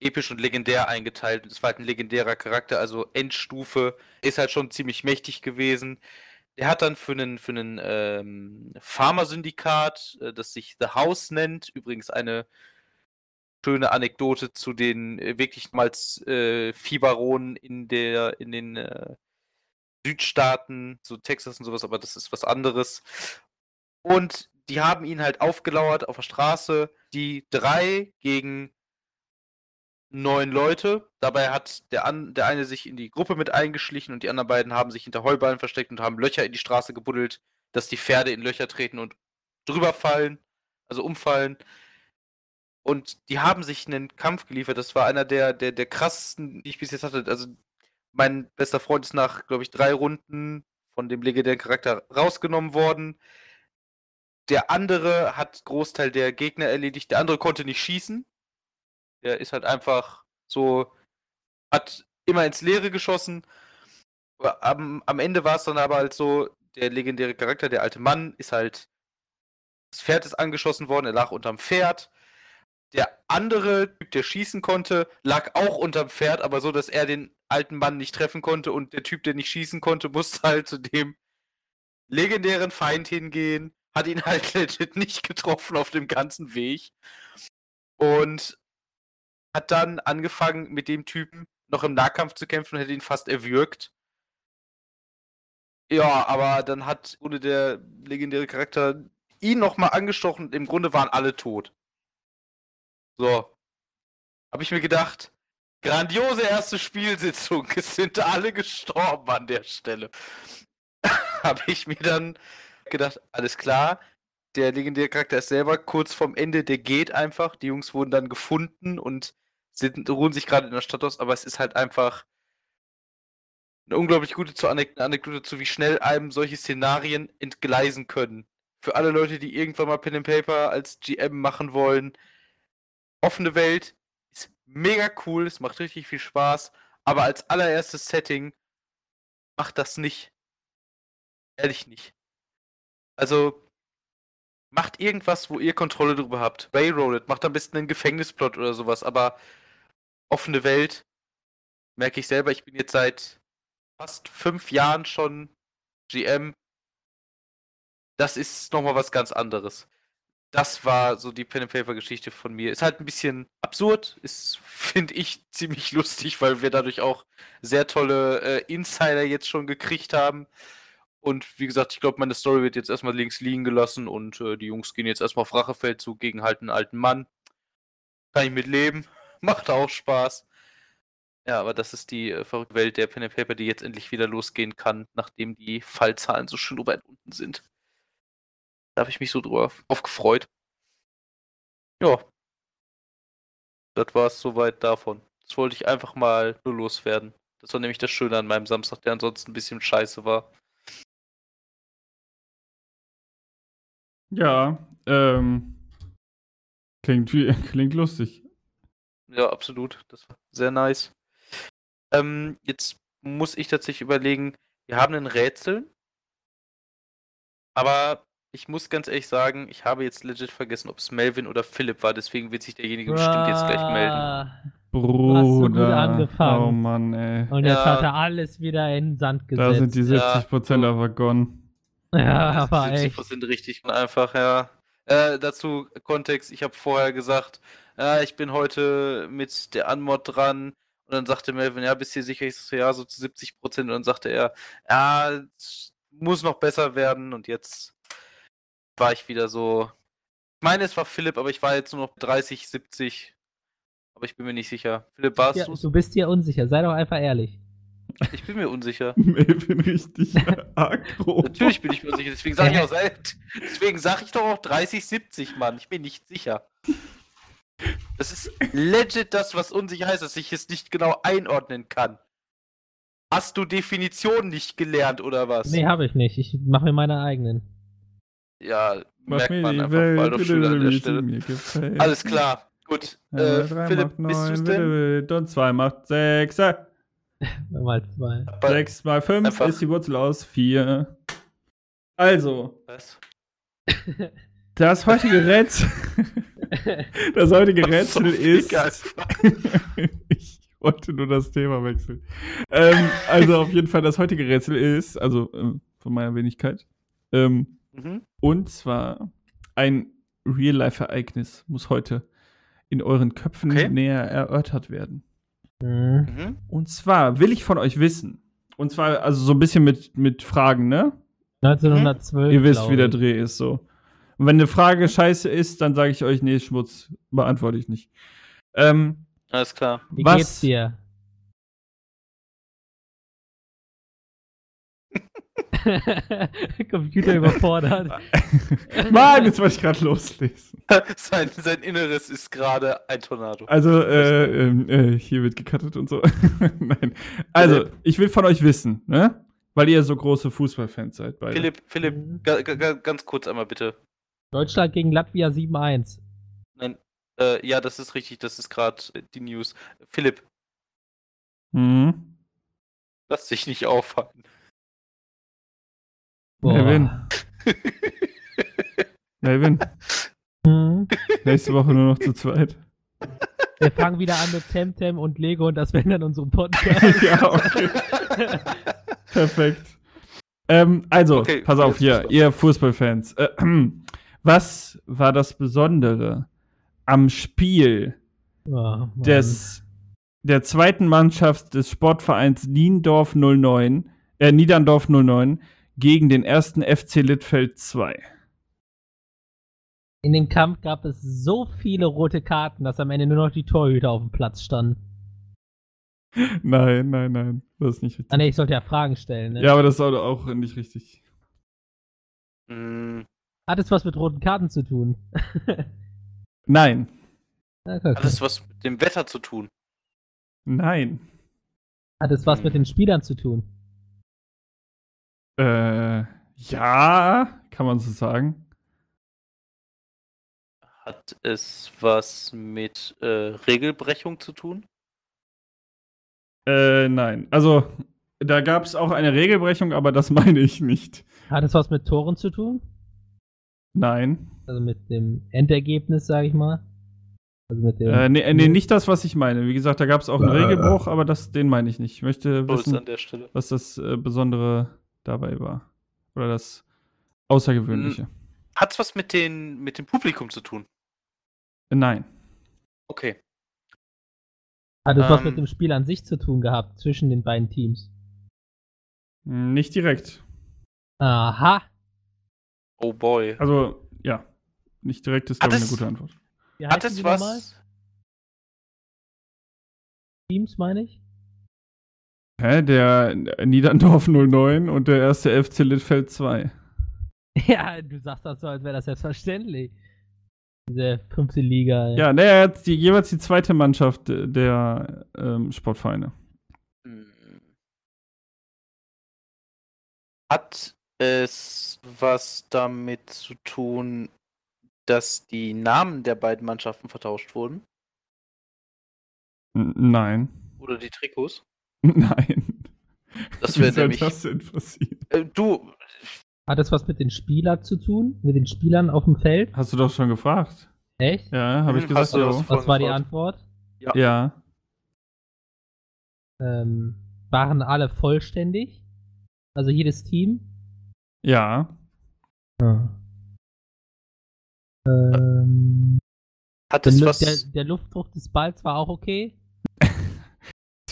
S1: episch und legendär eingeteilt. Es war halt ein legendärer Charakter, also Endstufe. Ist halt schon ziemlich mächtig gewesen. Der hat dann für einen, für einen ähm, Pharma-Syndikat, äh, das sich The House nennt, übrigens eine schöne Anekdote zu den äh, wirklich mal äh, Viehbaronen in, der, in den äh, Südstaaten, so Texas und sowas, aber das ist was anderes. Und die haben ihn halt aufgelauert auf der Straße, die drei gegen neun Leute. Dabei hat der, an, der eine sich in die Gruppe mit eingeschlichen und die anderen beiden haben sich hinter Heuballen versteckt und haben Löcher in die Straße gebuddelt, dass die Pferde in Löcher treten und drüber fallen, also umfallen. Und die haben sich einen Kampf geliefert. Das war einer der, der, der krassesten, die ich bis jetzt hatte. Also mein bester Freund ist nach, glaube ich, drei Runden von dem legendären Charakter rausgenommen worden. Der andere hat Großteil der Gegner erledigt. Der andere konnte nicht schießen. Der ist halt einfach so, hat immer ins Leere geschossen. Am, am Ende war es dann aber halt so, der legendäre Charakter, der alte Mann, ist halt, das Pferd ist angeschossen worden, er lag unterm Pferd. Der andere Typ, der schießen konnte, lag auch unterm Pferd, aber so, dass er den alten Mann nicht treffen konnte und der Typ, der nicht schießen konnte, <laughs> musste halt zu dem legendären Feind hingehen, hat ihn halt <laughs> legit nicht getroffen auf dem ganzen Weg und hat dann angefangen mit dem Typen noch im Nahkampf zu kämpfen und hätte ihn fast erwürgt. Ja, aber dann hat ohne der legendäre Charakter ihn nochmal angestochen und im Grunde waren alle tot. So. Habe ich mir gedacht, grandiose erste Spielsitzung. <laughs> Es sind alle gestorben an der Stelle. <laughs> Habe ich mir dann gedacht, alles klar. Der legendäre Charakter ist selber kurz vorm Ende, der geht einfach. Die Jungs wurden dann gefunden und sind, ruhen sich gerade in der Stadt aus, aber es ist halt einfach eine unglaublich gute Anekdote zu, wie schnell einem solche Szenarien entgleisen können. Für alle Leute, die irgendwann mal Pen and Paper als GM machen wollen, offene Welt mega cool, es macht richtig viel Spaß, aber als allererstes Setting macht das nicht. Ehrlich nicht. Also, macht irgendwas, wo ihr Kontrolle drüber habt. Railroad, macht am besten einen Gefängnisplot oder sowas, aber offene Welt, merke ich selber, ich bin jetzt seit fast fünf Jahren schon GM. Das ist nochmal was ganz anderes das war so die Pen and Paper Geschichte von mir. Ist halt ein bisschen absurd, ist finde ich ziemlich lustig, weil wir dadurch auch sehr tolle äh, Insider jetzt schon gekriegt haben. Und wie gesagt, ich glaube, meine Story wird jetzt erstmal links liegen gelassen und äh, die Jungs gehen jetzt erstmal auf Rachefeldzug gegen halt einen alten Mann. Kann ich mit leben, <laughs> macht auch Spaß. Ja, aber das ist die äh, verrückte Welt der Pen and Paper, die jetzt endlich wieder losgehen kann, nachdem die Fallzahlen so schön weit unten sind. Da habe ich mich so drauf gefreut. Ja. Das war es soweit davon. Das wollte ich einfach mal nur loswerden. Das war nämlich das Schöne an meinem Samstag, der ansonsten ein bisschen scheiße war.
S2: Ja, ähm. Klingt, wie, <laughs> klingt lustig.
S1: Ja, absolut. Das war sehr nice. Ähm, jetzt muss ich tatsächlich überlegen, wir haben ein Rätsel, aber ich muss ganz ehrlich sagen, ich habe jetzt legit vergessen, ob es Melvin oder Philipp war, deswegen wird sich derjenige bestimmt jetzt gleich melden.
S2: Bruder. Hast
S3: du gut angefangen.
S2: Oh Mann, ey.
S3: Und jetzt ja. hat er alles wieder in den Sand gesetzt.
S2: Da sind die 70% ja. aber gone.
S3: Ja, aber 70%
S1: echt. 70% richtig und einfach, ja. Äh, dazu Kontext, ich habe vorher gesagt, ja, ich bin heute mit der Anmod dran. Und dann sagte Melvin, ja, bist du sicher? Ich so, ja, so zu 70%. Und dann sagte er, ja, muss noch besser werden. Und jetzt war ich wieder so, meine, es war Philipp, aber ich war jetzt nur noch 30, 70. Aber ich bin mir nicht sicher. Philipp, warst
S3: Ja,
S1: du's?
S3: du bist dir unsicher, sei doch einfach ehrlich.
S1: Ich bin mir unsicher. <laughs>
S2: Melvin richtig <laughs> aggro.
S1: Natürlich bin ich mir unsicher. Deswegen sage ich auch. Deswegen sage ich doch auch 30, 70, Mann. Ich bin nicht sicher. Das ist legit das, was unsicher heißt, dass ich es nicht genau einordnen kann. Hast du Definitionen nicht gelernt oder was?
S3: Nee, habe ich nicht. Ich mache mir meine eigenen.
S1: Ja,
S2: Mach
S1: merkt
S2: mir
S1: man
S2: die
S1: einfach
S2: Welt,
S1: Waldorfschule an der Stelle. Alles klar. Gut. Äh, Philipp,
S2: macht
S1: bist
S2: neun,
S1: denn?
S2: und zwei macht sechs. <laughs> Äh,
S3: Mal zwei.
S1: Bei-
S2: Sechs mal fünf
S1: Einfach-
S2: ist die Wurzel aus vier. Also,
S1: Was?
S2: das heutige Rätsel. <laughs> das heutige Rätsel
S1: So <laughs>
S2: ist. ich wollte nur das Thema wechseln. Ähm, also auf jeden Fall, das heutige Rätsel ist, also ähm, von meiner Wenigkeit. Ähm,
S1: Mhm.
S2: und zwar ein Real-Life-Ereignis muss heute in euren Köpfen
S1: Okay.
S2: näher erörtert werden.
S3: Mhm.
S1: Mhm.
S2: Und zwar will ich von euch wissen. Und zwar, also so ein bisschen mit, mit Fragen, ne?
S3: 1912.
S2: Ihr wisst, wie der. Dreh ist, so. Und wenn eine Frage scheiße ist, dann sage ich euch, nee, Schmutz, beantworte ich nicht. Ähm,
S1: Alles klar.
S3: Wie
S2: Was-
S3: geht's dir? <laughs> Computer überfordert. <laughs>
S2: Mann, jetzt wollte ich gerade loslesen. <laughs>
S1: sein, sein Inneres ist gerade ein Tornado.
S2: Also, äh, ähm, äh, hier wird gecuttet und so. Nein. Also, ich will von euch wissen, ne? Weil ihr so große Fußballfans seid, beide.
S1: Philipp, Philipp,
S3: Mhm.
S1: ga, ga, ga, ganz kurz einmal bitte.
S3: Deutschland gegen Latvia 7-1.
S1: Nein, äh, ja, das ist richtig, das ist gerade die News. Philipp,
S2: Mhm.
S1: lass dich nicht auffallen.
S2: Melvin. <laughs> Melvin,
S3: Mhm.
S2: nächste Woche nur noch zu zweit.
S3: Wir fangen wieder an mit Temtem und Lego und das werden dann unsere Podcast. <laughs>
S2: ja, okay. Perfekt. Ähm, also,
S1: Okay,
S2: pass auf hier,
S1: Fußball.
S2: ihr Fußballfans. Äh, <clears throat> was war das Besondere am Spiel
S3: Oh,
S2: des, der zweiten Mannschaft des Sportvereins Niendorf 09, äh, Niederndorf 09 gegen den ersten FC Littfeld 2?
S3: In dem Kampf gab es so viele rote Karten, dass am Ende nur noch die Torhüter auf dem Platz standen. <laughs>
S2: Nein, nein, nein, das ist nicht richtig.
S3: Ah ne, ich sollte ja Fragen stellen. Ne?
S2: Ja, aber das ist auch- auch nicht richtig.
S1: Hm,
S3: Hat es was mit roten Karten zu tun? <laughs>
S2: Nein,
S3: Okay,
S1: hat es was mit dem Wetter zu tun?
S2: nein.
S3: Hat es was mit den Spielern zu tun?
S2: Äh, ja, kann man so sagen.
S1: Hat es was mit äh, Regelbrechung zu tun?
S2: Äh, nein. Also, da gab es auch eine Regelbrechung, aber das <laughs> meine ich nicht.
S3: Hat es was mit Toren zu tun?
S2: Nein.
S3: Also mit dem Endergebnis, sag ich mal. Also mit dem.
S2: Äh, nee, äh, nee, nicht das, was ich meine. Wie gesagt, da gab es auch einen Regelbruch, aber das, den meine ich nicht. Ich möchte wissen,
S1: an der Stelle.
S2: was das äh, Besondere dabei war. Oder das Außergewöhnliche.
S1: Hat es was mit, den, mit dem Publikum zu tun?
S2: Nein.
S1: Okay.
S3: Hat es was
S1: ähm,
S3: mit dem Spiel an sich zu tun gehabt zwischen den beiden Teams?
S2: Hm, Nicht direkt.
S3: Aha.
S1: Oh boy.
S2: Also, ja. Nicht direkt ist, glaube ich, eine gute Antwort.
S1: Hat es was?
S3: Teams, meine ich?
S2: Hä? Der Niederndorf 09 und der erste FC Littfeld 2. <laughs>
S3: Ja, du sagst das so, als wäre das selbstverständlich. Diese fünfte Liga. ey.
S2: Ja, der hat die, jeweils die zweite Mannschaft der ähm, Sportvereine.
S1: Hm. Hat es was damit zu tun, dass die Namen der beiden Mannschaften vertauscht wurden?
S2: N nein.
S1: Oder die Trikots? <laughs>
S2: Nein.
S1: Das wäre nämlich.
S2: das denn passieren?
S1: Äh, du,
S3: Hat es was mit den Spielern zu tun? Mit den Spielern auf dem Feld?
S2: Hast du doch schon gefragt.
S3: Echt?
S2: Ja, habe ich
S1: Hm,
S2: gesagt,
S1: hast du das-.
S3: Was war die
S1: Antwort.
S3: Antwort?
S2: Ja.
S3: Ähm, waren alle vollständig? Also jedes Team?
S2: Ja.
S3: Ähm,
S1: hat
S3: der,
S1: es was.
S3: der, der Luftdruck des Balls war auch okay?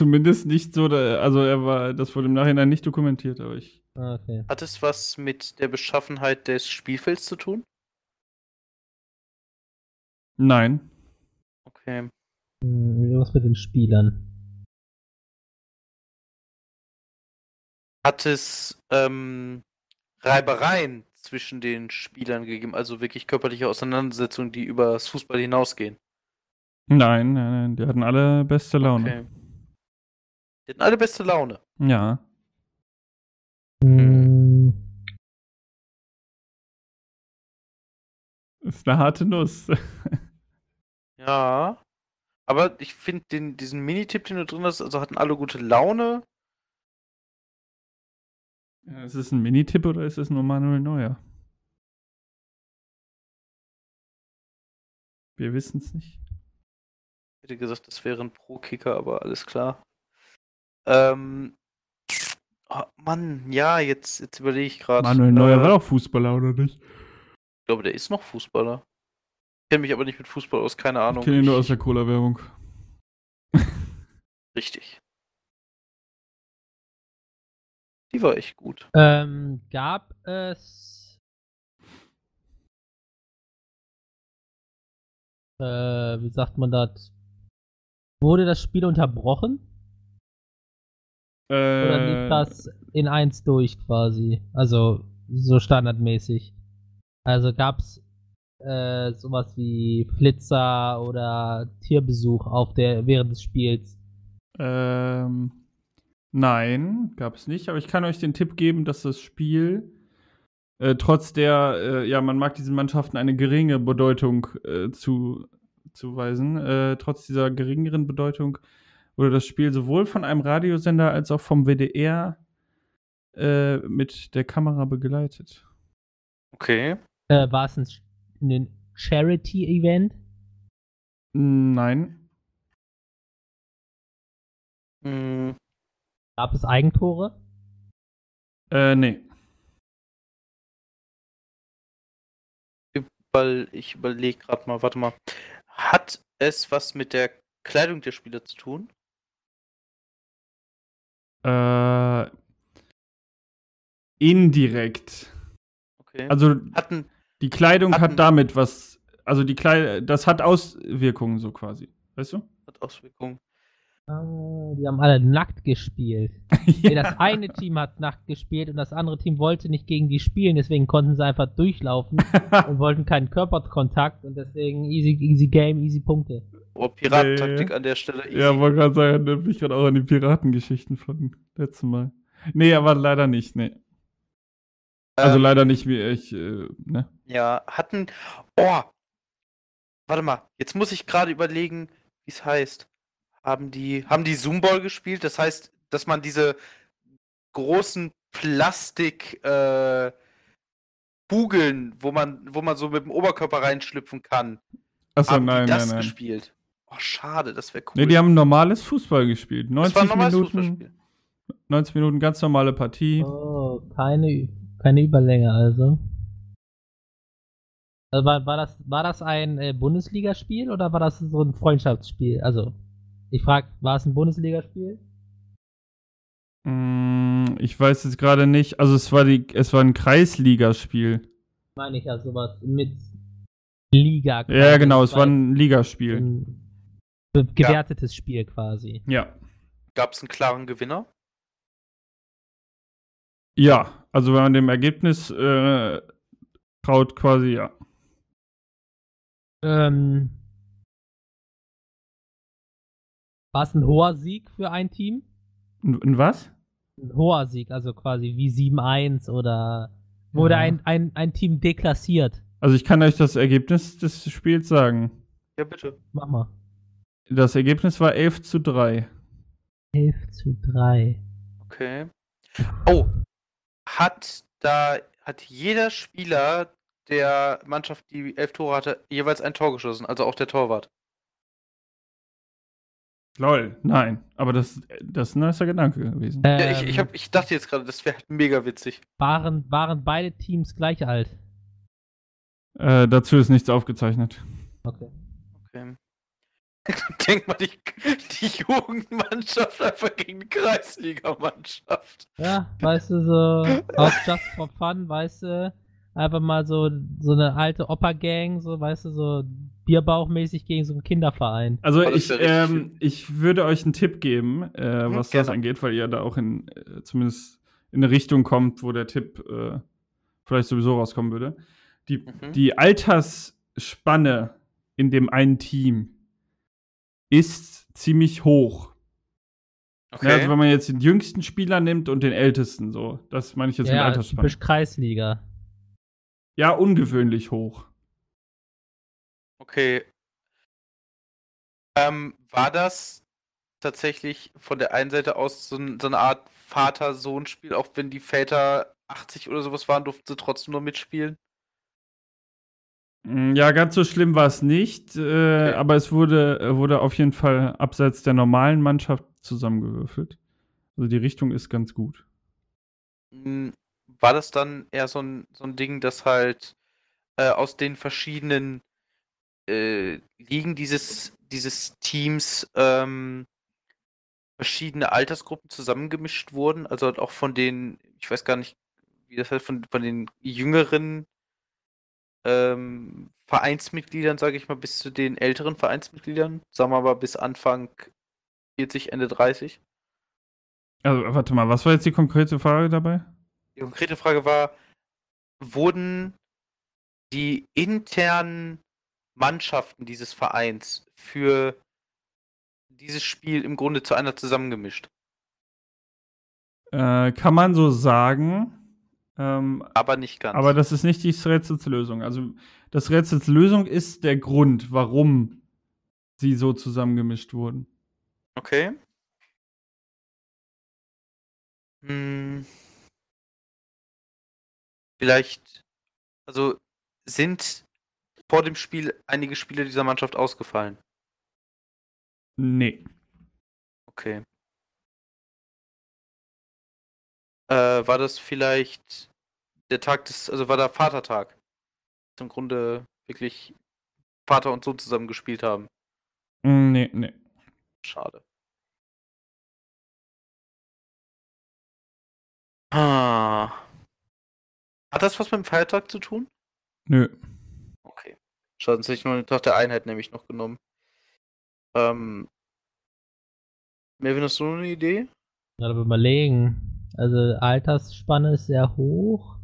S2: Zumindest nicht so, da- also er war, das wurde im Nachhinein nicht dokumentiert, aber ich.
S3: Ah, Okay.
S1: Hat es was mit der Beschaffenheit des Spielfelds zu tun?
S2: Nein.
S1: Okay.
S3: Hm, Was mit den Spielern?
S1: Hat es ähm, Reibereien zwischen den Spielern gegeben, also wirklich körperliche Auseinandersetzungen, die über das Fußball hinausgehen?
S2: Nein, nein, nein. Die hatten alle beste Laune.
S1: Okay. Die hatten alle beste Laune.
S2: Ja.
S3: Hm,
S2: Ist eine harte Nuss. <laughs>
S1: Ja. Aber ich finde den, diesen Minitipp, den du drin hast, also hatten alle gute Laune.
S2: Ja, ist es ein Minitipp oder ist es nur Manuel Neuer? Wir wissen es nicht.
S1: Ich hätte gesagt, das wäre ein Pro-Kicker, aber alles klar. Ähm. Oh, Mann, ja, jetzt, jetzt überlege ich gerade.
S2: Manuel Neuer
S1: äh,
S2: war doch Fußballer, oder nicht?
S1: Ich glaube, der ist noch Fußballer. Ich kenne mich aber nicht mit Fußball aus, keine Ahnung.
S2: Ich kenne ihn nur aus der Cola-Werbung. <laughs>
S1: Richtig. Die war echt gut.
S3: ähm, gab es äh, wie sagt man das? Wurde das Spiel unterbrochen? Oder lief
S2: Äh,
S3: das in eins durch quasi? Also so standardmäßig. Also gab's äh, sowas wie Flitzer oder Tierbesuch auf der während des Spiels?
S2: Ähm, nein, gab es nicht. Aber ich kann euch den Tipp geben, dass das Spiel äh, trotz der, äh, ja, man mag diesen Mannschaften eine geringe Bedeutung äh, zu, zuweisen. Äh, trotz dieser geringeren Bedeutung wurde das Spiel sowohl von einem Radiosender als auch vom WDR äh, mit der Kamera begleitet.
S1: Okay.
S3: Äh, war es ein, ein Charity-Event?
S2: Nein.
S1: Hm,
S3: Gab es Eigentore?
S2: Äh, nee.
S1: weil ich überlege gerade mal, warte mal. Hat es was mit der Kleidung der Spieler zu tun?
S2: Äh, indirekt.
S1: Okay.
S2: Also
S1: hatten,
S2: Die Kleidung
S1: Hatten-
S2: hat damit was, also die Kleidung, das hat Auswirkungen so quasi. Weißt du?
S1: hat Auswirkungen.
S3: Ah, die haben alle nackt gespielt. <laughs> Nee, das eine Team hat nackt gespielt und das andere Team wollte nicht gegen die spielen, deswegen konnten sie einfach durchlaufen <laughs> und wollten keinen Körperkontakt und deswegen easy, easy Game, easy Punkte.
S1: Oh, Piratentaktik an der Stelle. Easy.
S2: ja, wollte gerade sagen, da bin ich gerade auch an die Piratengeschichten von letztem Mal. Nee, aber leider nicht, nee. Also
S1: Ähm,
S2: leider nicht wie ich, äh, ne?
S1: Ja, hatten. Oh! Warte mal, jetzt muss ich gerade überlegen, wie es heißt. Haben die, haben die Zoomball gespielt? Das heißt, dass man diese großen Plastik äh, Kugeln, wo man, wo man so mit dem Oberkörper reinschlüpfen kann.
S2: Achso,
S1: haben
S2: nein,
S1: die das
S2: nein, nein.
S1: gespielt? Oh, schade, das wäre cool.
S2: Nee, die haben normales Fußball gespielt.
S1: das
S2: 90
S1: war ein normales
S2: Minuten,
S1: Fußballspiel.
S2: 90 Minuten ganz normale Partie.
S3: Oh, keine, keine Überlänge also. also war, war, das, war das ein äh, Bundesligaspiel oder war das so ein Freundschaftsspiel? Also, ich frage, war es ein Bundesligaspiel?
S2: Mm, ich weiß jetzt gerade nicht. Also es war die, es war ein Kreisligaspiel.
S3: Meine ich ja sowas mit Liga.
S2: Ja, genau, es war ein Ligaspiel.
S3: ein gewertetes Spiel quasi.
S2: Ja.
S1: Gab es einen klaren Gewinner?
S2: Ja, also wenn man dem Ergebnis äh, traut, quasi ja.
S3: Ähm, war es ein hoher Sieg für ein Team?
S2: Und, und was?
S3: Ein hoher Sieg, also quasi wie 7-1 oder wurde
S2: Ja.
S3: ein, ein, ein Team deklassiert?
S2: Also ich kann euch das Ergebnis des Spiels sagen.
S1: Ja, bitte.
S3: Mach mal.
S2: Das Ergebnis war 11 zu 3.
S3: 11 zu 3.
S1: Okay. Oh, hat da, hat jeder Spieler der Mannschaft, die elf Tore hatte, jeweils ein Tor geschossen, also auch der Torwart.
S2: Lol, nein. Aber das, das ist ein nicer Gedanke gewesen.
S3: Ähm,
S1: Ja, ich, ich, hab, ich dachte jetzt gerade, das wäre halt mega witzig.
S3: waren, waren beide Teams gleich alt?
S2: Äh, dazu ist nichts aufgezeichnet.
S3: Okay.
S1: Okay. <laughs> Denk mal, die, die Jugendmannschaft einfach gegen die Kreisligamannschaft.
S3: Ja, weißt du, so aus Just for Fun, weißt du, einfach mal so, so eine alte Opa-Gang, so, weißt du, so Bierbauchmäßig gegen so einen Kinderverein.
S2: Also
S1: das
S2: ich, ähm, ich würde euch einen Tipp geben, äh,
S1: Mhm,
S2: was das
S1: gerne.
S2: angeht, weil ihr da auch in äh, zumindest in eine Richtung kommt, wo der Tipp äh, vielleicht sowieso rauskommen würde. Die,
S1: Mhm.
S2: die Altersspanne in dem einen Team ist ziemlich hoch.
S1: Okay.
S2: Ja, also wenn man jetzt den jüngsten Spieler nimmt und den ältesten, so, das meine ich jetzt mit
S3: ja,
S2: Altersspanne.
S3: typisch Kreisliga.
S2: Ja, ungewöhnlich hoch.
S1: Okay. Ähm, war das tatsächlich von der einen Seite aus so, ein, so eine Art Vater-Sohn-Spiel, auch wenn die Väter 80 oder sowas waren, durften sie trotzdem nur mitspielen?
S2: Mm, Ja, ganz so schlimm war es nicht, äh, aber es wurde, äh, wurde auf jeden Fall abseits der normalen Mannschaft zusammengewürfelt. Also die Richtung ist ganz gut.
S1: War das dann eher so ein, so ein Ding, dass halt äh, aus den verschiedenen äh, Ligen dieses, dieses Teams ähm, verschiedene Altersgruppen zusammengemischt wurden? Also halt auch von den, ich weiß gar nicht, wie das heißt, von, von den jüngeren ähm, Vereinsmitgliedern, sage ich mal, bis zu den älteren Vereinsmitgliedern, sagen wir mal bis Anfang 40, Ende 30.
S2: Also, warte mal, was war jetzt die konkrete Frage dabei?
S1: Die konkrete Frage war, wurden die internen Mannschaften dieses Vereins für dieses Spiel im Grunde zu einer zusammengemischt?
S2: Äh, kann man so sagen. Ähm,
S1: Aber nicht ganz.
S2: aber das ist nicht die Rätselslösung. Also, das Rätselslösung ist der Grund, warum sie so zusammengemischt wurden.
S1: okay. Hm. Vielleicht, also sind vor dem Spiel einige Spieler dieser Mannschaft ausgefallen.
S2: Nee.
S1: Okay. Äh, war das vielleicht der Tag des, also war der Vatertag? Im Grunde wirklich Vater und Sohn zusammen gespielt haben.
S2: Mm, Nee, nee.
S1: Schade. Ah. Hat das was mit dem Feiertag zu tun?
S2: Nö.
S1: Okay. Schade, sonst hätte ich nur den Tag der Einheit nämlich noch genommen. Ähm. Melvin, hast du noch eine Idee?
S3: Gerade überlegen. Also Altersspanne ist sehr hoch.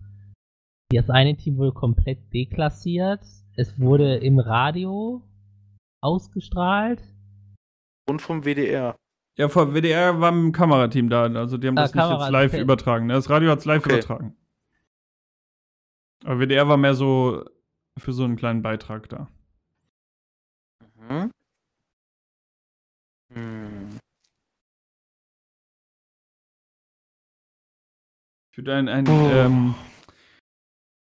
S3: Das eine Team wurde komplett deklassiert. Es wurde im Radio ausgestrahlt.
S1: Und vom WDR.
S2: Ja, vor WDR war dem Kamerateam da, also die haben
S3: Ah,
S2: das nicht
S3: Kamera-
S2: jetzt live
S3: okay.
S2: übertragen. ne? Das Radio hat es live
S1: Okay.
S2: übertragen. Aber WDR war mehr so für so einen kleinen Beitrag da.
S1: Mhm. Hm.
S2: Ich würde ein, ein
S1: Oh.
S2: ähm,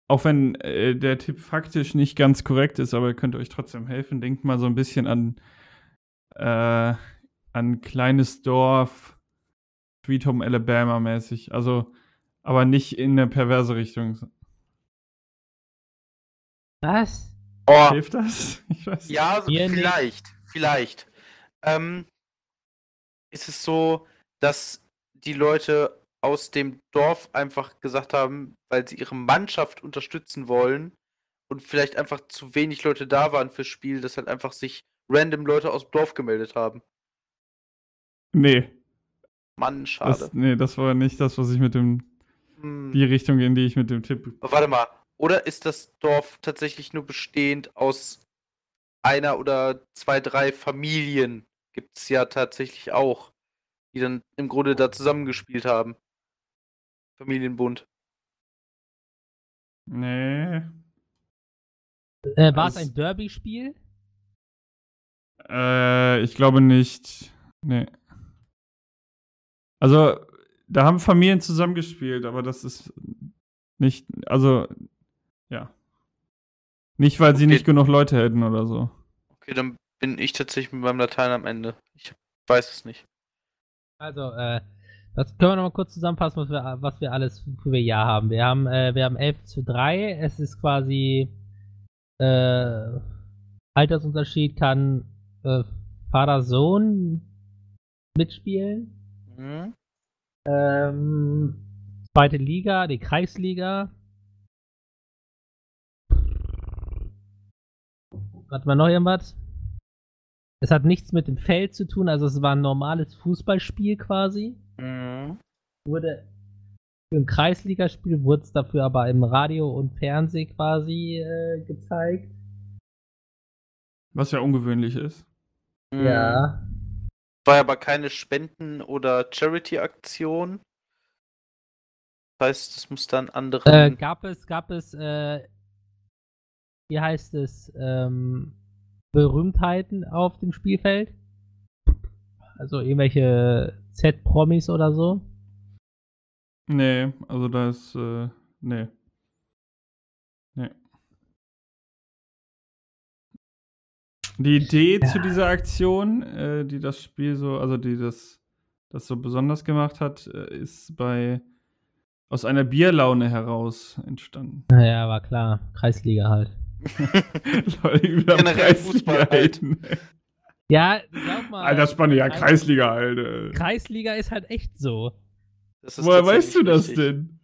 S2: auch wenn äh, der Tipp faktisch nicht ganz korrekt ist, aber ihr könnt euch trotzdem helfen, denkt mal so ein bisschen an äh, an kleines Dorf, Sweet Home Alabama mäßig. Also, aber nicht in eine perverse Richtung.
S3: Was?
S1: Oh,
S2: Hilft das? <laughs> Ich weiß nicht.
S1: Ja, so-
S3: Mir nicht.
S1: vielleicht, vielleicht. Ähm, ist es so, dass die Leute aus dem Dorf einfach gesagt haben, weil sie ihre Mannschaft unterstützen wollen und vielleicht einfach zu wenig Leute da waren fürs Spiel, dass halt einfach sich random Leute aus dem Dorf gemeldet haben.
S2: Nee,
S1: Mann, schade.
S2: das, nee, das war nicht das, was ich mit dem,
S1: Hm.
S2: die Richtung, in die ich mit dem Tipp.
S1: Warte mal, oder ist das Dorf tatsächlich nur bestehend aus einer oder zwei, drei Familien? Gibt es ja tatsächlich auch, die dann im Grunde da zusammengespielt haben. Familienbund.
S2: Nee.
S3: Äh, war es ein Derby-Spiel?
S2: Äh, ich glaube nicht. Nee. Also, da haben Familien zusammengespielt, aber das ist nicht, also. Nicht, weil sie
S1: Okay.
S2: nicht genug Leute hätten oder so.
S1: Okay, dann bin ich tatsächlich mit meinem Latein am Ende. Ich weiß es nicht.
S3: Also, äh, das können wir nochmal kurz zusammenfassen, was wir, was wir alles für wir Ja haben. Wir haben, äh, wir haben 11 zu 3. Es ist quasi, äh, Altersunterschied kann äh, Vater-Sohn mitspielen.
S1: Mhm.
S3: Ähm, zweite Liga, die Kreisliga. Hat man noch irgendwas? Es hat nichts mit dem Feld zu tun, also es war ein normales Fußballspiel quasi.
S1: Mhm.
S3: Wurde für ein Kreisligaspiel, wurde es dafür aber im Radio und Fernsehen quasi äh, gezeigt.
S2: Was ja ungewöhnlich ist.
S1: Mhm.
S3: Ja.
S1: War aber keine Spenden- oder Charity-Aktion. Das heißt, es muss dann anderen.
S3: Äh, gab es, gab es, äh, wie heißt es, ähm, Berühmtheiten auf dem Spielfeld? Also irgendwelche Z-Promis oder so?
S2: Nee, also da ist, äh, nee. Nee. Die Idee zu dieser Aktion, äh, die das Spiel so, also die das, das so besonders gemacht hat, äh, ist bei aus einer Bierlaune heraus entstanden.
S3: Naja, war klar. Kreisliga halt. <laughs>
S2: Leute, über
S1: Generell Fußball halt.
S2: halten.
S3: Ja, glaub mal.
S2: Alter, Spanne, ja,
S3: Kreis-
S2: Kreisliga, Alter.
S3: Kreisliga ist halt echt so.
S1: Das ist
S2: Woher weißt du das
S1: richtig.
S2: denn?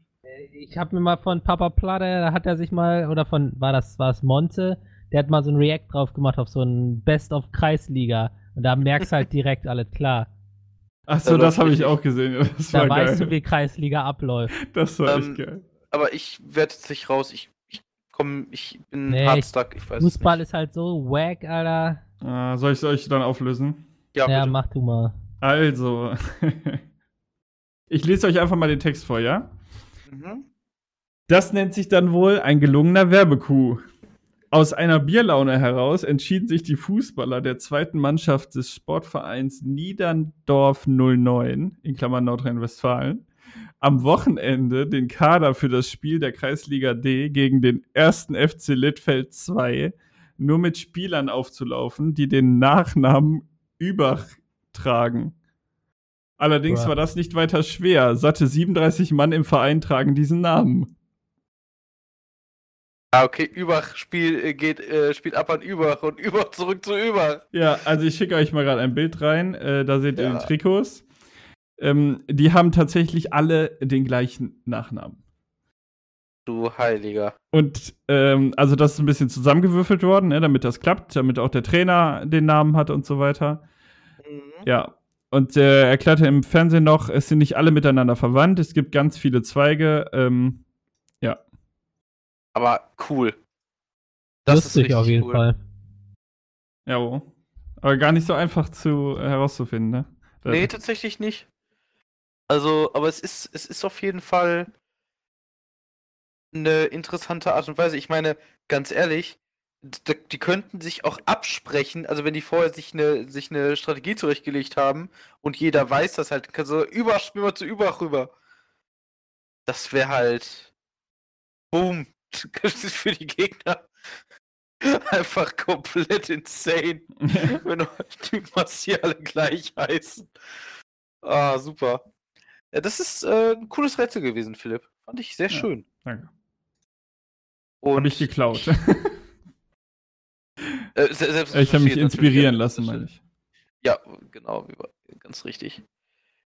S3: Ich habe mir mal von Papa Platte, da hat er sich mal, oder von, war das, war es Monte, der hat mal so ein React drauf gemacht auf so ein Best of Kreisliga. Und da merkst halt direkt alles klar.
S2: Achso, das habe ich auch gesehen. ja, Das
S3: Da
S2: war
S3: weißt
S2: geil.
S3: du, wie Kreisliga abläuft.
S2: Das war
S1: Ähm,
S2: echt geil.
S1: Aber ich werde jetzt nicht raus. Ich, ich komme, ich bin
S3: Nee,
S1: hard
S3: ich-
S1: weiß
S3: Fußball ist halt so wack, Alter.
S2: Ah, soll ich es euch dann auflösen?
S1: Ja,
S3: Ja,
S1: bitte.
S3: mach du mal.
S2: Also, <laughs> ich lese euch einfach mal den Text vor, ja?
S1: Mhm.
S2: Das nennt sich dann wohl ein gelungener Werbecoup. Aus einer Bierlaune heraus entschieden sich die Fußballer der zweiten Mannschaft des Sportvereins Niederndorf 09, in Klammern Nordrhein-Westfalen, am Wochenende den Kader für das Spiel der Kreisliga D gegen den ersten FC Littfeld 2 nur mit Spielern aufzulaufen, die den Nachnamen Überch tragen. Allerdings
S3: Ja.
S2: war das nicht weiter schwer. Satte 37 Mann im Verein tragen diesen Namen.
S1: Ah, okay, Übach spiel, äh, geht, äh, spielt ab an Übach und Übach zurück zu Übach.
S2: Ja, also ich schicke euch mal gerade ein Bild rein. Äh, da seht ihr
S1: Ja.
S2: die Trikots. Ähm, die haben tatsächlich alle den gleichen Nachnamen.
S1: Du Heiliger.
S2: Und ähm, also das ist ein bisschen zusammengewürfelt worden, ne, damit das klappt, damit auch der Trainer den Namen hat und so weiter.
S1: Mhm.
S2: Ja. Und er erklärte im Fernsehen noch, es sind nicht alle miteinander verwandt, es gibt ganz viele Zweige. Ähm,
S1: Aber cool. Das ist
S3: Lustig
S1: richtig
S3: auf jeden
S1: cool.
S3: Fall.
S2: ja, aber gar nicht so einfach zu herauszufinden, ne?
S1: Nee, tatsächlich nicht. Also, aber es ist, es ist auf jeden Fall eine interessante Art und Weise. Ich meine, ganz ehrlich, die könnten sich auch absprechen, also wenn die vorher sich eine, sich eine Strategie zurechtgelegt haben und jeder weiß das halt, kann so, Übach, spiel mal zu Übach rüber. Das wäre halt, boom, das <laughs> ist für die Gegner <laughs> einfach komplett insane <laughs> wenn die die alle gleich heißen. Ah, super. Ja, das ist äh, ein cooles Rätsel gewesen, Philipp. Fand ich sehr
S2: Ja.
S1: schön.
S2: Danke.
S1: Und
S2: Hab ich geklaut. <laughs>
S1: Äh, selbst
S2: ich habe mich inspirieren lassen,
S1: ja,
S2: meine ich.
S1: Ja, genau, wie war, ganz richtig.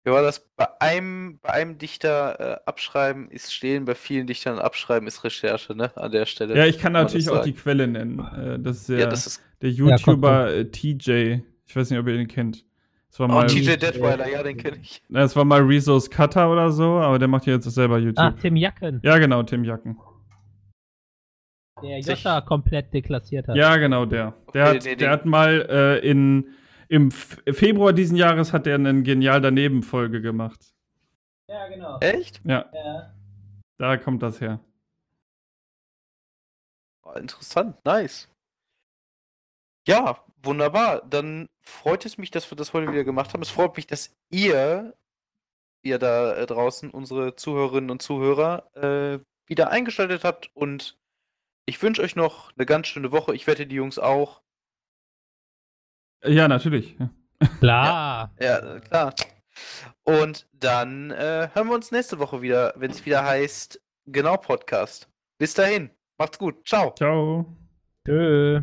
S1: Wie war das? Bei einem, bei einem Dichter äh, abschreiben ist stehen, bei vielen Dichtern abschreiben ist Recherche, ne? An der Stelle.
S2: Ja, ich kann
S1: man
S2: natürlich auch die
S1: sagen.
S2: Quelle nennen. Äh, das ist der,
S1: Ja, das ist.
S2: der
S3: Ja,
S2: YouTuber äh, TJ. Ich weiß nicht, ob ihr den kennt. Das war
S1: Oh,
S2: mal,
S1: TJ Detweiler, ja, den kenne ich.
S2: das war mal Rezos Cutter oder so, aber der macht ja jetzt selber YouTube.
S3: Ah, Tim Jacken,
S2: Ja, genau, Tim Jacken.
S3: der
S1: Sich-
S3: Joscha komplett deklassiert hat.
S2: Ja, genau, der. Der,
S1: Okay,
S2: hat,
S1: nee,
S2: der
S1: den-
S2: hat mal äh, in, im Februar diesen Jahres hat er einen genial daneben Folge gemacht.
S3: Ja, genau.
S1: Echt?
S2: Ja,
S3: Ja.
S2: da kommt das her.
S1: Oh, interessant, nice. Ja, wunderbar. Dann freut es mich, dass wir das heute wieder gemacht haben. Es freut mich, dass ihr, ihr da äh, draußen, unsere Zuhörerinnen und Zuhörer, äh, wieder eingeschaltet habt. Und ich wünsche euch noch eine ganz schöne Woche. Ich wette, die Jungs auch.
S2: Ja, natürlich. Ja.
S3: Klar.
S1: Ja, äh, klar. Und dann äh, hören wir uns nächste Woche wieder, wenn es wieder heißt, genau Podcast. Bis dahin, macht's gut. Ciao.
S2: Ciao.
S3: Tschö.